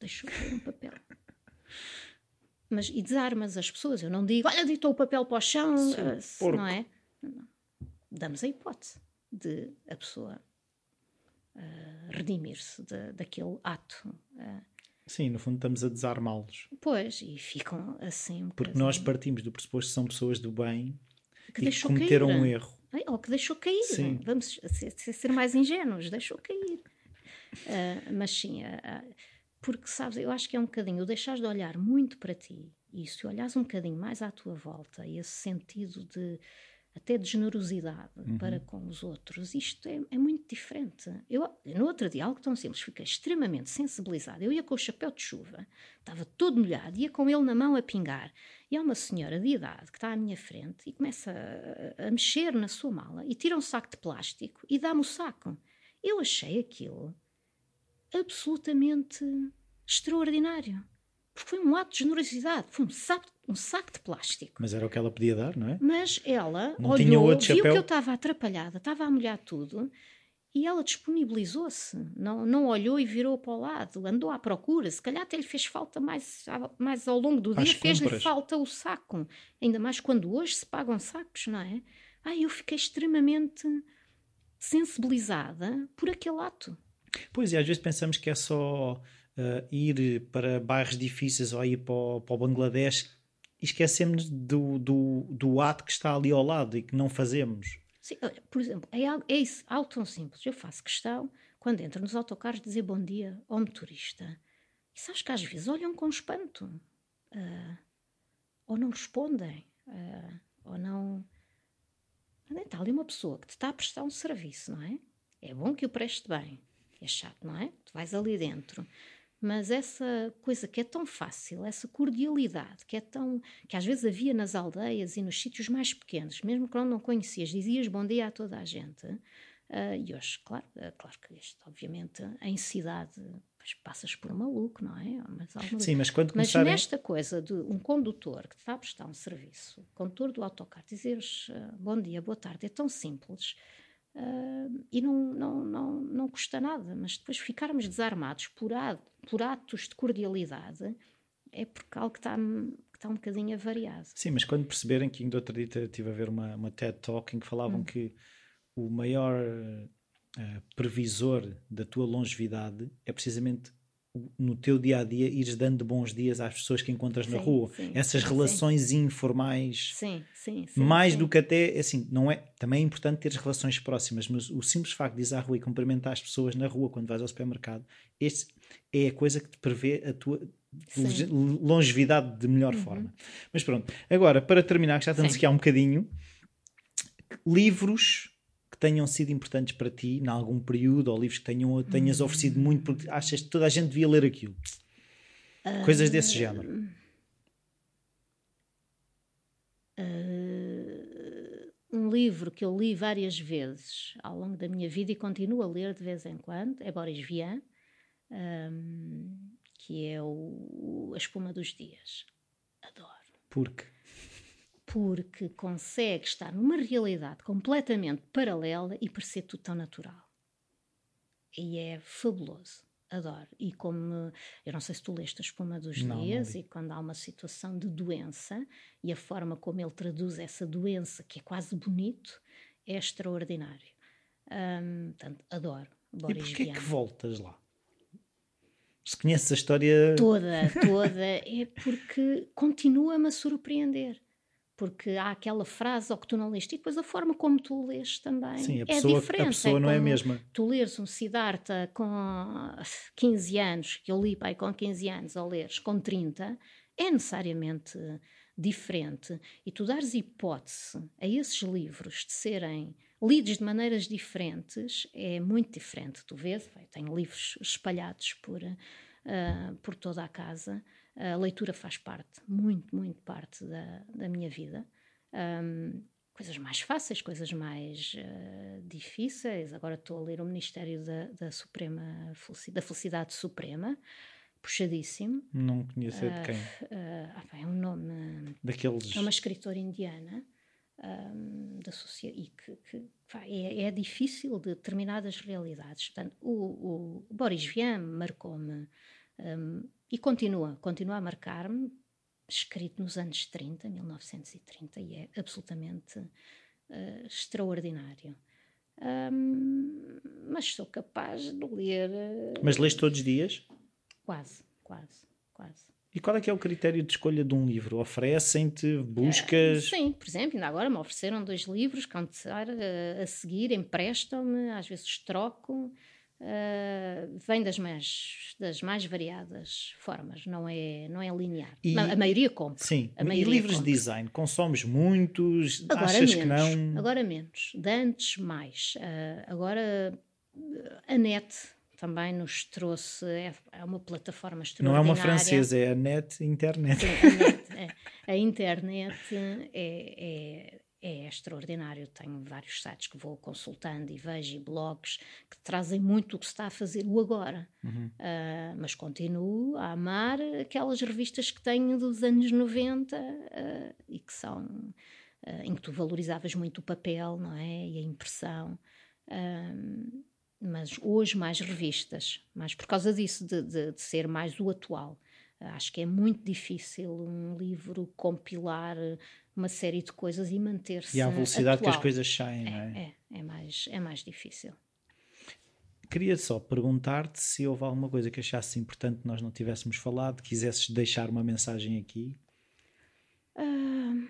deixou cair um papel. mas e desarmas as pessoas, eu não digo, olha, deitou o papel para o chão, sim, não é? Não. Damos a hipótese de a pessoa uh, redimir-se daquele ato. Uh, Sim, no fundo estamos a desarmá-los. Pois, e ficam assim. Um Porque nós partimos do pressuposto que são pessoas do bem que e que cometeram cair. um erro. Ou que deixou cair. Sim. Vamos ser, mais ingênuos, deixou cair. Uh, mas sim, porque sabes, eu acho que é um bocadinho o deixares de olhar muito para ti e se olhares um bocadinho mais à tua volta, esse sentido de até de generosidade uhum. para com os outros. Isto é, é, muito diferente. Eu, no outro dia, algo tão simples, fiquei extremamente sensibilizada. Eu ia com o chapéu de chuva, estava todo molhado, ia com ele na mão a pingar. E há uma senhora de idade que está à minha frente e começa a, a mexer na sua mala e tira um saco de plástico e dá-me o saco. Eu achei aquilo absolutamente extraordinário. Porque foi um ato de generosidade, foi um saco, um saco de plástico. Mas era o que ela podia dar, não é? Mas ela não olhou, viu chapéu. que eu estava atrapalhada, estava a molhar tudo e ela disponibilizou-se, não, não olhou e virou para o lado, andou à procura. Se calhar até lhe fez falta mais, mais ao longo do dia, fez-lhe falta o saco. Ainda mais quando hoje se pagam sacos, não é? Ah, eu fiquei extremamente sensibilizada por aquele ato. Pois, e às vezes pensamos que é só uh, ir para bairros difíceis ou ir para o, para o Bangladesh esquecemos do, do, do ato que está ali ao lado e que não fazemos. Sim, por exemplo, é, algo, é isso, algo tão simples. Eu faço questão, quando entro nos autocarros, dizer bom dia ao motorista. E sabes que às vezes olham com espanto. Uh, ou não respondem. Uh, ou não. Está ali uma pessoa que te está a prestar um serviço, não é? É bom que o preste bem. É chato, não é? Tu vais ali dentro. Mas essa coisa que é tão fácil, essa cordialidade que é tão. que às vezes havia nas aldeias e nos sítios mais pequenos, mesmo quando não conhecias, dizias bom dia a toda a gente. Uh, e hoje, claro, uh, claro que isto, obviamente, em cidade passas por um maluco, não é? Mas Sim, mas quando Mas nesta coisa de um condutor que te está a prestar um serviço, condutor do autocarro, dizeres uh, bom dia, boa tarde, é tão simples uh, e não, não, não, não custa nada, mas depois ficarmos desarmados por, ad, por atos de cordialidade é porque algo que está, que está um bocadinho avariado. Sim, mas quando perceberem que ainda outro dia estive a ver uma, uma TED Talk em que falavam hum. que o maior uh, previsor da tua longevidade é precisamente no teu dia a dia ires dando bons dias às pessoas que encontras sim, na rua. Sim, Essas sim, relações informais. Sim, sim, Mais do que até, assim, não é. Também é importante ter relações próximas, mas o simples facto de ir à rua e cumprimentar as pessoas na rua quando vais ao supermercado, este é a coisa que te prevê a tua longevidade de melhor uhum. forma. Mas pronto, agora, para terminar, que já estamos aqui há um bocadinho, livros que tenham sido importantes para ti em algum período ou livros que tenham, tenhas oferecido muito porque achas que toda a gente devia ler aquilo? Uh, Coisas desse género. Uh, um livro que eu li várias vezes ao longo da minha vida e continuo a ler de vez em quando é Boris Vian, um, que é o, A Espuma dos Dias. Adoro. Porque? Porque consegue estar numa realidade completamente paralela e parecer tudo tão natural. E é fabuloso. Adoro. E como eu não sei se tu leste a espuma dos não, dias, não e quando há uma situação de doença e a forma como ele traduz essa doença, que é quase bonito, é extraordinário. Hum, portanto, adoro. Boris e porquê é que voltas lá? Se conheces a história toda, toda, é porque continua-me a surpreender porque há aquela frase ao que tu não leste e depois a forma como tu lês também Sim, a é pessoa, diferente. A pessoa é não é a mesma. Tu leres um Siddhartha com 15 anos, que eu li pai com 15 anos, ou leres com 30, é necessariamente diferente. E tu dares hipótese a esses livros de serem lidos de maneiras diferentes é muito diferente. Tu vês, tem livros espalhados por, uh, por toda a casa a leitura faz parte, muito, muito parte da, da minha vida. Um, coisas mais fáceis, coisas mais uh, difíceis. Agora estou a ler o Ministério da, da Suprema da Felicidade Suprema, puxadíssimo. Não conheço uh, de quem. Uh, ah, é um nome. Daqueles. É uma escritora indiana. Um, da e que, que é, é, difícil de determinadas realidades. Portanto, o, o Boris Vian marcou-me um, e continua, continua a marcar-me, escrito nos anos 30, 1930, e é absolutamente uh, extraordinário. Um, mas sou capaz de ler. Uh, mas lês todos os dias? Quase, quase, quase. E qual é que é o critério de escolha de um livro? Oferecem-te, buscas? Uh, sim, por exemplo, ainda agora me ofereceram dois livros a, a seguir, emprestam-me, às vezes troco. Uh, vem das mais, das mais variadas formas, não é, não é linear. E, a maioria compra. Sim, a maioria e livros compra. de design, consomes muitos? Agora achas menos, que não? Agora menos, de antes mais. Uh, agora a net também nos trouxe, é, é, uma plataforma extraordinária. Não é uma francesa, é a net internet. Sim, a, net, é. a internet é, é extraordinário. Tenho vários sites que vou consultando e vejo e blogs que trazem muito o que se está a fazer o agora. Uhum. Uh, mas continuo a amar aquelas revistas que tenho dos anos 90 uh, ah, e que são uh, em que tu valorizavas muito o papel, não é? E a impressão. mas hoje mais revistas, mais por causa disso, de, de, de ser mais o atual. Acho que é muito difícil um livro compilar uma série de coisas e manter-se. E à velocidade atual. que as coisas saem, é, não é? É, é, mais, é mais difícil. Queria só perguntar-te se houve alguma coisa que achasses importante que nós não tivéssemos falado, quisesses deixar uma mensagem aqui. Uh,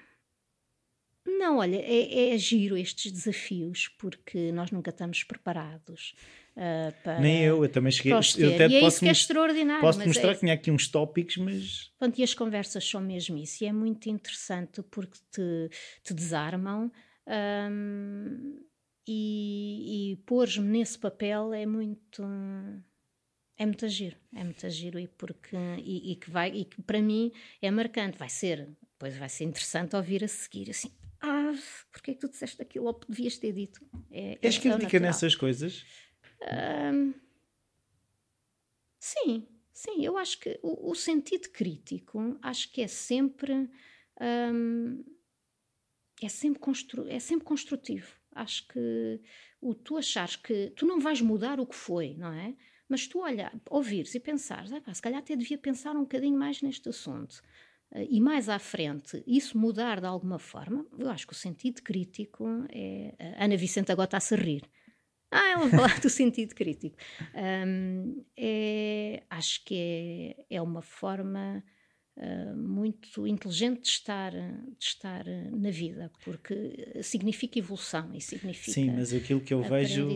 não, olha, é, é giro estes desafios porque nós nunca estamos preparados. Uh, para, Nem eu, eu também cheguei. Eu até e é isso que é extraordinário. Posso mostrar é, que tinha aqui uns tópicos, mas. Pronto, e as conversas são mesmo isso, e é muito interessante porque te, te desarmam. Um, e, e pôr-me nesse papel é muito é muito giro, é muito giro e porque e, e, que vai e que para mim é marcante, vai ser, depois vai ser interessante ouvir a seguir assim, ah, porque é que tu disseste aquilo ou devias ter dito? É, És é crítica nessas coisas? Sim, sim, eu acho que o, o, sentido crítico acho que é sempre é sempre, constru, é sempre construtivo acho que o tu achares que tu não vais mudar o que foi, não é? Mas tu olhar, ouvires e pensares, ah, pá, se calhar até devia pensar um bocadinho mais neste assunto. Uh, e mais à frente, isso mudar de alguma forma, eu acho que o sentido crítico é. A Ana Vicente agora está-se a rir. Ah, ela falar do sentido crítico. Um, é, acho que é, é uma forma uh, muito inteligente de estar, de estar na vida, porque significa evolução e significa. Sim, mas aquilo que eu vejo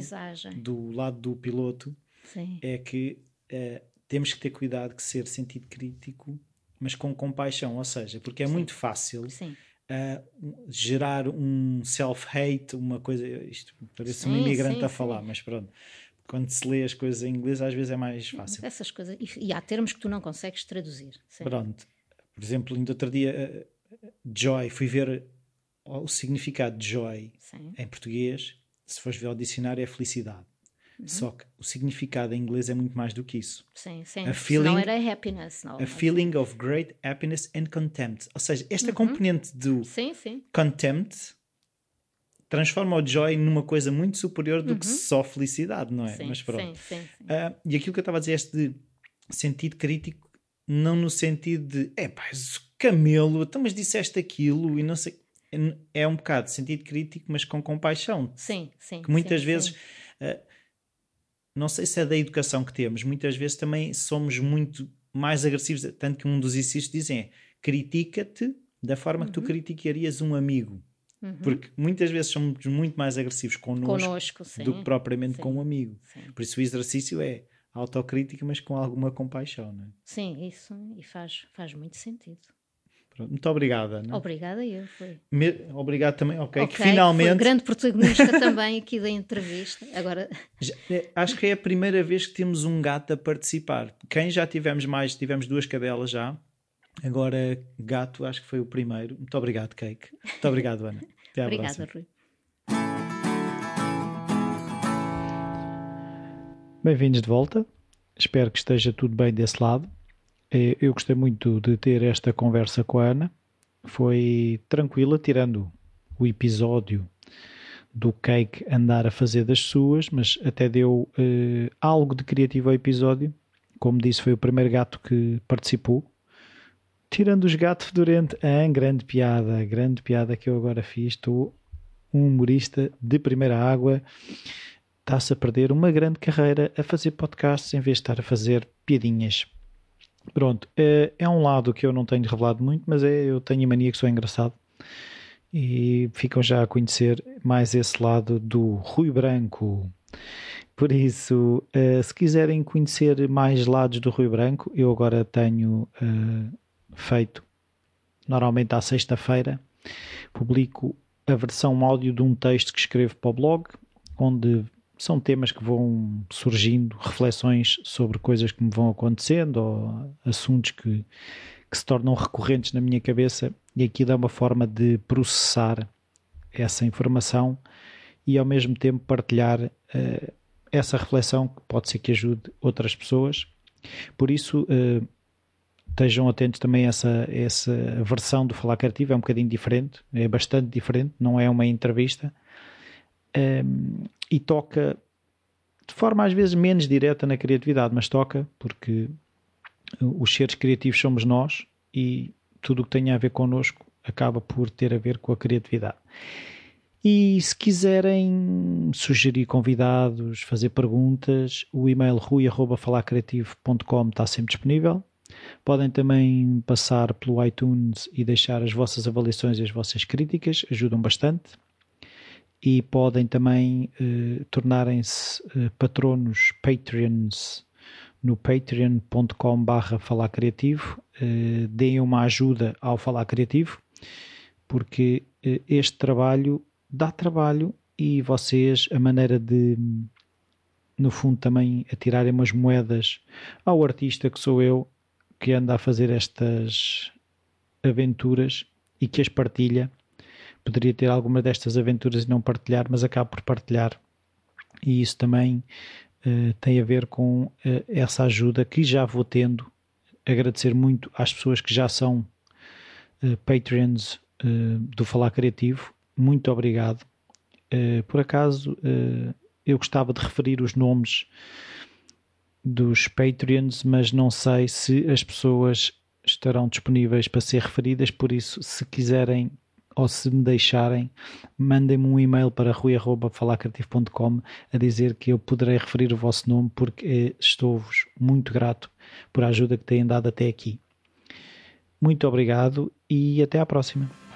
do lado do piloto Sim. é que uh, temos que ter cuidado que ser sentido crítico, mas com compaixão, ou seja, porque é Sim. muito fácil. Sim. Uh, gerar um self-hate, uma coisa. Isto parece sim, um imigrante sim, a falar, sim. mas pronto. Quando se lê as coisas em inglês, às vezes é mais fácil. Essas coisas. E, e há termos que tu não consegues traduzir. Pronto. Por exemplo, ainda outro dia, uh, joy, fui ver o significado de joy em português. Se fores ver ao dicionário, é felicidade. Uhum. Só que o significado em inglês é muito mais do que isso. Sim, sim. A feeling, não era happiness. Não, a feeling of great happiness and contempt. Ou seja, esta uhum. componente do sim, sim. contempt transforma o joy numa coisa muito superior do uhum. que só felicidade, não é? Sim, Mas pronto. Sim, sim, sim. Uh, e aquilo que eu estava a dizer, este de sentido crítico, não no sentido de, é pá, camelo, então mas disseste aquilo e não sei. É um bocado de sentido crítico, mas com compaixão. Sim, sim. Que muitas sim, vezes. Sim. Uh, não sei se é da educação que temos, muitas vezes também somos muito mais agressivos, tanto que um dos exercícios dizem é critica-te da forma uhum. que tu uhum. criticarias um amigo. Uhum. Porque muitas vezes somos muito mais agressivos connosco, connosco do que propriamente sim. com um amigo. Sim. Por isso o exercício é autocrítica, mas com alguma compaixão. Não é? Sim, isso, e faz, faz muito sentido. Pronto, muito obrigada. Ana. Obrigada, eu. Foi. Me, obrigado também. Ok, okay que finalmente. Foi grande protagonista também aqui da entrevista. Agora. Já, é, acho que é a primeira vez que temos um gato a participar. Quem já tivemos mais, tivemos duas cadelas já. Agora, gato, acho que foi o primeiro. Muito obrigado, Cake. Muito obrigado, Ana. Até à Obrigada, próxima. Rui. Bem-vindos de volta. Espero que esteja tudo bem desse lado. Eh, eu gostei muito de ter esta conversa com a Ana. Foi tranquila, tirando o episódio do Cake andar a fazer das suas, mas até deu uh, algo de criativo ao episódio. Como disse, foi o primeiro gato que participou. Tirando os gatos fedorentes, ah, grande piada, grande piada que eu agora fiz. Estou um humorista de primeira água. Está-se a perder uma grande carreira a fazer podcasts em vez de estar a fazer piadinhas. Pronto, é, é um lado que eu não tenho revelado muito, mas é, eu tenho a mania que sou engraçado e ficam já a conhecer mais esse lado do Rui Branco. Por isso, uh, se quiserem conhecer mais lados do Rui Branco, eu agora tenho uh, feito, normalmente à sexta-feira, publico a versão áudio de um texto que escrevo para o blog, onde são temas que vão surgindo, reflexões sobre coisas que me vão acontecendo ou assuntos que, que se tornam recorrentes na minha cabeça e aqui dá uma forma de processar essa informação e ao mesmo tempo partilhar uh, essa reflexão que pode ser que ajude outras pessoas. Por isso, uh, estejam atentos também a essa, essa versão do Falar Criativo, é um bocadinho diferente, é bastante diferente, não é uma entrevista. Um, e toca de forma às vezes menos direta na criatividade, mas toca porque os seres criativos somos nós e tudo o que tem a ver connosco acaba por ter a ver com a criatividade. E se quiserem sugerir convidados, fazer perguntas, o e-mail rui.falacreativo.com está sempre disponível. Podem também passar pelo iTunes e deixar as vossas avaliações e as vossas críticas, ajudam bastante. E podem também eh, tornarem-se eh, patronos Patreons no patreon.com barra falar criativo. Eh, deem uma ajuda ao falar criativo, porque este trabalho dá trabalho e vocês, a maneira de, no fundo, também atirarem umas moedas ao artista que sou eu, que anda a fazer estas aventuras e que as partilha. Poderia ter alguma destas aventuras e não partilhar, mas acabo por partilhar. E isso também uh, tem a ver com uh, essa ajuda que já vou tendo. Agradecer muito às pessoas que já são uh, Patreons do Falar Criativo muito obrigado. Por acaso, eu gostava de referir os nomes dos Patreons, mas não sei se as pessoas estarão disponíveis para ser referidas, por isso, se quiserem ou se me deixarem, mandem-me um e-mail para rui.falacreativo.com a dizer que eu poderei referir o vosso nome porque eh, estou-vos muito grato por a ajuda que têm dado até aqui. Muito obrigado e até à próxima.